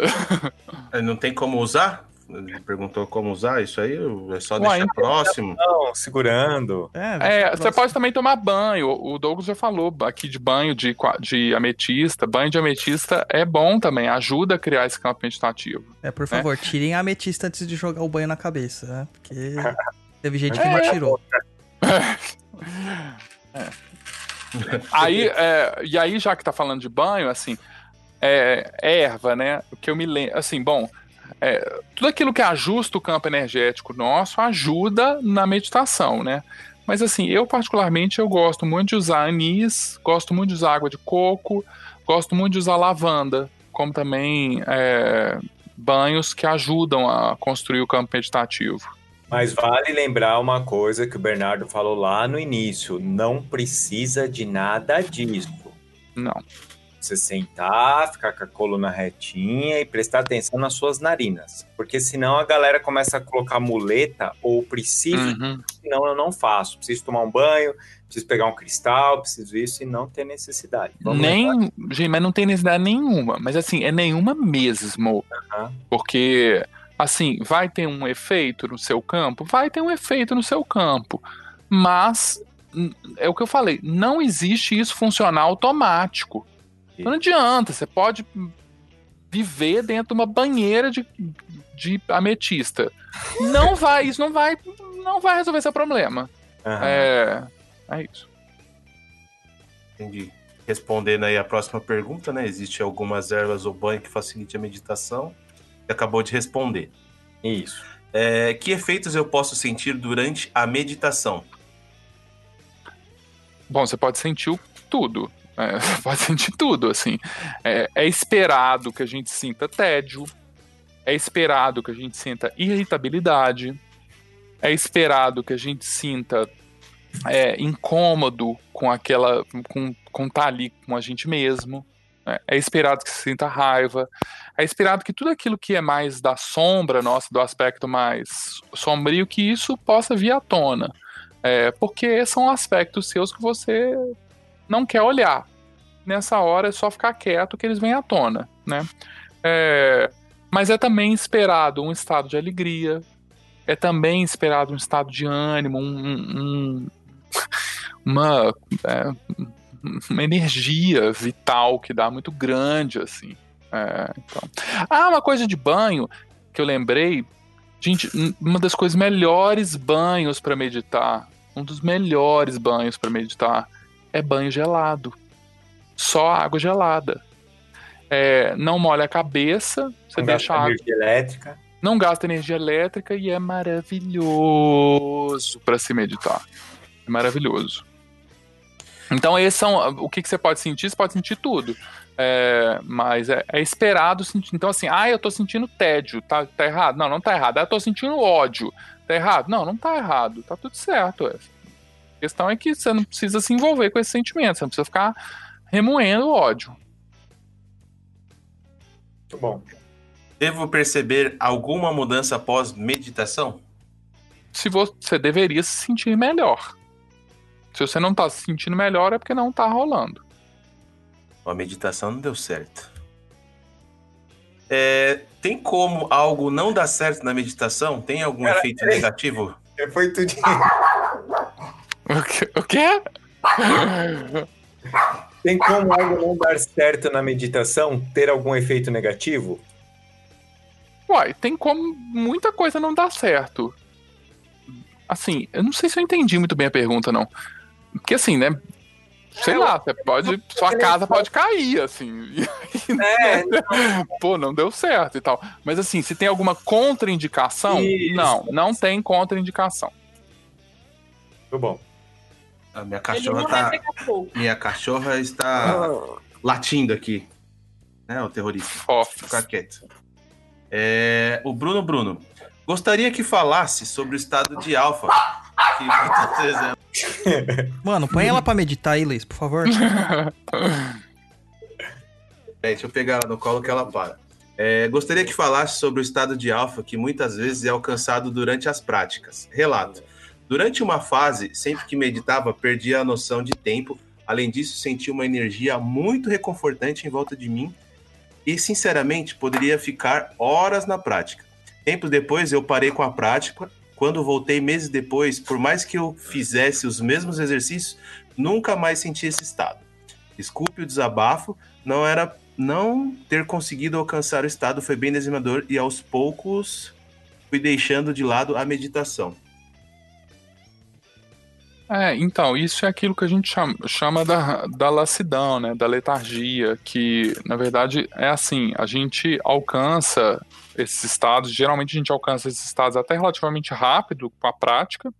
Não tem como usar? Ele perguntou como usar isso aí, é só Ué, deixar próximo. Não, segurando. É, é você pode também tomar banho. O Douglas já falou aqui de banho de, de ametista. Banho de ametista é bom também, ajuda a criar esse campo meditativo. É, por favor, né? tirem a ametista antes de jogar o banho na cabeça, né? Porque <laughs> teve gente que é. não atirou. É. Aí, é, e aí, já que tá falando de banho, assim, é, erva, né? O que eu me lembro, assim, bom, é, tudo aquilo que ajusta o campo energético nosso ajuda na meditação, né? Mas assim, eu particularmente eu gosto muito de usar anis, gosto muito de usar água de coco, gosto muito de usar lavanda, como também é, banhos que ajudam a construir o campo meditativo. Mas vale lembrar uma coisa que o Bernardo falou lá no início: não precisa de nada disso. Não. Você sentar, ficar com a coluna retinha e prestar atenção nas suas narinas. Porque senão a galera começa a colocar muleta ou preciso, uhum. senão eu não faço. Preciso tomar um banho, preciso pegar um cristal, preciso isso e não ter necessidade. Vamos Nem, gente, mas não tem necessidade nenhuma. Mas assim, é nenhuma mesmo. Uhum. Porque, assim, vai ter um efeito no seu campo? Vai ter um efeito no seu campo. Mas é o que eu falei, não existe isso funcionar automático. Então não adianta, você pode viver dentro de uma banheira de, de ametista. Não <laughs> vai, isso não vai, não vai resolver seu problema. Uhum. É, é isso. Entendi. Respondendo aí a próxima pergunta, né? Existe algumas ervas ou banho que facilite a meditação? Você acabou de responder. Isso. É, que efeitos eu posso sentir durante a meditação? Bom, você pode sentir tudo. É, <laughs> pode sentir tudo, assim. É, é, esperado que a gente sinta tédio, é esperado que a gente sinta irritabilidade, é esperado que a gente sinta é, incômodo com aquela. com, com estar tá ali com a gente mesmo. Né? É esperado que se sinta raiva. É esperado que tudo aquilo que é mais da sombra nossa, do aspecto mais sombrio, que isso possa vir à tona. É, porque são aspectos seus que você não quer olhar. Nessa hora é só ficar quieto que eles vêm à tona, né? É, mas é também esperado um estado de alegria, é também esperado um estado de ânimo, um, um, <laughs> uma, é, uma energia vital que dá muito grande, assim. É, então. Ah, uma coisa de banho que eu lembrei, gente, uma das coisas melhores banhos para meditar, um dos melhores banhos para meditar é banho gelado. Só água gelada. É, não molha a cabeça, você não deixa água. energia elétrica. Não gasta energia elétrica e é maravilhoso para se meditar. É maravilhoso. Então, esses são. O que, que você pode sentir? Você pode sentir tudo. É, mas é, é, esperado sentir. Então, assim, ah, eu tô sentindo tédio, tá, tá errado? Não, não tá errado. Ah, eu tô sentindo ódio, tá errado? Não, não tá errado, tá tudo certo. É. A questão é que você não precisa se envolver com esse sentimento, você não precisa ficar remoendo o ódio. Muito bom. Devo perceber alguma mudança após meditação? Se você deveria se sentir melhor. Se você não está se sentindo melhor, é porque não está rolando. A meditação não deu certo. É, tem como algo não dar certo na meditação? Tem algum Cara, efeito é... negativo? Foi tudinho. <laughs> O quê? Tem como algo não dar certo na meditação ter algum efeito negativo? Uai, tem como muita coisa não dar certo. Assim, eu não sei se eu entendi muito bem a pergunta, não. Porque assim, né? Sei é, lá, você pode. Sua casa pode cair, assim. É, <laughs> Pô, não deu certo e tal. Mas assim, se tem alguma contraindicação, Isso. não, não tem contraindicação. Muito bom. A minha cachorra tá. Minha cachorra está latindo aqui. Né, o terrorista. Forte. Ficar quieto. É, o Bruno Bruno. Gostaria que falasse sobre o estado de alfa. Mano, põe ela pra meditar aí, Luiz, por favor. <laughs> É, deixa eu pegar ela no colo que ela para. É, gostaria que falasse sobre o estado de alfa que muitas vezes é alcançado durante as práticas. Relato. Durante uma fase, sempre que meditava, perdia a noção de tempo. Além disso, sentia uma energia muito reconfortante em volta de mim e, sinceramente, poderia ficar horas na prática. Tempos depois, eu parei com a prática. Quando voltei meses depois, por mais que eu fizesse os mesmos exercícios, nunca mais senti esse estado. Desculpe o desabafo, não era não ter conseguido alcançar o estado foi bem desanimador e aos poucos fui deixando de lado a meditação. É, então, isso é aquilo que a gente chama, chama da, da lassidão, né, da letargia, que na verdade é assim, a gente alcança esses estados, geralmente a gente alcança esses estados até relativamente rápido com a prática,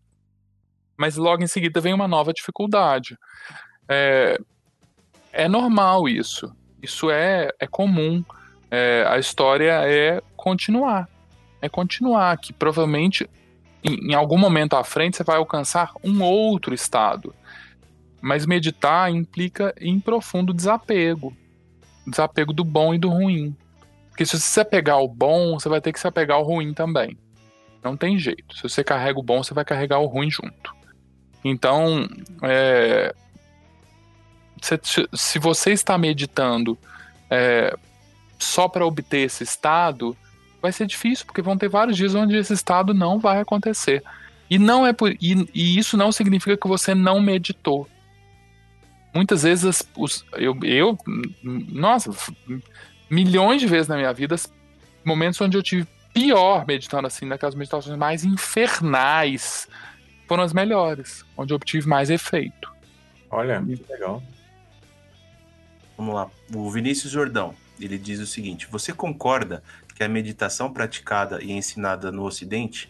mas logo em seguida vem uma nova dificuldade. É, é normal isso, isso é, é comum, é, a história é continuar, é continuar, que provavelmente em, em algum momento à frente você vai alcançar um outro estado. Mas meditar implica em profundo desapego. Desapego do bom e do ruim. Porque se você pegar o bom, você vai ter que se apegar ao ruim também. Não tem jeito. Se você carrega o bom, você vai carregar o ruim junto. Então, é, se, se, você está meditando é, só para obter esse estado, vai ser difícil, porque vão ter vários dias onde esse estado não vai acontecer. E não é por, e, e isso não significa que você não meditou. Muitas vezes os, eu, eu, nossa, milhões de vezes na minha vida, momentos onde eu tive pior meditando assim, naquelas meditações mais infernais, foram as melhores, onde eu obtive mais efeito. Olha, que legal. Vamos lá. O Vinícius Jordão, ele diz o seguinte: Você concorda que a meditação praticada e ensinada no Ocidente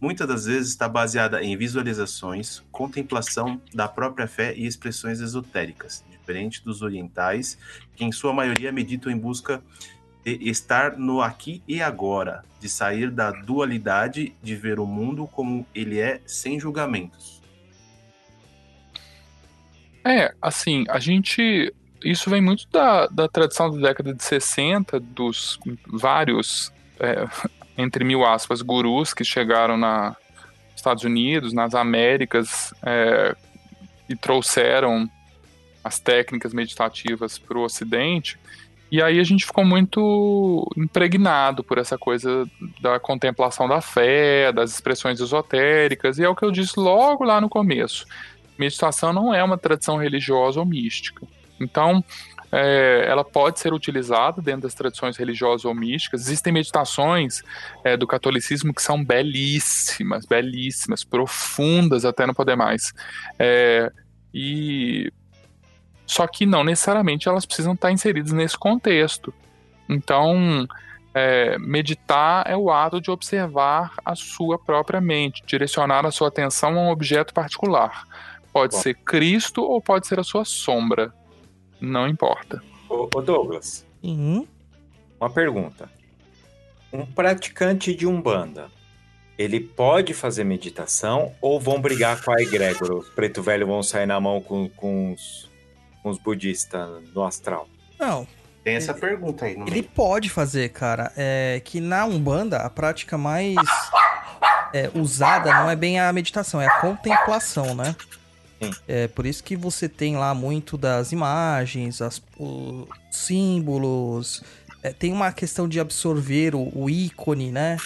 muitas das vezes está baseada em visualizações, contemplação da própria fé e expressões esotéricas, diferente dos orientais, que em sua maioria meditam em busca de estar no aqui e agora, de sair da dualidade de ver o mundo como ele é, sem julgamentos. É, assim, a gente isso vem muito da, da tradição da década de 60, dos vários, é, <laughs> entre mil aspas, gurus que chegaram nos Estados Unidos, nas Américas, é, e trouxeram as técnicas meditativas para o Ocidente. E aí a gente ficou muito impregnado por essa coisa da contemplação da fé, das expressões esotéricas, e é o que eu disse logo lá no começo. Meditação não é uma tradição religiosa ou mística. Então, é, ela pode ser utilizada dentro das tradições religiosas ou místicas. Existem meditações é, do catolicismo que são belíssimas, belíssimas, profundas até não poder mais. É, e só que não necessariamente elas precisam estar inseridas nesse contexto. Então, é, meditar é o ato de observar a sua própria mente, direcionar a sua atenção a um objeto particular. Pode Bom. ser Cristo ou pode ser a sua sombra. Não importa. Ô, ô Douglas. Uhum. Uma pergunta. Um praticante de Umbanda, ele pode fazer meditação ou vão brigar com a egrégora? Os preto velho vão sair na mão com, com, os, com os budistas no astral? Não. Tem essa ele, pergunta aí. ele meio. pode fazer, cara. É que na Umbanda, a prática mais é, usada não é bem a meditação, é a contemplação, né? É por isso que você tem lá muito das imagens, as, os símbolos é, tem uma questão de absorver o, o ícone, né?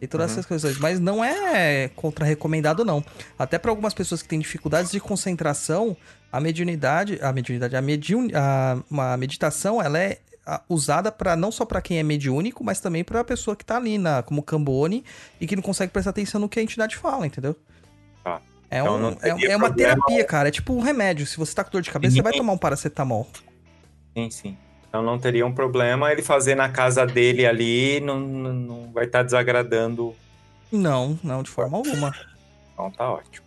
E todas uhum. essas coisas. Mas não é contra-recomendado, não. Até para algumas pessoas que têm dificuldades de concentração, a mediunidade, a mediunidade, a, mediun, a, a meditação, ela é usada para não só para quem é mediúnico, mas também para a pessoa que tá ali na, como Cambone e que não consegue prestar atenção no que a entidade fala, entendeu? Ah, é, então um, é, é, uma terapia, cara. É tipo um remédio. Se você tá com dor de cabeça, sim. você vai tomar um paracetamol. Sim, sim. Então não teria um problema ele fazer na casa dele ali, não, não vai estar tá desagradando. Não, não, de forma alguma. Então tá ótimo.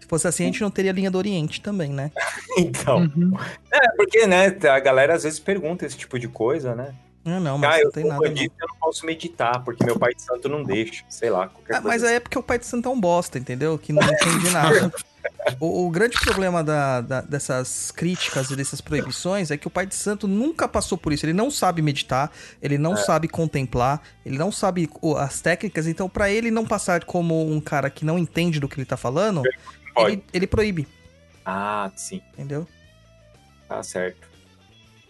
Se fosse assim, a gente não teria linha do Oriente também, né? <laughs> então. Uhum. É, porque, né, a galera às vezes pergunta esse tipo de coisa, né? Não, não, mas ah, não tem nada. Eu, eu não posso meditar, porque meu pai de santo não deixa, sei lá. Ah, mas aí é porque o pai de santo é um bosta, entendeu? Que não entende nada. <laughs> o, o, grande problema da, da, dessas críticas e dessas proibições é que o pai de santo nunca passou por isso. Ele não sabe meditar, ele não é. sabe contemplar, ele não sabe as técnicas. Então, para ele não passar como um cara que não entende do que ele tá falando, ele, ele proíbe. Ah, sim. Entendeu? Tá certo.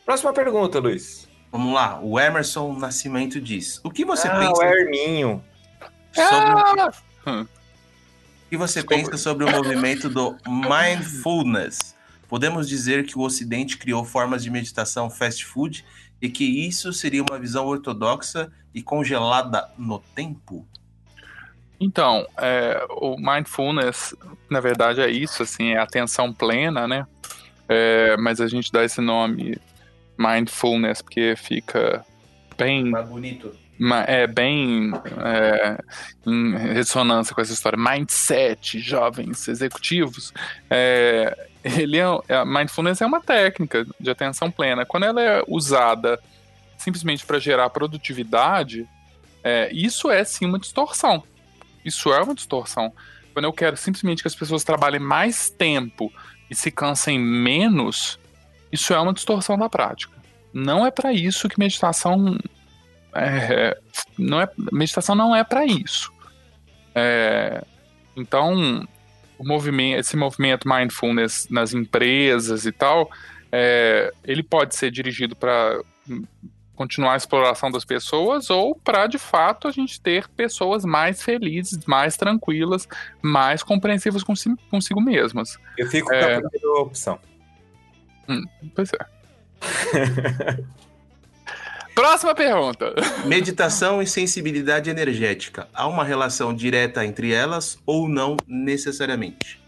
Próxima pergunta, Luiz. Vamos lá. O Emerson Nascimento diz: O que você ah, pensa? O Herminho. Sobre... Ah! Hum. O que você Desculpa. pensa sobre o movimento do mindfulness? Podemos dizer que o Ocidente criou formas de meditação fast food e que isso seria uma visão ortodoxa e congelada no tempo? Então, é, o mindfulness, na verdade, é isso, assim, é atenção plena, né? É, mas a gente dá esse nome mindfulness porque fica bem. Mais bonito é bem é, em ressonância com essa história. Mindset, jovens executivos. É, ele é, a mindfulness é uma técnica de atenção plena. Quando ela é usada simplesmente para gerar produtividade, é, isso é sim uma distorção. Isso é uma distorção. Quando eu quero simplesmente que as pessoas trabalhem mais tempo e se cansem menos, isso é uma distorção da prática. Não é para isso que meditação é, não é, meditação não é para isso. É, então, movimento, esse movimento mindfulness nas empresas e tal, é, ele pode ser dirigido para continuar a exploração das pessoas ou para de fato a gente ter pessoas mais felizes, mais tranquilas, mais compreensivas consigo, consigo mesmas. Eu fico é... com a é. primeira opção. Hum, pois é. <laughs> Próxima pergunta. Meditação e sensibilidade energética. Há uma relação direta entre elas ou não necessariamente?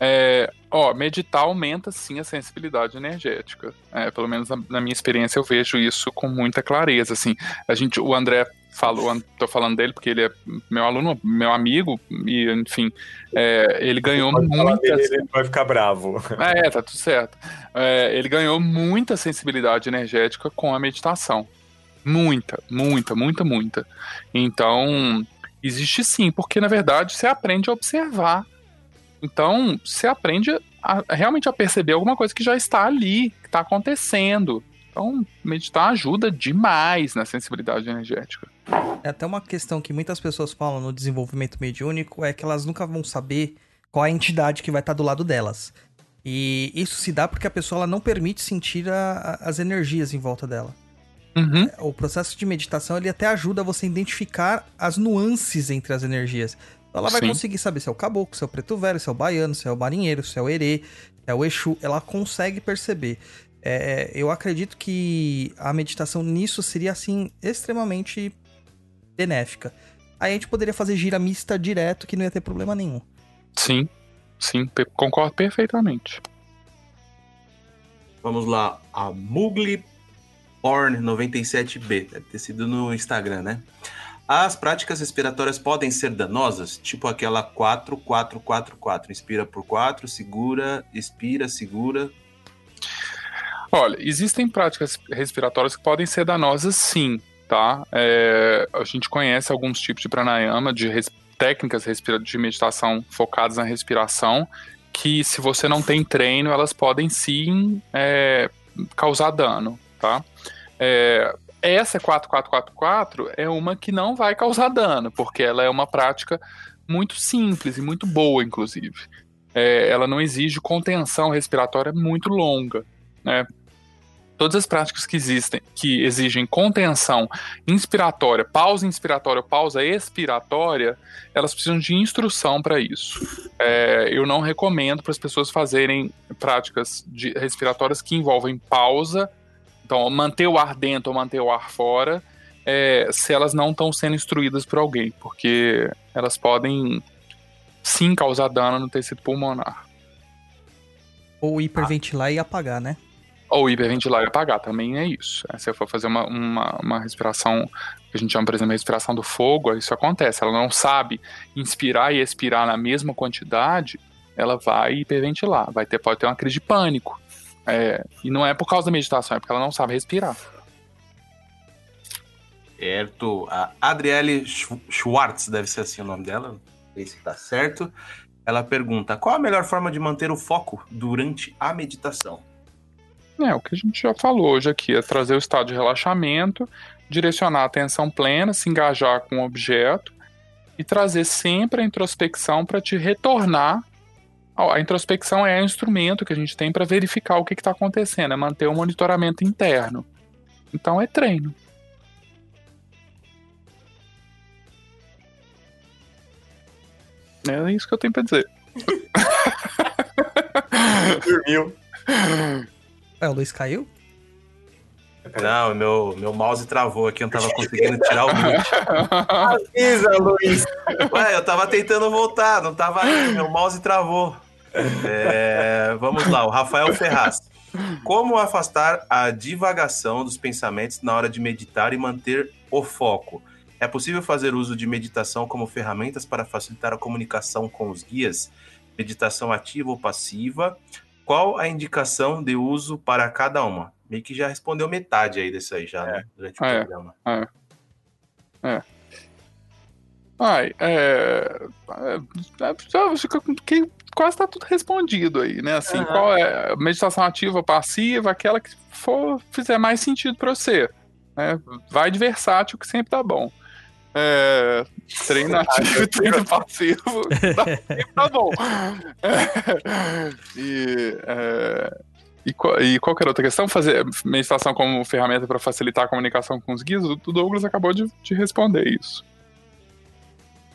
É, ó, meditar aumenta sim a sensibilidade energética. É, pelo menos na, na, minha experiência eu vejo isso com muita clareza. Assim, a gente, o André falou, tô falando dele porque ele é meu aluno, meu amigo e enfim, é, ele ganhou muita. Dele, ele vai ficar bravo. É, tá tudo certo. É, ele ganhou muita sensibilidade energética com a meditação. Muita, muita, muita, muita. Então, existe sim, porque na verdade você aprende a observar. Então, você aprende a, realmente a perceber alguma coisa que já está ali, que está acontecendo. Então, meditar ajuda demais na sensibilidade energética. É até uma questão que muitas pessoas falam no desenvolvimento mediúnico é que elas nunca vão saber qual a entidade que vai estar do lado delas. E isso se dá porque a pessoa não permite sentir a, as energias em volta dela. Uhum. O processo de meditação ele até ajuda você a identificar as nuances entre as energias. Então, ela vai Sim. conseguir saber se é o caboclo, se é o preto velho, se é o baiano, se é o marinheiro, se é o erê, se é o exu. Ela consegue perceber. É, eu acredito que a meditação nisso seria assim extremamente benéfica. Aí a gente poderia fazer gira mista direto que não ia ter problema nenhum. Sim, sim, concordo perfeitamente. Vamos lá, a Mugli Porn97B, deve ter sido no Instagram, né? As práticas respiratórias podem ser danosas, tipo aquela 4444. Inspira por 4, segura, expira, segura. Olha, existem práticas respiratórias que podem ser danosas sim, tá? É, a gente conhece alguns tipos de pranayama, de res, técnicas de meditação focadas na respiração, que se você não tem treino, elas podem sim é, causar dano, tá? É, essa 4444 é uma que não vai causar dano, porque ela é uma prática muito simples e muito boa, inclusive. É, ela não exige contenção respiratória muito longa, né? Todas as práticas que existem, que exigem contenção inspiratória, pausa inspiratória, pausa expiratória, elas precisam de instrução para isso. É, eu não recomendo para as pessoas fazerem práticas de, respiratórias que envolvem pausa, então manter o ar dentro ou manter o ar fora, é, se elas não estão sendo instruídas por alguém, porque elas podem sim causar dano no tecido pulmonar. Ou hiperventilar ah. e apagar, né? Ou hiperventilar e apagar, também é isso. É, se eu for fazer uma, uma, uma respiração, que a gente chama, por exemplo, respiração do fogo, isso acontece. Ela não sabe inspirar e expirar na mesma quantidade, ela vai hiperventilar, vai ter, pode ter uma crise de pânico. É, e não é por causa da meditação, é porque ela não sabe respirar. Certo. A Adriele Schwartz, deve ser assim o nome dela, não sei se tá certo. Ela pergunta: qual a melhor forma de manter o foco durante a meditação? É, o que a gente já falou hoje aqui é trazer o estado de relaxamento, direcionar a atenção plena, se engajar com o objeto e trazer sempre a introspecção para te retornar. A introspecção é o instrumento que a gente tem para verificar o que está acontecendo, é manter o monitoramento interno. Então é treino. É isso que eu tenho para dizer. <laughs> Dormiu. É, o Luiz caiu? Não, meu, meu mouse travou aqui, eu não tava conseguindo tirar o mute. <laughs> Avisa, Luiz! Ué, eu tava tentando voltar, não tava meu mouse travou. É, vamos lá, o Rafael Ferraz. Como afastar a divagação dos pensamentos na hora de meditar e manter o foco? É possível fazer uso de meditação como ferramentas para facilitar a comunicação com os guias? Meditação ativa ou passiva? Qual a indicação de uso para cada uma? Meio que já respondeu metade aí disso aí já, é. né? Durante o é. programa. É. É. Ai, é, é, é quase está tudo respondido aí, né? Assim, uhum. qual é meditação ativa, passiva, aquela que for fizer mais sentido para você. Né? Vai de versátil que sempre tá bom. É, treino ativo <laughs> e treino passivo. <laughs> Tá, tá bom. É, e, é, e, e qualquer outra questão, fazer meditação como ferramenta para facilitar a comunicação com os guias, o Douglas acabou de, de responder isso.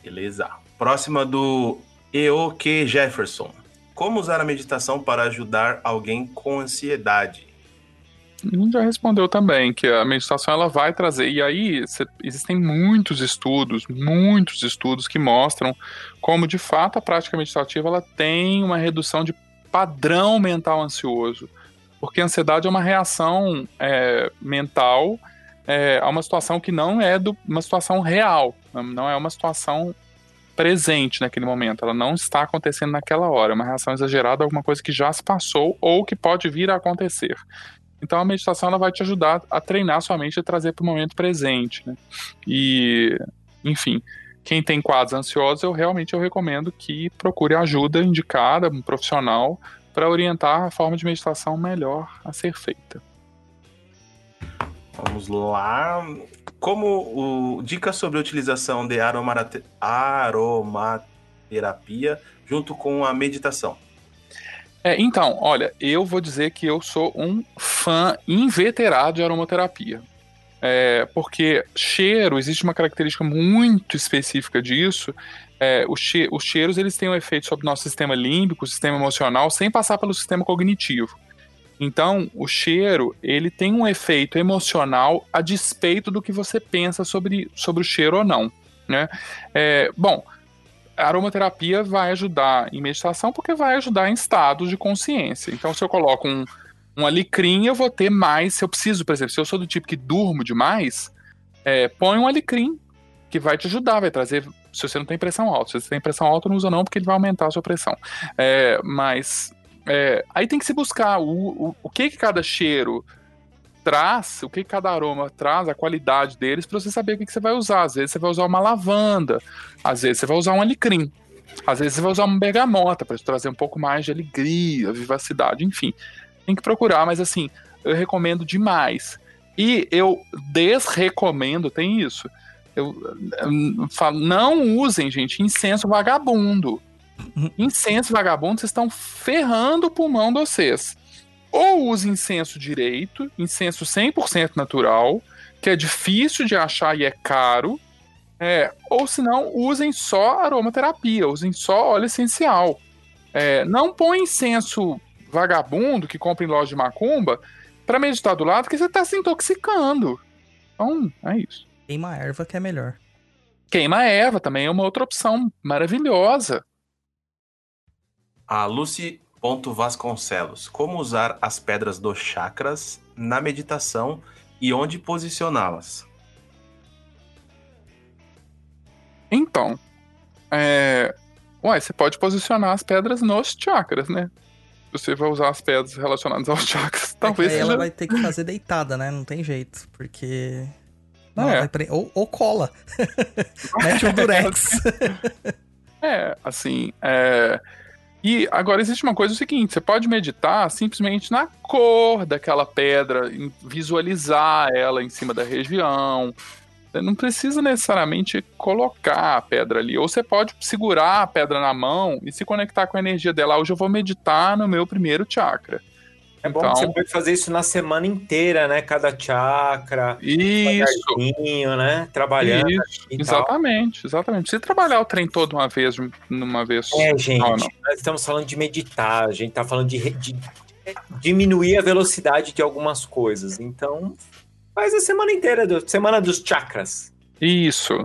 Beleza. Próxima do EOQ Jefferson. Como usar a meditação para ajudar alguém com ansiedade? Já respondeu também que a meditação ela vai trazer, e aí cê, existem muitos estudos, muitos estudos que mostram como de fato a prática meditativa ela tem uma redução de padrão mental ansioso, porque a ansiedade é uma reação é, mental é, a uma situação que não é do, uma situação real, não é uma situação presente naquele momento, ela não está acontecendo naquela hora, é uma reação exagerada alguma coisa que já se passou ou que pode vir a acontecer. Então a meditação ela vai te ajudar a treinar sua mente e trazer para o momento presente, né? E, enfim, quem tem quadros ansiosos, eu realmente eu recomendo que procure ajuda indicada, um profissional, para orientar a forma de meditação melhor a ser feita. Vamos lá. Como o, dicas sobre a utilização de aromaterapia junto com a meditação. É, então, olha, eu vou dizer que eu sou um fã inveterado de aromaterapia. É, porque cheiro, existe uma característica muito específica disso. É, os, che os cheiros eles têm um efeito sobre o nosso sistema límbico, sistema emocional, sem passar pelo sistema cognitivo. Então, o cheiro ele tem um efeito emocional a despeito do que você pensa sobre, sobre o cheiro ou não. Né? É, bom, a aromaterapia vai ajudar em meditação porque vai ajudar em estados de consciência. Então, se eu coloco um, um alecrim, eu vou ter mais. Se eu preciso, por exemplo, se eu sou do tipo que durmo demais, é, põe um alecrim que vai te ajudar, vai trazer. Se você não tem pressão alta, se você tem pressão alta, não usa não, porque ele vai aumentar a sua pressão. É, mas é, aí tem que se buscar o, o, o que, que cada cheiro traz, o que cada aroma traz, a qualidade deles, para você saber o que, que você vai usar. Às vezes você vai usar uma lavanda, às vezes você vai usar um alecrim, às vezes você vai usar uma bergamota para trazer um pouco mais de alegria, vivacidade, enfim. Tem que procurar, mas assim, eu recomendo demais. E eu desrecomendo, tem isso. Eu, eu falo, não usem, gente, incenso vagabundo. <laughs> Incenso vagabundo, vocês estão ferrando o pulmão de vocês ou usa incenso direito, incenso 100% natural, que é difícil de achar e é caro, é, ou se não, usem só aromaterapia, usem só óleo essencial. É, não põe incenso vagabundo que compra em loja de macumba para meditar do lado, que você está se intoxicando. Então, é isso. Queima erva que é melhor. Queima erva também é uma outra opção maravilhosa. A Lucy Vasconcelos. Como usar as pedras dos chakras na meditação e onde posicioná-las? Então, é... Ué, você pode posicionar as pedras nos chakras, né? Você vai usar as pedras relacionadas aos <laughs> chakras. É talvez é ela vai ter que fazer deitada, né? Não tem jeito, porque. Não, é. pre... ou, ou, cola. <laughs> Mete o durex. <laughs> é, assim. É... E agora existe uma coisa é o seguinte: você pode meditar simplesmente na cor daquela pedra, visualizar ela em cima da região, não precisa necessariamente colocar a pedra ali. Ou você pode segurar a pedra na mão e se conectar com a energia dela. Hoje eu vou meditar no meu primeiro chakra. É então, bom que você pode fazer isso na semana inteira, né? Cada chakra. Isso. né? Trabalhando. Isso, exatamente, tal. exatamente. Você trabalhar o trem todo uma vez, numa vez. É, gente. Não, não. Nós estamos falando de meditar, a gente tá falando de, de diminuir a velocidade de algumas coisas. Então, Faz a semana inteira, do, semana dos chakras. Isso.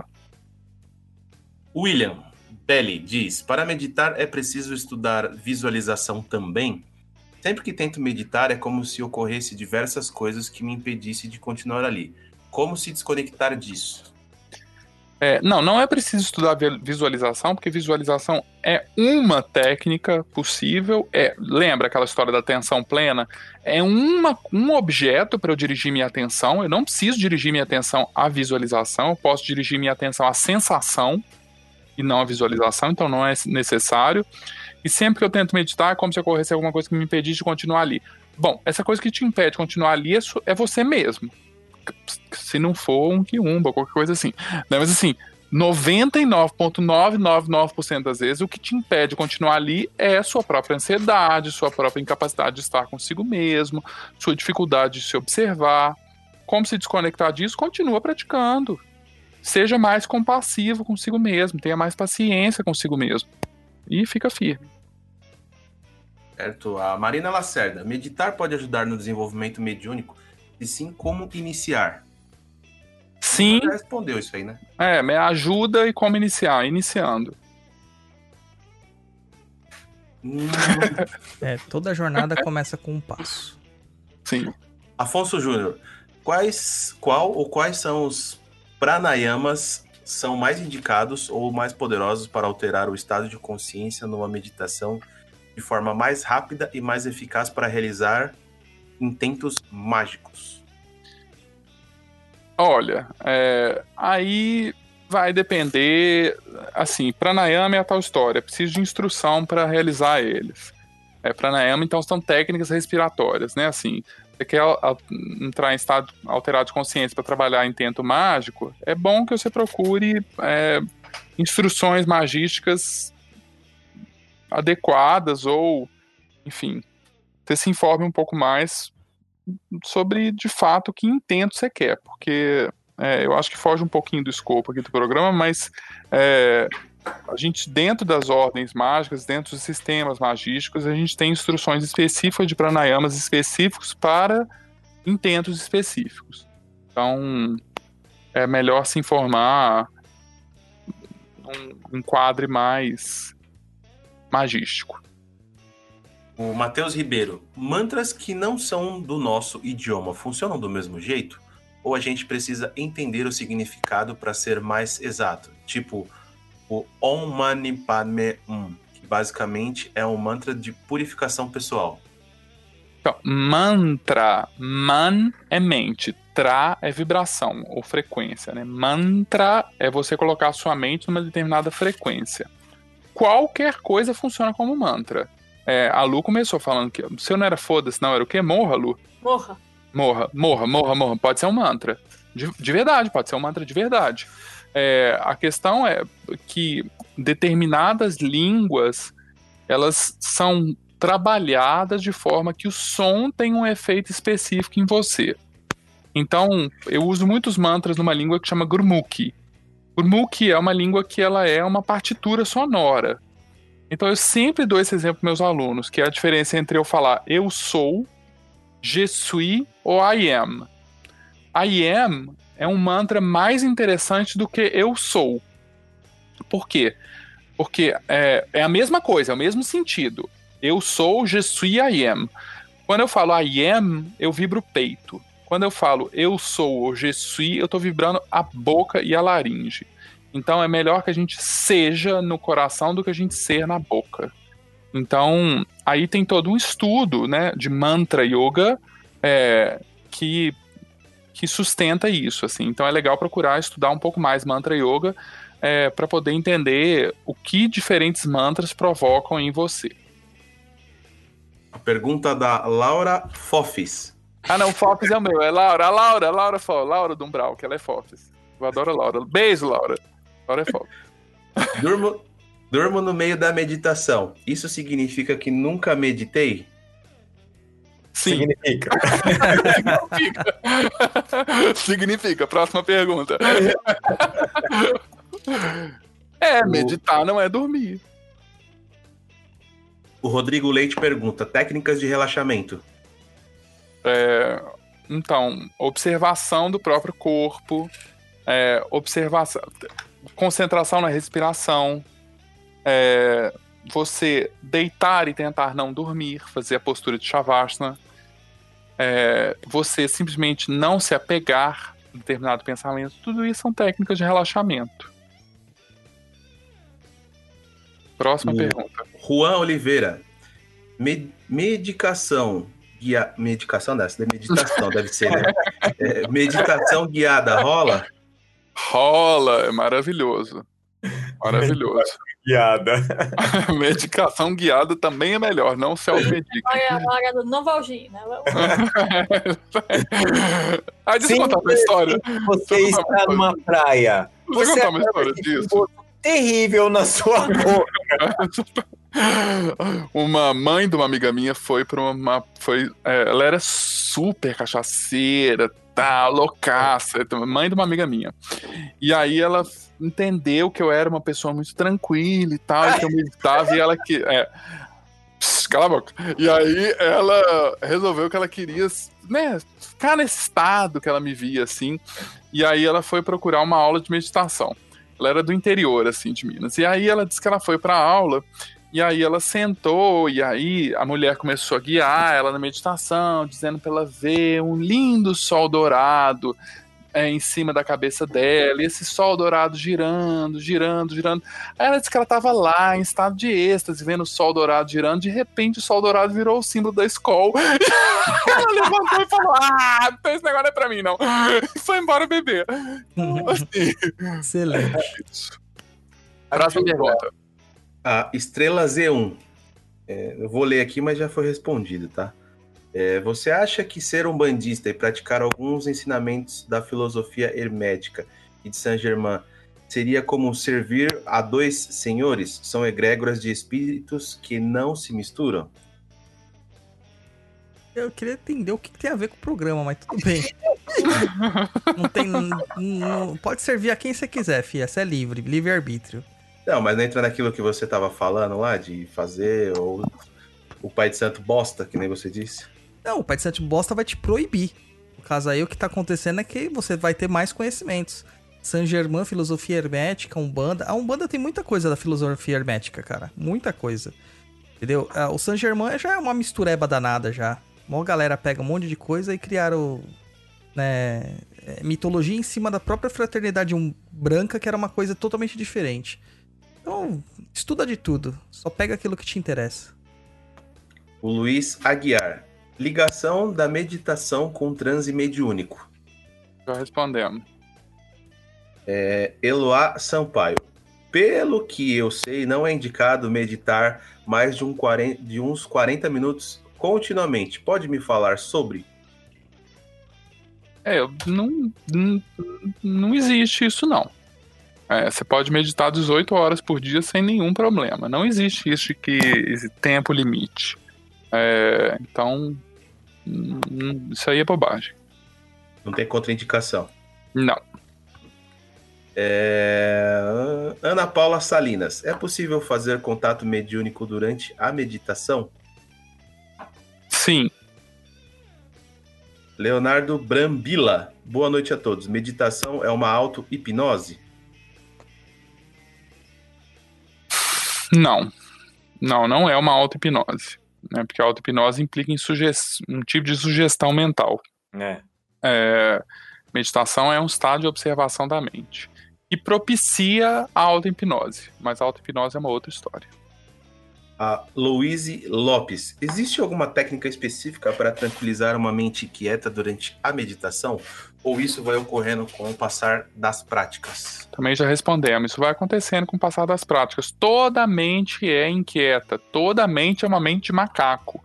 William Belly diz: Para meditar é preciso estudar visualização também? Sempre que tento meditar é como se ocorresse diversas coisas que me impedisse de continuar ali. Como se desconectar disso? É, não, não é preciso estudar visualização, porque visualização é uma técnica possível. É, lembra aquela história da atenção plena? É uma, um objeto para eu dirigir minha atenção. Eu não preciso dirigir minha atenção à visualização, eu posso dirigir minha atenção à sensação e não à visualização, então não é necessário. E sempre que eu tento meditar, é como se ocorresse alguma coisa que me impedisse de continuar ali. Bom, essa coisa que te impede de continuar ali é, é você mesmo se não for um quiumba, qualquer coisa assim. Né? Mas assim, 99,999% das vezes o que te impede de continuar ali é sua própria ansiedade, sua própria incapacidade de estar consigo mesmo, sua dificuldade de se observar. Como se desconectar disso? Continua praticando. Seja mais compassivo consigo mesmo, tenha mais paciência consigo mesmo. E fica firme. Certo. A Marina Lacerda. Meditar pode ajudar no desenvolvimento mediúnico e sim como iniciar. Sim. Você respondeu isso aí, né? É, me ajuda e como iniciar, iniciando. <laughs> É, toda jornada começa com um passo. Sim. Afonso Júnior, quais, qual ou quais são os pranayamas são mais indicados ou mais poderosos para alterar o estado de consciência numa meditação de forma mais rápida e mais eficaz para realizar intentos mágicos? Olha, é, aí vai depender. Assim, pranayama é a tal história, preciso de instrução para realizar eles. É, pranayama, então, são técnicas respiratórias, né? Assim, você quer entrar em estado alterado de consciência para trabalhar intento mágico, é bom que você procure é, instruções magísticas adequadas ou, enfim, você se informe um pouco mais sobre, de fato, que intento você quer, porque é, eu acho que foge um pouquinho do escopo aqui do programa, mas é, a gente, dentro das ordens mágicas, dentro dos sistemas magísticos, a gente tem instruções específicas de pranayamas específicos para intentos específicos. Então, é melhor se informar num enquadre mais magístico. O Matheus Ribeiro, mantras que não são do nosso idioma funcionam do mesmo jeito? Ou a gente precisa entender o significado para ser mais exato? Tipo, o Om Mani Padme Hum, que basicamente é um mantra de purificação pessoal. Então, mantra, man é mente, tra é vibração ou frequência, né? Mantra é você colocar a sua mente numa determinada frequência. Qualquer coisa funciona como mantra. É, a Lu começou falando que se eu não era foda-se, não era o quê? Morra, Lu? Morra. Morra, morra, morra, morra. Pode ser um mantra. De, de verdade, pode ser um mantra de verdade. É, a questão é que determinadas línguas elas são trabalhadas de forma que o som tem um efeito específico em você. Então, eu uso muitos mantras numa língua que chama Gurmukhi. Gurmukhi é uma língua que ela é uma partitura sonora. Então, eu sempre dou esse exemplo para meus alunos, que é a diferença entre eu falar eu sou, je suis ou I am. I am é um mantra mais interessante do que eu sou. Por quê? Porque é, é a mesma coisa, é o mesmo sentido. Eu sou, je suis, I am. Quando eu falo I am, eu vibro o peito. Quando eu falo eu sou ou je suis, eu estou vibrando a boca e a laringe. Então é melhor que a gente seja no coração do que a gente ser na boca. Então, aí tem todo um estudo né, de mantra yoga é, que, que sustenta isso. Assim. Então é legal procurar estudar um pouco mais mantra yoga é, para poder entender o que diferentes mantras provocam em você. A pergunta da Laura Fofis. Ah, não, Fofis é o meu, é Laura. A Laura, a Laura, Laura, Laura do Umbral, que ela é Fofis. Eu adoro a Laura. Beijo, Laura. Laura é Fofis. Durmo, durmo no meio da meditação. Isso significa que nunca meditei? Sim. Significa. significa. <laughs> significa. Próxima pergunta. <laughs> É, meditar não é dormir. O Rodrigo Leite pergunta: técnicas de relaxamento. É, então, observação do próprio corpo, é, observação, concentração na respiração, é, você deitar e tentar não dormir, fazer a postura de Shavasana, é, você simplesmente não se apegar a determinado pensamento, tudo isso são técnicas de relaxamento. Próxima o pergunta. Juan Oliveira. Med medicação. Guia... Medicação dessa, meditação, <laughs> deve ser, né? É, meditação guiada rola? Rola, é maravilhoso. Maravilhoso. Guiada. <laughs> Medicação guiada também é melhor, não se automedica. Olha a hora do Novalgina. <laughs> ah, deixa eu contar uma história. Você está numa praia. Deixa eu contar uma história disso terrível na sua boca. <laughs> uma mãe de uma amiga minha foi para uma. Foi, é, ela era super cachaceira, tá, loucaça, mãe de uma amiga minha. E aí ela entendeu que eu era uma pessoa muito tranquila e tal, que eu meditava e ela que. É, cala a boca. E aí ela resolveu que ela queria, né, ficar nesse estado que ela me via assim. E aí ela foi procurar uma aula de meditação. Ela era do interior, assim, de Minas. E aí ela disse que ela foi pra aula, e aí ela sentou, e aí a mulher começou a guiar ela na meditação, dizendo pra ela ver um lindo sol dourado é, em cima da cabeça dela, e esse sol dourado girando, girando, girando. Aí ela disse que ela estava lá em estado de êxtase, vendo o sol dourado girando, de repente o sol dourado virou o símbolo da escola. <laughs> ela levantou e falou: Ah, então esse negócio não é pra mim, não. E <laughs> foi embora beber. Assim. <laughs> Excelente. Próxima pergunta. A Estrela Z1. É, eu vou ler aqui, mas já foi respondido, tá? É, você acha que ser um bandista e praticar alguns ensinamentos da filosofia hermética e de Saint-Germain seria como servir a dois senhores? São egrégoras de espíritos que não se misturam? Eu queria entender o que tem a ver com o programa, mas tudo bem. <laughs> não tem. Não, pode servir a quem você quiser, Fia. Você é livre, livre-arbítrio. Não, mas entra naquilo que você estava falando lá, de fazer, ou o pai de santo bosta, que nem você disse. Não, o pai de santo bosta vai te proibir. No caso aí, o que tá acontecendo é que você vai ter mais conhecimentos. Saint Germain, filosofia hermética, Umbanda. A Umbanda tem muita coisa da filosofia hermética, cara. Muita coisa. Entendeu? Ah, o Saint Germain já é uma mistureba danada já. Uma galera pega um monte de coisa e criaram né, é, mitologia em cima da própria fraternidade branca, que era uma coisa totalmente diferente. Então, estuda de tudo. Só pega aquilo que te interessa. O Luiz Aguiar. Ligação da meditação com transe mediúnico. Já respondemos. É, Eloá Sampaio. Pelo que eu sei, não é indicado meditar mais de, um 40, de uns 40 minutos continuamente. Pode me falar sobre? É, não, não, não existe isso não. É, você pode meditar 18 horas por dia sem nenhum problema. Não existe isso de que tempo limite. É, então, hum, isso aí é bobagem. Não tem contraindicação. Não. É... Ana Paula Salinas. É possível fazer contato mediúnico durante a meditação? Sim. Leonardo Brambila. Boa noite a todos. Meditação é uma auto-hipnose? Não. Não, não é uma auto-hipnose. Né? Porque a auto-hipnose implica em um tipo de sugestão mental. É. É... Meditação é um estado de observação da mente. E propicia a auto-hipnose. Mas a auto-hipnose é uma outra história. A Louise Lopes. Existe alguma técnica específica para tranquilizar uma mente quieta durante a meditação? Ou isso vai ocorrendo com o passar das práticas? Também já respondemos. Isso vai acontecendo com o passar das práticas. Toda mente é inquieta. Toda mente é uma mente de macaco.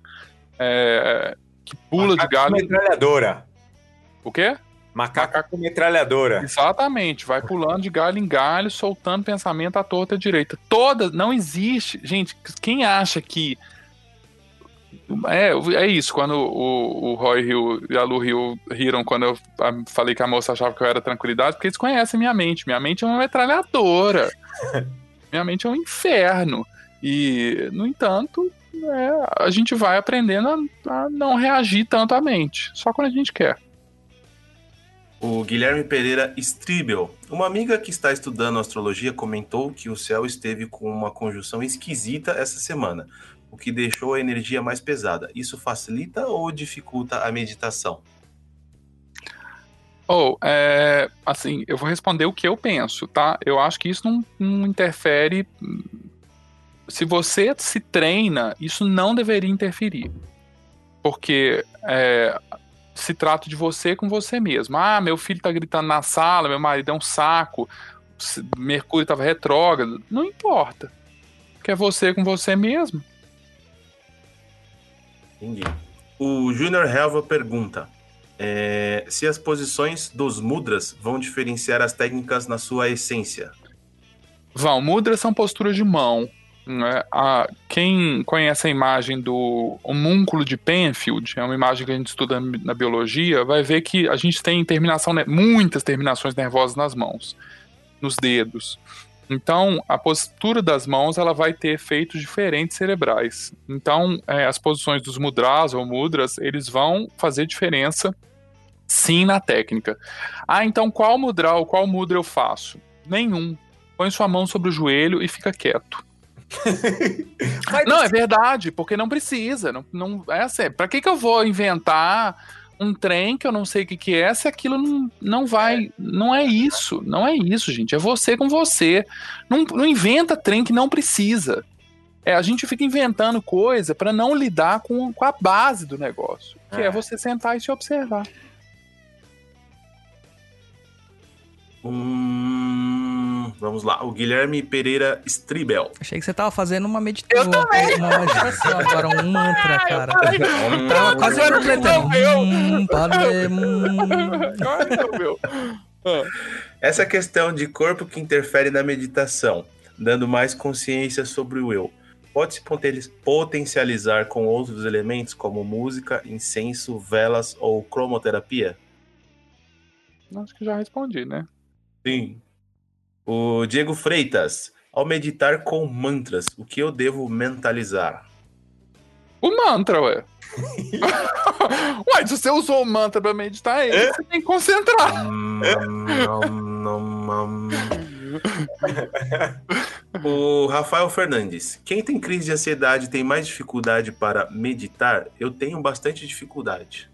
É... Que pula macaco de galho. Metralhadora. O quê? Macaco, Macaco metralhadora. Exatamente, vai pulando de galho em galho, soltando pensamento à torta direita. Toda, não existe. Gente, quem acha que. É, é isso, quando o, o Roy Hill e a Lu Hill riram quando eu falei que a moça achava que eu era tranquilidade, porque eles conhecem minha mente. Minha mente é uma metralhadora. <laughs> minha mente é um inferno. E, no entanto, é, a gente vai aprendendo a, a não reagir tanto à mente. Só quando a gente quer. O Guilherme Pereira Stribel. Uma amiga que está estudando astrologia comentou que o céu esteve com uma conjunção esquisita essa semana, o que deixou a energia mais pesada. Isso facilita ou dificulta a meditação? Ou, oh, é, assim, eu vou responder o que eu penso, tá? Eu acho que isso não, não interfere. Se você se treina, isso não deveria interferir. Porque é, se trata de você com você mesmo. Ah, meu filho tá gritando na sala, meu marido é um saco, Mercúrio estava retrógrado. Não importa. Que é você com você mesmo. Entendi. O Junior Helva pergunta: é, se as posições dos mudras vão diferenciar as técnicas na sua essência? Vão. Mudras são posturas de mão. Né? A, quem conhece a imagem do homúnculo de Penfield, é uma imagem que a gente estuda na biologia, vai ver que a gente tem terminação, muitas terminações nervosas nas mãos, nos dedos. Então, a postura das mãos ela vai ter efeitos diferentes cerebrais. Então, é, as posições dos mudras ou mudras, eles vão fazer diferença, sim, na técnica. Ah, então qual mudra ou qual mudra eu faço? Nenhum. Põe sua mão sobre o joelho e fica quieto <laughs> não, é verdade, porque não precisa. Não, não, é assim, pra que, que eu vou inventar um trem que eu não sei o que, que é se aquilo não, não vai. Não é isso. Não é isso, gente. É você com você. Não, não inventa trem que não precisa. É, a gente fica inventando coisa para não lidar com, com a base do negócio, que é. é você sentar e se observar. Hum, vamos lá, o Guilherme Pereira Stribel. Achei que você tava fazendo uma meditação. Eu também. Uma, meditação, agora um mantra, cara. Eu tava quase completando. Hum, hum. <laughs> Essa questão de corpo que interfere na meditação, dando mais consciência sobre o eu, pode se potencializar com outros elementos como música, incenso, velas ou cromoterapia? Acho que já respondi, né? Sim. O Diego Freitas. Ao meditar com mantras, o que eu devo mentalizar? O mantra, ué. <laughs> ué, se você usou o mantra pra meditar, aí é? você tem que concentrar. <laughs> o Rafael Fernandes. Quem tem crise de ansiedade tem mais dificuldade para meditar? Eu tenho bastante dificuldade.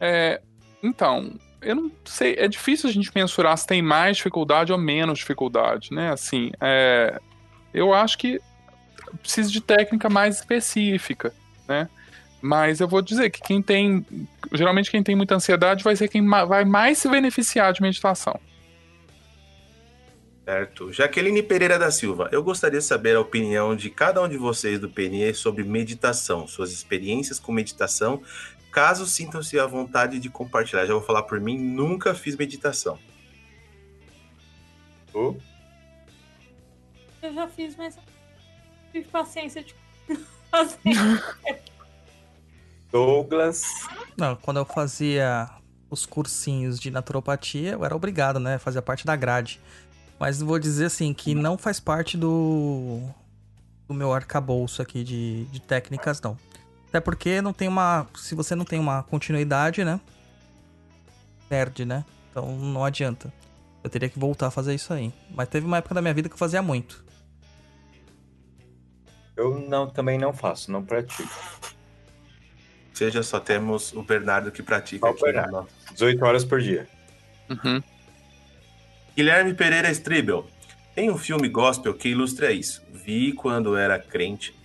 É, então, eu não sei, é difícil a gente mensurar se tem mais dificuldade ou menos dificuldade, né? Assim, é, eu acho que precisa de técnica mais específica, né? Mas eu vou dizer que quem tem, geralmente quem tem muita ansiedade vai ser quem vai mais se beneficiar de meditação. Certo. Jaqueline Pereira da Silva, eu gostaria de saber a opinião de cada um de vocês do PNE sobre meditação, suas experiências com meditação Caso sintam-se à vontade de compartilhar, já vou falar por mim, nunca fiz meditação. Oh. Eu já fiz, mas tive paciência de. <laughs> Douglas. Não, quando eu fazia os cursinhos de naturopatia, eu era obrigado, né? Fazia parte da grade. Mas vou dizer assim, que não faz parte do, do meu arcabouço aqui de, de técnicas, não. Até porque não tem uma. Se você não tem uma continuidade, né? Perde, né? Então não adianta. Eu teria que voltar a fazer isso aí. Mas teve uma época da minha vida que eu fazia muito. Eu não, também não faço, não pratico. Ou seja, só temos o Bernardo que pratica Só o aqui. Bernardo. no- 18 horas por dia. Uhum. Guilherme Pereira Stribel. Tem um filme gospel que ilustra isso. Vi quando era crente.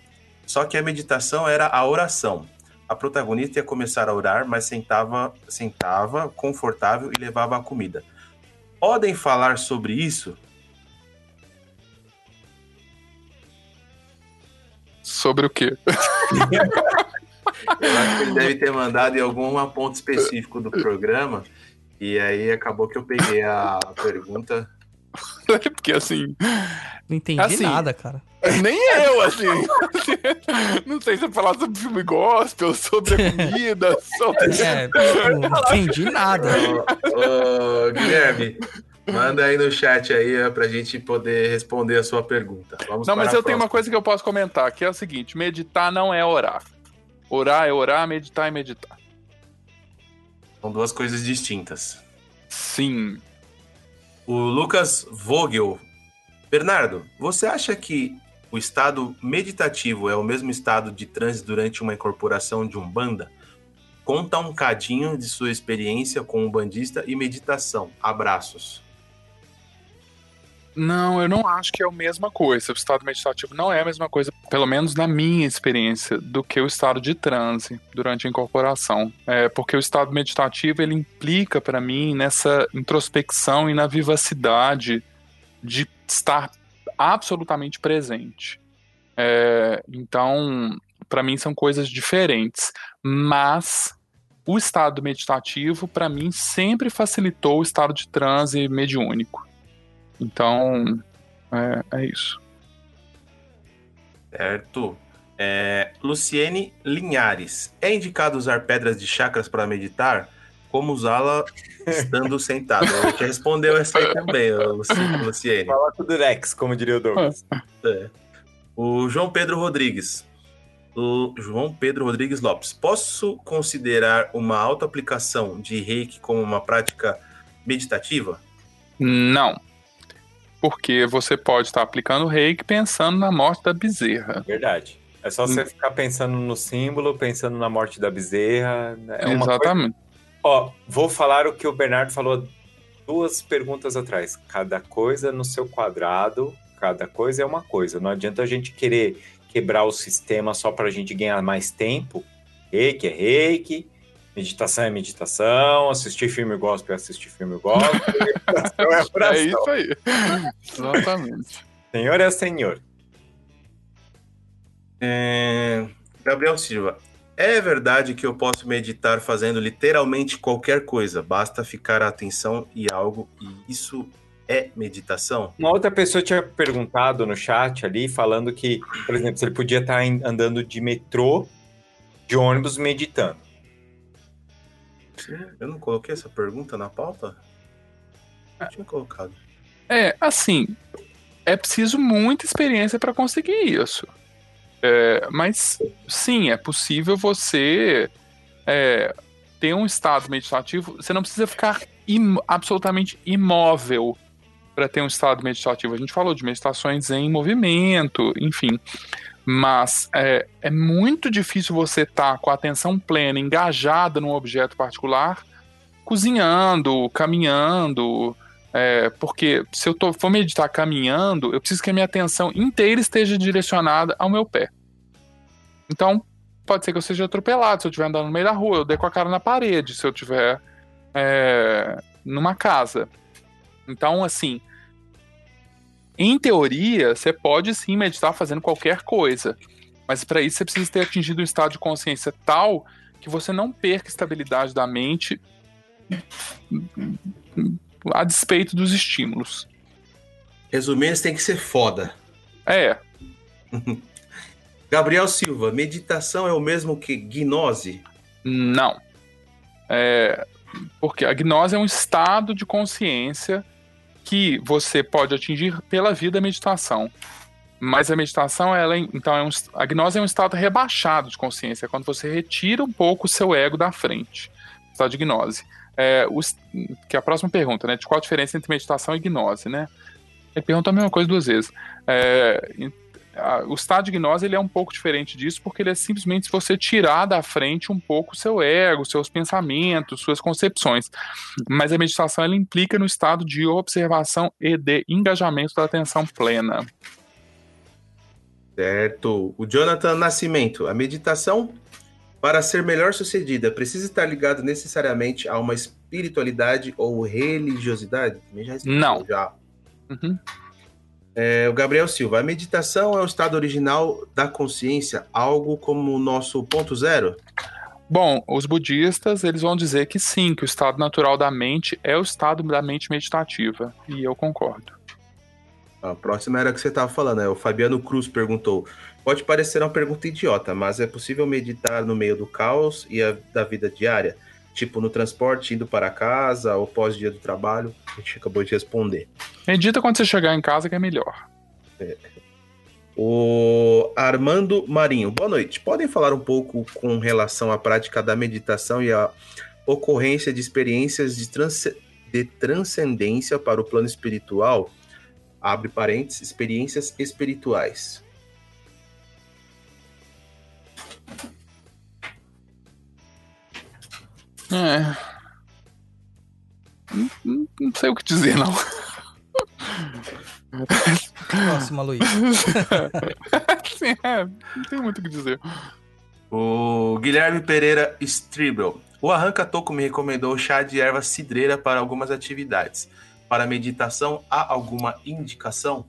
Só que a meditação era a oração. A protagonista ia começar a orar, mas sentava, sentava confortável e levava a comida. Podem falar sobre isso? Sobre o quê? <laughs> Eu acho que ele deve ter mandado em algum ponto específico do programa. E aí acabou que eu peguei a pergunta. <laughs> Porque assim, Não entendi Assim, nada, cara. Nem eu, assim. <laughs> Não sei se eu falar sobre filme gospel, sobre a <laughs> comida, sobre. É, <laughs> não entendi nada. Ô, ô, Guilherme, manda aí no chat aí ó, pra gente poder responder a sua pergunta. Vamos Não, mas eu tenho uma coisa que eu posso comentar, que é o seguinte: meditar não é orar. Orar é orar, meditar é meditar. São duas coisas distintas. Sim. O Lucas Vogel. Bernardo, você acha que o estado meditativo é o mesmo estado de transe durante uma incorporação de Umbanda? Conta um cadinho de sua experiência com um bandista e meditação. Abraços. Não, eu não acho que é a mesma coisa. O estado meditativo não é a mesma coisa, pelo menos na minha experiência, do que o estado de transe durante a incorporação. É, porque o estado meditativo ele implica para mim nessa introspecção e na vivacidade de estar absolutamente presente. É, então, para mim são coisas diferentes, mas o estado meditativo para mim sempre facilitou o estado de transe mediúnico. Então, é, é isso. Certo. É, Luciene Linhares. É indicado usar pedras de chakras para meditar? Como usá-la estando sentado? A gente respondeu essa aí também, Luciene. Fala com o Durex, como diria o Douglas. É. O João Pedro Rodrigues. O João Pedro Rodrigues Lopes. Posso considerar uma autoaplicação de reiki como uma prática meditativa? Não. Porque você pode estar aplicando reiki pensando na morte da bezerra. Verdade. É só você ficar pensando no símbolo, pensando na morte da bezerra. né? É uma coisa... Ó, vou falar o que o Bernardo falou duas perguntas atrás. Cada coisa no seu quadrado, cada coisa é uma coisa. Não adianta a gente querer quebrar o sistema só para a gente ganhar mais tempo. Reiki é reiki, meditação é meditação, assistir filme gospel é assistir filme gospel, <laughs> é É isso aí. Exatamente. Senhor é senhor. É, Gabriel Silva. É verdade que eu posso meditar fazendo literalmente qualquer coisa, basta ficar a atenção e algo, e isso é meditação? Uma outra pessoa tinha perguntado no chat ali, falando que, por exemplo, se ele podia estar andando de metrô, de ônibus, meditando. Eu não coloquei essa pergunta na pauta? Eu tinha colocado. É, assim, é preciso muita experiência para conseguir isso. É, mas sim, é possível você é, ter um estado meditativo. Você não precisa ficar im- absolutamente imóvel para ter um estado meditativo. A gente falou de meditações em movimento, enfim. Mas é, é muito difícil você estar com a atenção plena, engajada num objeto particular, cozinhando, caminhando, é, porque se eu tô, for meditar caminhando, eu preciso que a minha atenção inteira esteja direcionada ao meu pé. Então, pode ser que eu seja atropelado se eu estiver andando no meio da rua, eu dei com a cara na parede se eu estiver é, numa casa. Então, assim, em teoria, você pode sim meditar fazendo qualquer coisa, mas para isso você precisa ter atingido um estado de consciência tal que você não perca a estabilidade da mente a despeito dos estímulos. Resumindo, tem que ser foda. É, <laughs> Gabriel Silva, meditação é o mesmo que gnose? Não. É, porque a gnose é um estado de consciência que você pode atingir pela vida meditação. Mas a meditação, ela, então, é um, a gnose é um estado rebaixado de consciência, é quando você retira um pouco o seu ego da frente. Estado de gnose. É, os, que é a próxima pergunta, né? De qual a diferença entre meditação e gnose, né? Ele pergunta a mesma coisa duas vezes. É, o estado de gnose ele é um pouco diferente disso, porque ele é simplesmente você tirar da frente um pouco o seu ego, seus pensamentos, suas concepções. Mas a meditação ela implica no estado de observação e de engajamento da atenção plena. Certo. O Jonathan Nascimento, a meditação, para ser melhor sucedida, precisa estar ligado necessariamente a uma espiritualidade ou religiosidade? Não. Já. Uhum. É, o Gabriel Silva, a meditação é o estado original da consciência, algo como o nosso ponto zero? Bom, os budistas eles vão dizer que sim, que o estado natural da mente é o estado da mente meditativa, e eu concordo. A próxima era que você estava falando, né? O Fabiano Cruz perguntou: pode parecer uma pergunta idiota, mas é possível meditar no meio do caos e a, da vida diária? tipo no transporte, indo para casa ou pós-dia do trabalho? A gente acabou de responder. Medita quando você chegar em casa que é melhor. É. O Armando Marinho, boa noite. Podem falar um pouco com relação à prática da meditação e a ocorrência de experiências de, trans de transcendência para o plano espiritual? Abre parênteses, experiências espirituais. É. Não, não, sei o que dizer, não. Próxima, Luiz. <laughs> Sim, é, não tem muito o que dizer. O Guilherme Pereira Stribel. O Arranca Toco me recomendou chá de erva cidreira para algumas atividades. Para meditação, há alguma indicação?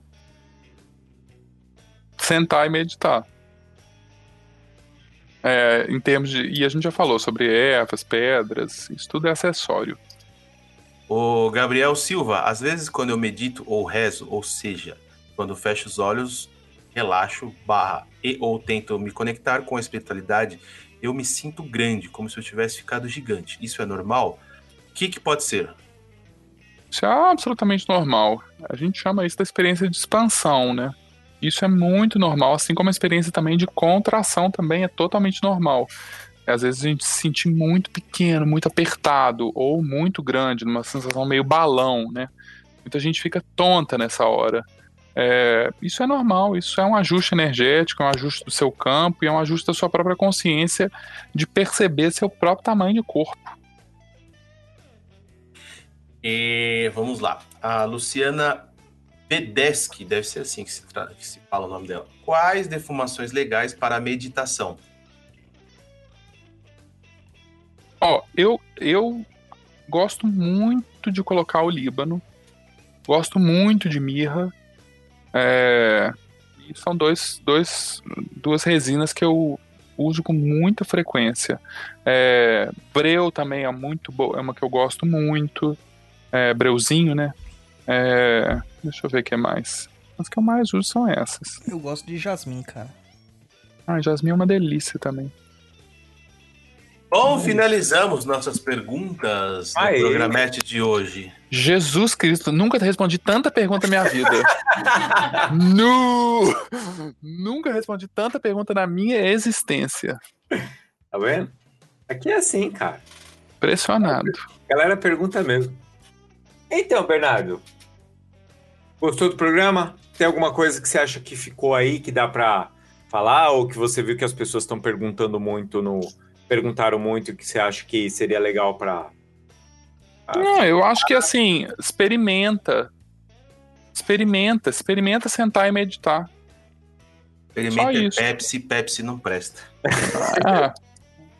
Sentar e meditar. É, em termos de. E a gente já falou sobre ervas, pedras, isso tudo é acessório. O Gabriel Silva, às vezes quando eu medito ou rezo, ou seja, quando fecho os olhos, relaxo, barra, e ou tento me conectar com a espiritualidade, eu me sinto grande, como se eu tivesse ficado gigante. Isso é normal? O que, que pode ser? Isso é absolutamente normal. A gente chama isso da experiência de expansão, né? Isso é muito normal, assim como a experiência também de contração também é totalmente normal. Às vezes a gente se sente muito pequeno, muito apertado, ou muito grande, numa sensação meio balão, né? Muita gente fica tonta nessa hora. É, isso é normal, isso é um ajuste energético, é um ajuste do seu campo e é um ajuste da sua própria consciência de perceber seu próprio tamanho de corpo. E vamos lá. A Luciana Pedeschi, deve ser assim que se, que se fala o nome dela. Quais defumações legais para a meditação? Ó, eu, eu gosto muito de colocar o líbano, gosto muito de mirra, é, são dois, dois, duas resinas que eu uso com muita frequência. É, breu também é muito boa, é uma que eu gosto muito, é, breuzinho, né? É, deixa eu ver o que mais. As que eu mais uso são essas. Eu gosto de jasmim, cara. Ah, jasmim é uma delícia também. Bom, finalizamos nossas perguntas no Aê. programete de hoje. Jesus Cristo, nunca respondi tanta pergunta na minha vida. <laughs> nu! Nunca respondi tanta pergunta na minha existência. Tá vendo? Aqui é assim, cara. Impressionado. A galera pergunta mesmo. Então, Bernardo, Gostou do programa? Tem alguma coisa que você acha que ficou aí que dá para falar ou que você viu que as pessoas estão perguntando muito no perguntaram muito e que você acha que seria legal para Não, eu acho que assim, experimenta. Experimenta, experimenta sentar e meditar. Experimenta Pepsi, Pepsi não presta. Ah,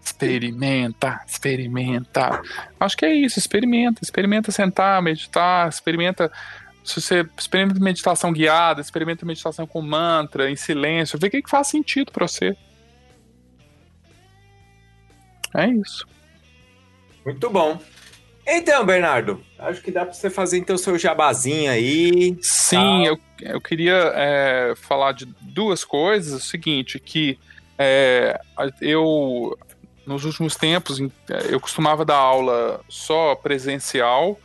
experimenta, experimenta. Acho que é isso, experimenta, experimenta sentar, meditar, experimenta se você experimenta meditação guiada, experimenta meditação com mantra, em silêncio, vê o que, que faz sentido para você. É isso. Muito bom. Então, Bernardo, acho que dá para você fazer então seu jabazinho aí. Sim, eu eu queria é, falar de duas coisas. O seguinte, que é, eu nos últimos tempos eu costumava dar aula só presencial,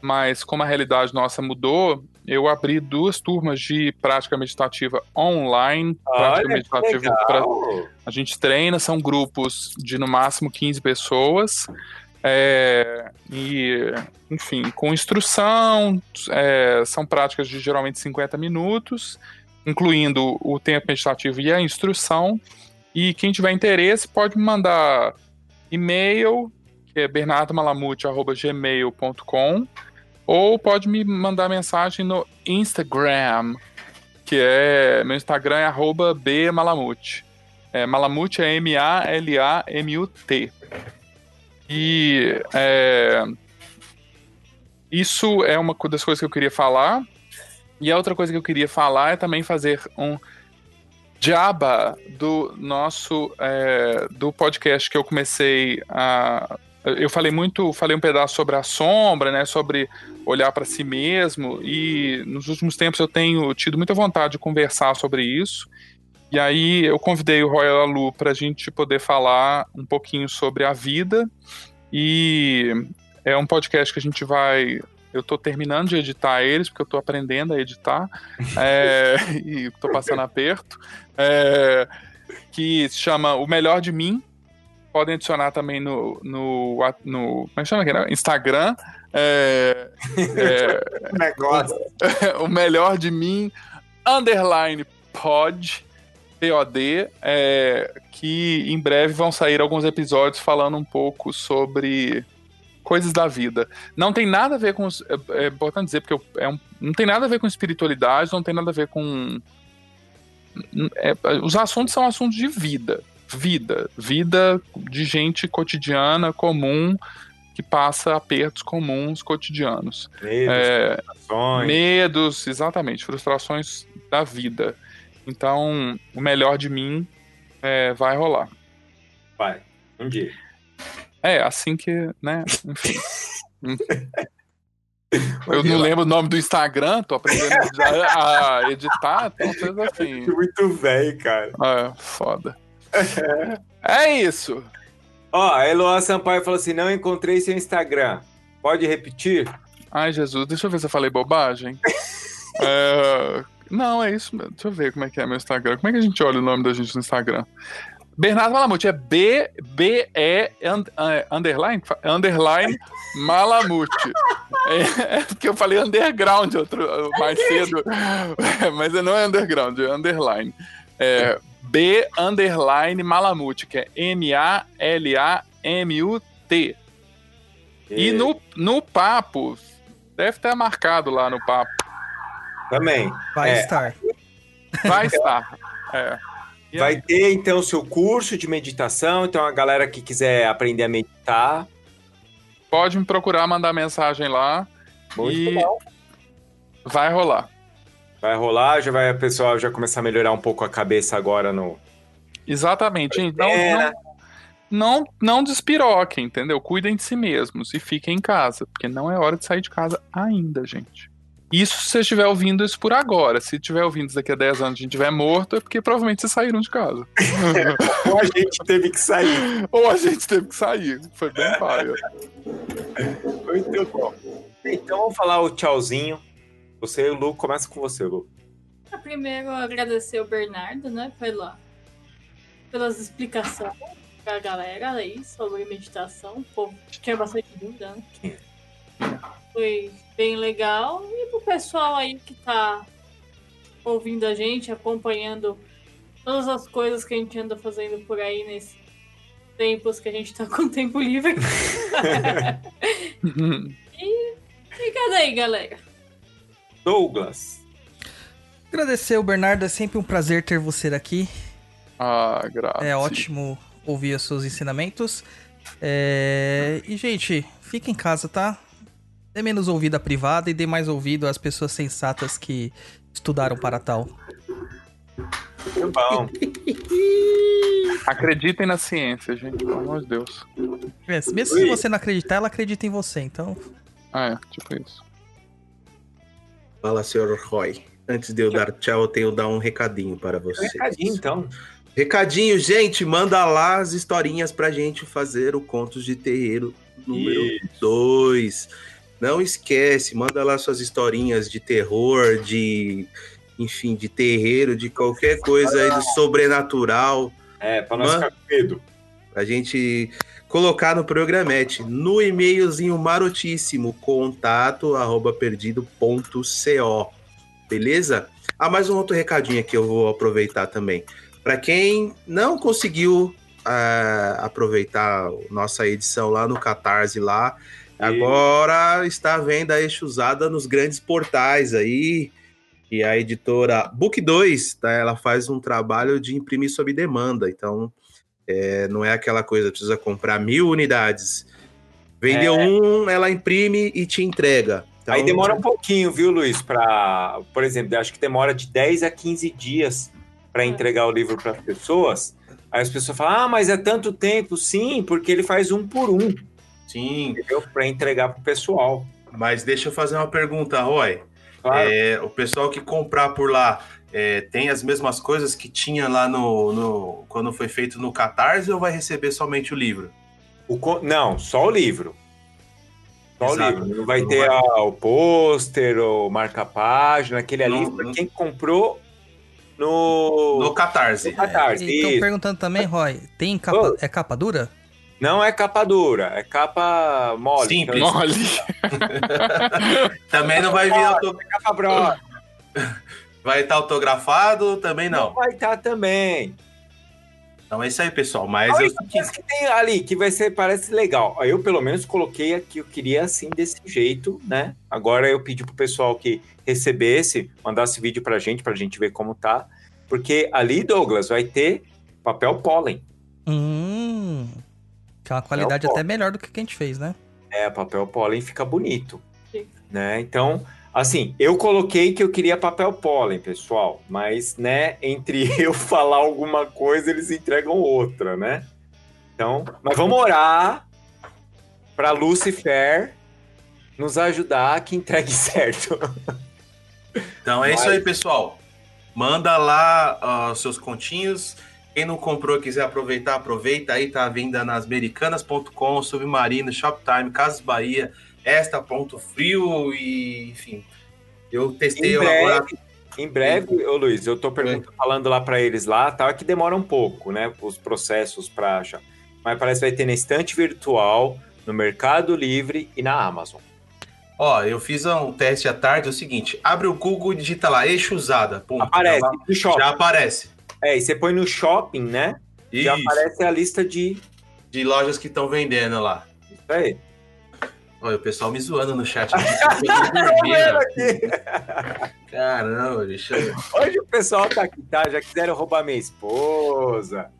mas como a realidade nossa mudou, eu abri duas turmas de prática meditativa online. Prática Olha, meditativa pra, a gente treina, são grupos de no máximo 15 pessoas. É, e, enfim, com instrução, é, são práticas de geralmente 50 minutos, incluindo o tempo meditativo e a instrução. E quem tiver interesse pode me mandar e-mail, que é bernardomalamute.gmail.com, ou pode me mandar mensagem no Instagram, que é. Meu Instagram é bmalamute. É, Malamute é M-A-L-A-M-U-T. E é, isso é uma das coisas que eu queria falar. E a outra coisa que eu queria falar é também fazer um jabba do nosso é, do podcast que eu comecei a eu falei muito, falei um pedaço sobre a sombra, né, sobre olhar para si mesmo e nos últimos tempos eu tenho tido muita vontade de conversar sobre isso. E aí eu convidei o Royal Alu para a gente poder falar um pouquinho sobre a vida. E é um podcast que a gente vai. Eu estou terminando de editar eles, porque eu estou aprendendo a editar. <laughs> é, e estou passando aperto. É, que se chama O Melhor de Mim. Podem adicionar também no. no, no como é que chama aqui? Né? Instagram. É, <laughs> é, Negócio. <laughs> o melhor de mim, underline pod. POD, é, que em breve vão sair alguns episódios falando um pouco sobre coisas da vida. Não tem nada a ver com. É, é importante dizer, porque é um, não tem nada a ver com espiritualidade, não tem nada a ver com. É, os assuntos são assuntos de vida. Vida. Vida de gente cotidiana, comum, que passa apertos comuns cotidianos. Medos, é, frustrações. Medos, exatamente, frustrações da vida. Então, o melhor de mim é, vai rolar. Vai, um dia. É, assim que, né? Enfim. <laughs> Eu não lembro o nome do Instagram, tô aprendendo a editar, então coisa <laughs> assim. Muito velho, cara. É, foda. <laughs> É isso. Ó, a Eloá Sampaio falou assim: não encontrei seu Instagram. Pode repetir? Ai, Jesus, deixa eu ver se eu falei bobagem. <laughs> é, não, é isso. Deixa eu ver como é que é meu Instagram. Como é que a gente olha o nome da gente no Instagram? Bernardo Malamute é B, B, E, é, underline, underline Malamute. É, é, porque eu falei underground outro, mais cedo, <laughs> mas não é underground, é underline. É B, underline Malamute, que é M-A-L-A-M-U-T. E no, no papo, deve estar marcado lá no papo. Também. Vai é. estar. Vai estar. É. Vai aí? ter, então, seu curso de meditação. Então, a galera que quiser aprender a meditar. Pode me procurar, mandar mensagem lá. Muito e bom. vai rolar. Vai rolar, já vai o pessoal já começar a melhorar um pouco a cabeça agora no. Exatamente. Então, não, não, não despiroquem, entendeu? Cuidem de si mesmos e fiquem em casa, porque não é hora de sair de casa ainda, gente. Isso se você estiver ouvindo isso por agora. Se estiver ouvindo isso daqui a 10 anos e a gente estiver morto, é porque provavelmente vocês saíram de casa. <laughs> Ou a gente teve que sair. Ou a gente teve que sair. Foi bem paia. Muito bom. Então vamos falar o tchauzinho. Você e o Lu, começa com você, Lu. Primeiro, agradecer o Bernardo, né, pela, pelas explicações pra galera aí sobre meditação. O povo tinha bastante dúvida, né? Foi bem legal. E pro pessoal aí que tá ouvindo a gente, acompanhando todas as coisas que a gente anda fazendo por aí nesses tempos que a gente tá <laughs> com tempo livre. <laughs> e obrigada aí, galera. Douglas. Agradecer o Bernardo, é sempre um prazer ter você aqui. Ah, graças. É ótimo ouvir os seus ensinamentos. É... E, gente, fica em casa, tá? Dê menos ouvido à privada e dê mais ouvido às pessoas sensatas que estudaram para tal. Muito bom. <laughs> Acreditem na ciência, gente, pelo amor de Deus. É, mesmo Ui. se você não acreditar, ela acredita em você, então. Ah, é, tipo isso. Fala, senhor Roy. antes de eu dar tchau, eu tenho que dar um recadinho para vocês. Recadinho, então. Recadinho, gente, manda lá as historinhas pra gente fazer o Contos de Terreiro número 2. Não esquece, manda lá suas historinhas de terror, de enfim, de terreiro, de qualquer coisa aí do sobrenatural. É, pra nós ficar com medo. A gente colocar no programete, no e-mailzinho marotíssimo, contato arroba perdido.co. Beleza? Ah, mais um outro recadinho aqui eu vou aproveitar também. Para quem não conseguiu uh, aproveitar nossa edição lá no Catarse lá, e... agora está vendo a Exusada nos grandes portais aí, e a editora Book 2, tá, ela faz um trabalho de imprimir sob demanda. Então, é, não é aquela coisa, precisa comprar mil unidades. Vendeu é. um, ela imprime e te entrega. Então, Aí demora um pouquinho, viu, Luiz? Para, por exemplo, acho que demora de 10 a 15 dias para entregar o livro para as pessoas. Aí as pessoas falam: "Ah, mas é tanto tempo". Sim, porque ele faz um por um. Sim, para entregar para o pessoal. Mas deixa eu fazer uma pergunta, Roy. Claro. É, o pessoal que comprar por lá é, tem as mesmas coisas que tinha lá no, no, quando foi feito no Catarse ou vai receber somente o livro? O, não, só o livro. Só Exato. o livro. Não vai não ter vai... A, o pôster, o marca-página, aquele ali não, para quem comprou no... No Catarse. No Catarse, é, Estão perguntando também, Roy, tem capa, oh. é capa dura? Não é capa dura, é capa mole. Simples. Então... Mole. <laughs> também não vai vir auto... capa broa. <laughs> Vai estar tá autografado? Também não. Não vai estar tá também. Então é isso aí, pessoal. Mas eu... que tem ali que vai ser parece legal. Eu pelo menos coloquei aqui, eu queria assim desse jeito, né? Agora eu pedi pro pessoal que recebesse, mandasse vídeo pra gente, pra gente ver como tá. Porque ali, Douglas, vai ter papel pólen. Hum. Que é uma qualidade até melhor do que a gente fez, né? É, papel pólen fica bonito. Sim. Né? Então, assim, eu coloquei que eu queria papel pólen, pessoal, mas, né, entre <laughs> eu falar alguma coisa, eles entregam outra, né? Então, mas vamos orar para Lucifer nos ajudar que entregue <laughs> certo. Então é mas... isso aí, pessoal. Manda lá uh, seus continhos quem não comprou quiser aproveitar, aproveita aí, tá à venda nas americanas.com, Submarino, Shoptime, Casas Bahia, Esta Ponto Frio e enfim. Eu testei em breve, Em breve, ô Luiz, eu tô perguntando, falando lá para eles lá, tá, que demora um pouco, né, os processos para achar. Mas parece que vai ter na estante virtual, no Mercado Livre e na Amazon. Ó, eu fiz um teste à tarde, é o seguinte, abre o Google e digita lá, eixo usada, ponto. Aparece, já, já aparece. É, e você põe no shopping, né? Isso. Já aparece a lista de. De lojas que estão vendendo lá. Isso aí. Olha, o pessoal me zoando no chat. <laughs> Aqui, Caramba, bicho. Hoje o pessoal tá aqui, tá? Já quiseram roubar minha esposa.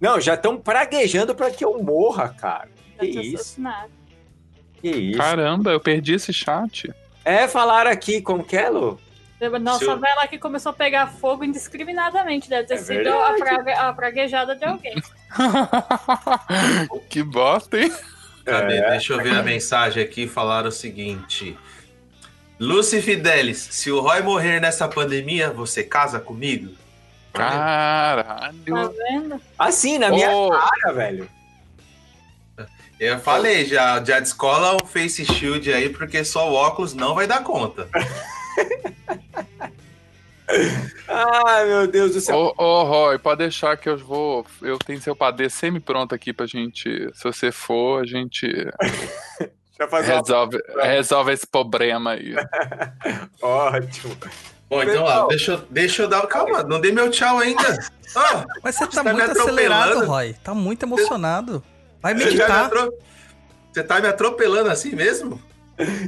Não, já estão praguejando para que eu morra, cara. Que isso? Que isso? Caramba, eu perdi esse chat. É, falaram aqui, como que é, Lu? Nossa eu... vela aqui começou a pegar fogo indiscriminadamente. Deve ter é sido a, praga, a praguejada de alguém. <laughs> que bosta, hein? Cadê? É. Deixa eu ver a mensagem aqui. Falaram o seguinte. Lucy Fidelis, se o Roy morrer nessa pandemia, você casa comigo? Caralho. Tá vendo? Assim, na minha oh. cara, velho. Eu falei já, já descola o face shield aí, porque só o óculos não vai dar conta. <laughs> Ai, meu Deus do céu. Ô, ô, Roy, pode deixar que eu vou. Eu tenho seu padê semi-pronto aqui pra gente. Se você for, a gente. <laughs> resolve, uma... resolve esse problema aí. <laughs> Ótimo. Bom, então, ó, deixa, eu, deixa eu dar. Calma, não dei meu tchau ainda. Oh, Mas você tá, você tá muito acelerado, Roy. Tá muito emocionado. Vai meditar. Você, me você tá me atropelando assim mesmo?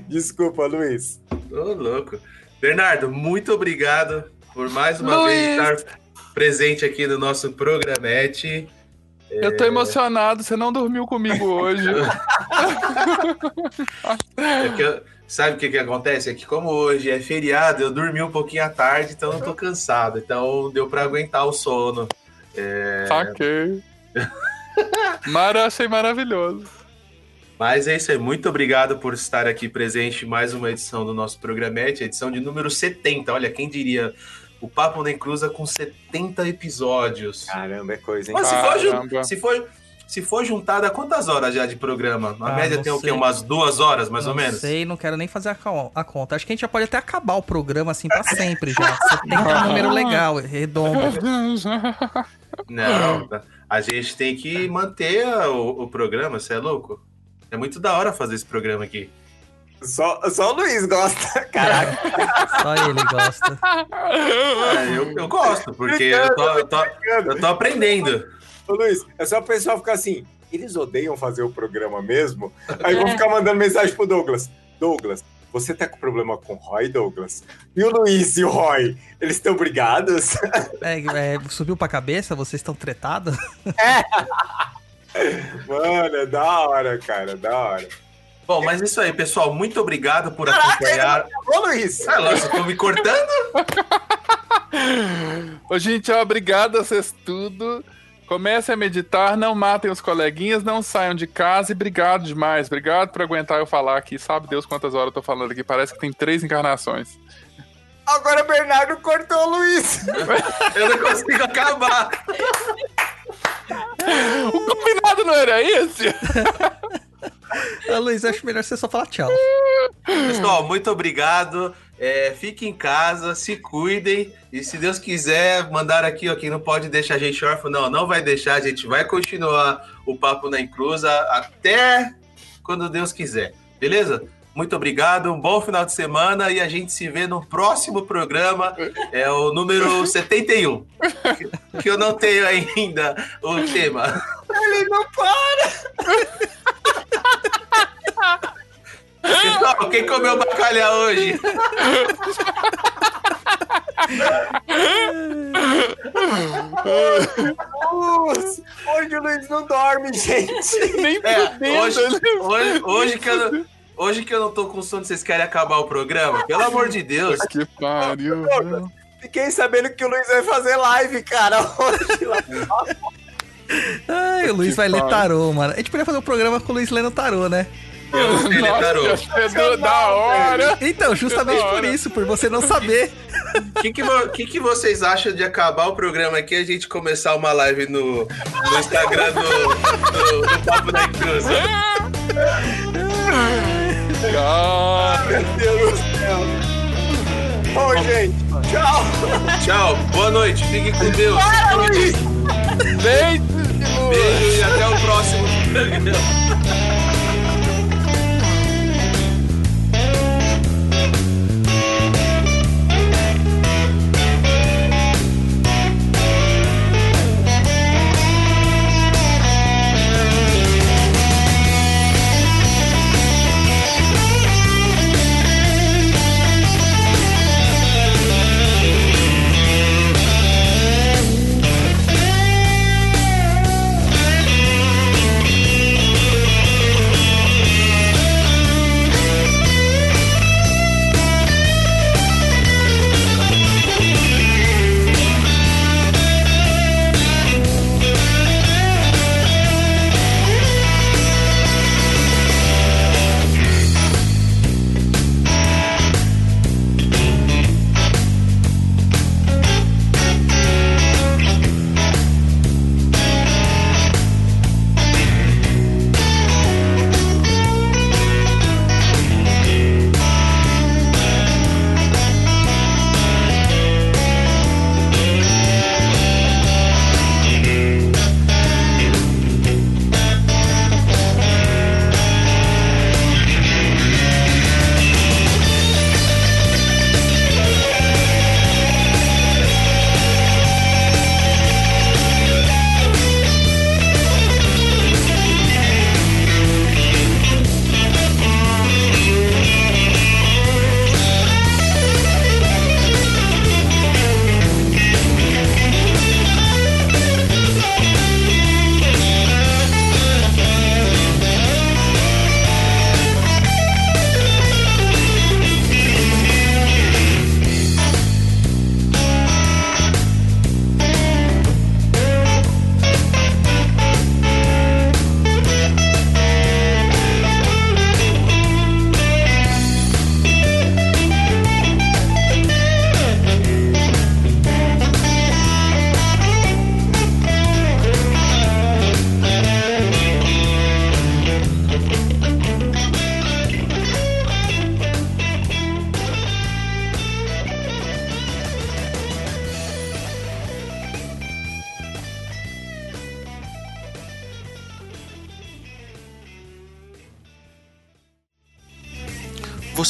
Desculpa, Luiz. Ô, louco. Bernardo, muito obrigado por mais uma Luiz. vez estar presente aqui no nosso programete. Eu tô é... emocionado, você não dormiu comigo hoje. <laughs> é eu, sabe o que, que acontece? É que como hoje é feriado, eu dormi um pouquinho à tarde, então não tô cansado. Então deu para aguentar o sono. É... Saquei. <laughs> Mara, achei maravilhoso. Mas é isso aí. Muito obrigado por estar aqui presente em mais uma edição do nosso programete, edição de número 70. Olha, quem diria o Papo Nem Cruza com 70 episódios. Caramba, é coisa, hein? Mas se for, se for, se for juntada, quantas horas já de programa? Na ah, média tem sei. o quê? Umas duas horas, mais não ou menos? Não sei, não quero nem fazer a, a, conta. Acho que a gente já pode até acabar o programa assim pra sempre já. <laughs> 70 é um número legal, redondo. Não, a gente tem que manter o, o programa, você é louco? É muito da hora fazer esse programa aqui. Só, só o Luiz gosta, <laughs> caraca. Só ele gosta. É, eu, eu gosto, porque eu tô, eu, tô, eu tô aprendendo. Ô Luiz, é só o pessoal ficar assim, eles odeiam fazer o programa mesmo? Aí vão ficar mandando mensagem pro Douglas. Douglas, você tá com problema com o Roy, Douglas? E o Luiz e o Roy, eles estão brigados? É, é, subiu pra cabeça? Vocês estão tretados? É! Mano, é da hora, cara, da hora. Bom, mas isso aí, pessoal. Muito obrigado por Caraca, acompanhar. Ô, Luiz! Ah, Lócio, tô me cortando? <laughs> Ô, gente, obrigado a vocês tudo. Comecem a meditar, não matem os coleguinhas, não saiam de casa e obrigado demais. Obrigado por aguentar eu falar aqui. Sabe Deus quantas horas eu tô falando aqui? Parece que tem três encarnações. Agora Bernardo cortou o Luiz. <laughs> eu não consigo acabar. O combinado não era esse? ah, Luiz, acho melhor você só falar tchau. Pessoal, muito obrigado. É, fiquem em casa, se cuidem. E se Deus quiser, mandar aqui, ó, quem não pode deixar a gente órfão, não, não vai deixar. A gente vai continuar o Papo na Encruza até quando Deus quiser. Beleza? Muito obrigado, um bom final de semana e a gente se vê no próximo programa, é o número <laughs> 71, que eu não tenho ainda o tema. Ele não para! Então, quem comeu bacalhau hoje? hoje o Luiz não dorme, gente. Nem é, hoje, hoje, hoje, que eu não, hoje que eu não tô com sono, vocês querem acabar o programa? Pelo amor de Deus. Que pariu. Fiquei sabendo que o Luiz vai fazer live, cara, <laughs> hoje lá. Ai, o Luiz vai ler tarô, mano. A gente podia fazer um programa com o Luiz lendo tarô, né? Eu não sei ler tarô. É da hora. Então, justamente por isso, por você não saber. O que, que, que, que, vocês acham de acabar o programa aqui e a gente começar uma live no, no Instagram do, do, do Papo da Cruz? <laughs> Ah, meu Deus do céu. Bom, gente, tchau. Tchau, boa noite, fiquem com Deus. Para, Luiz. Beijo. Beijo e até o próximo <laughs>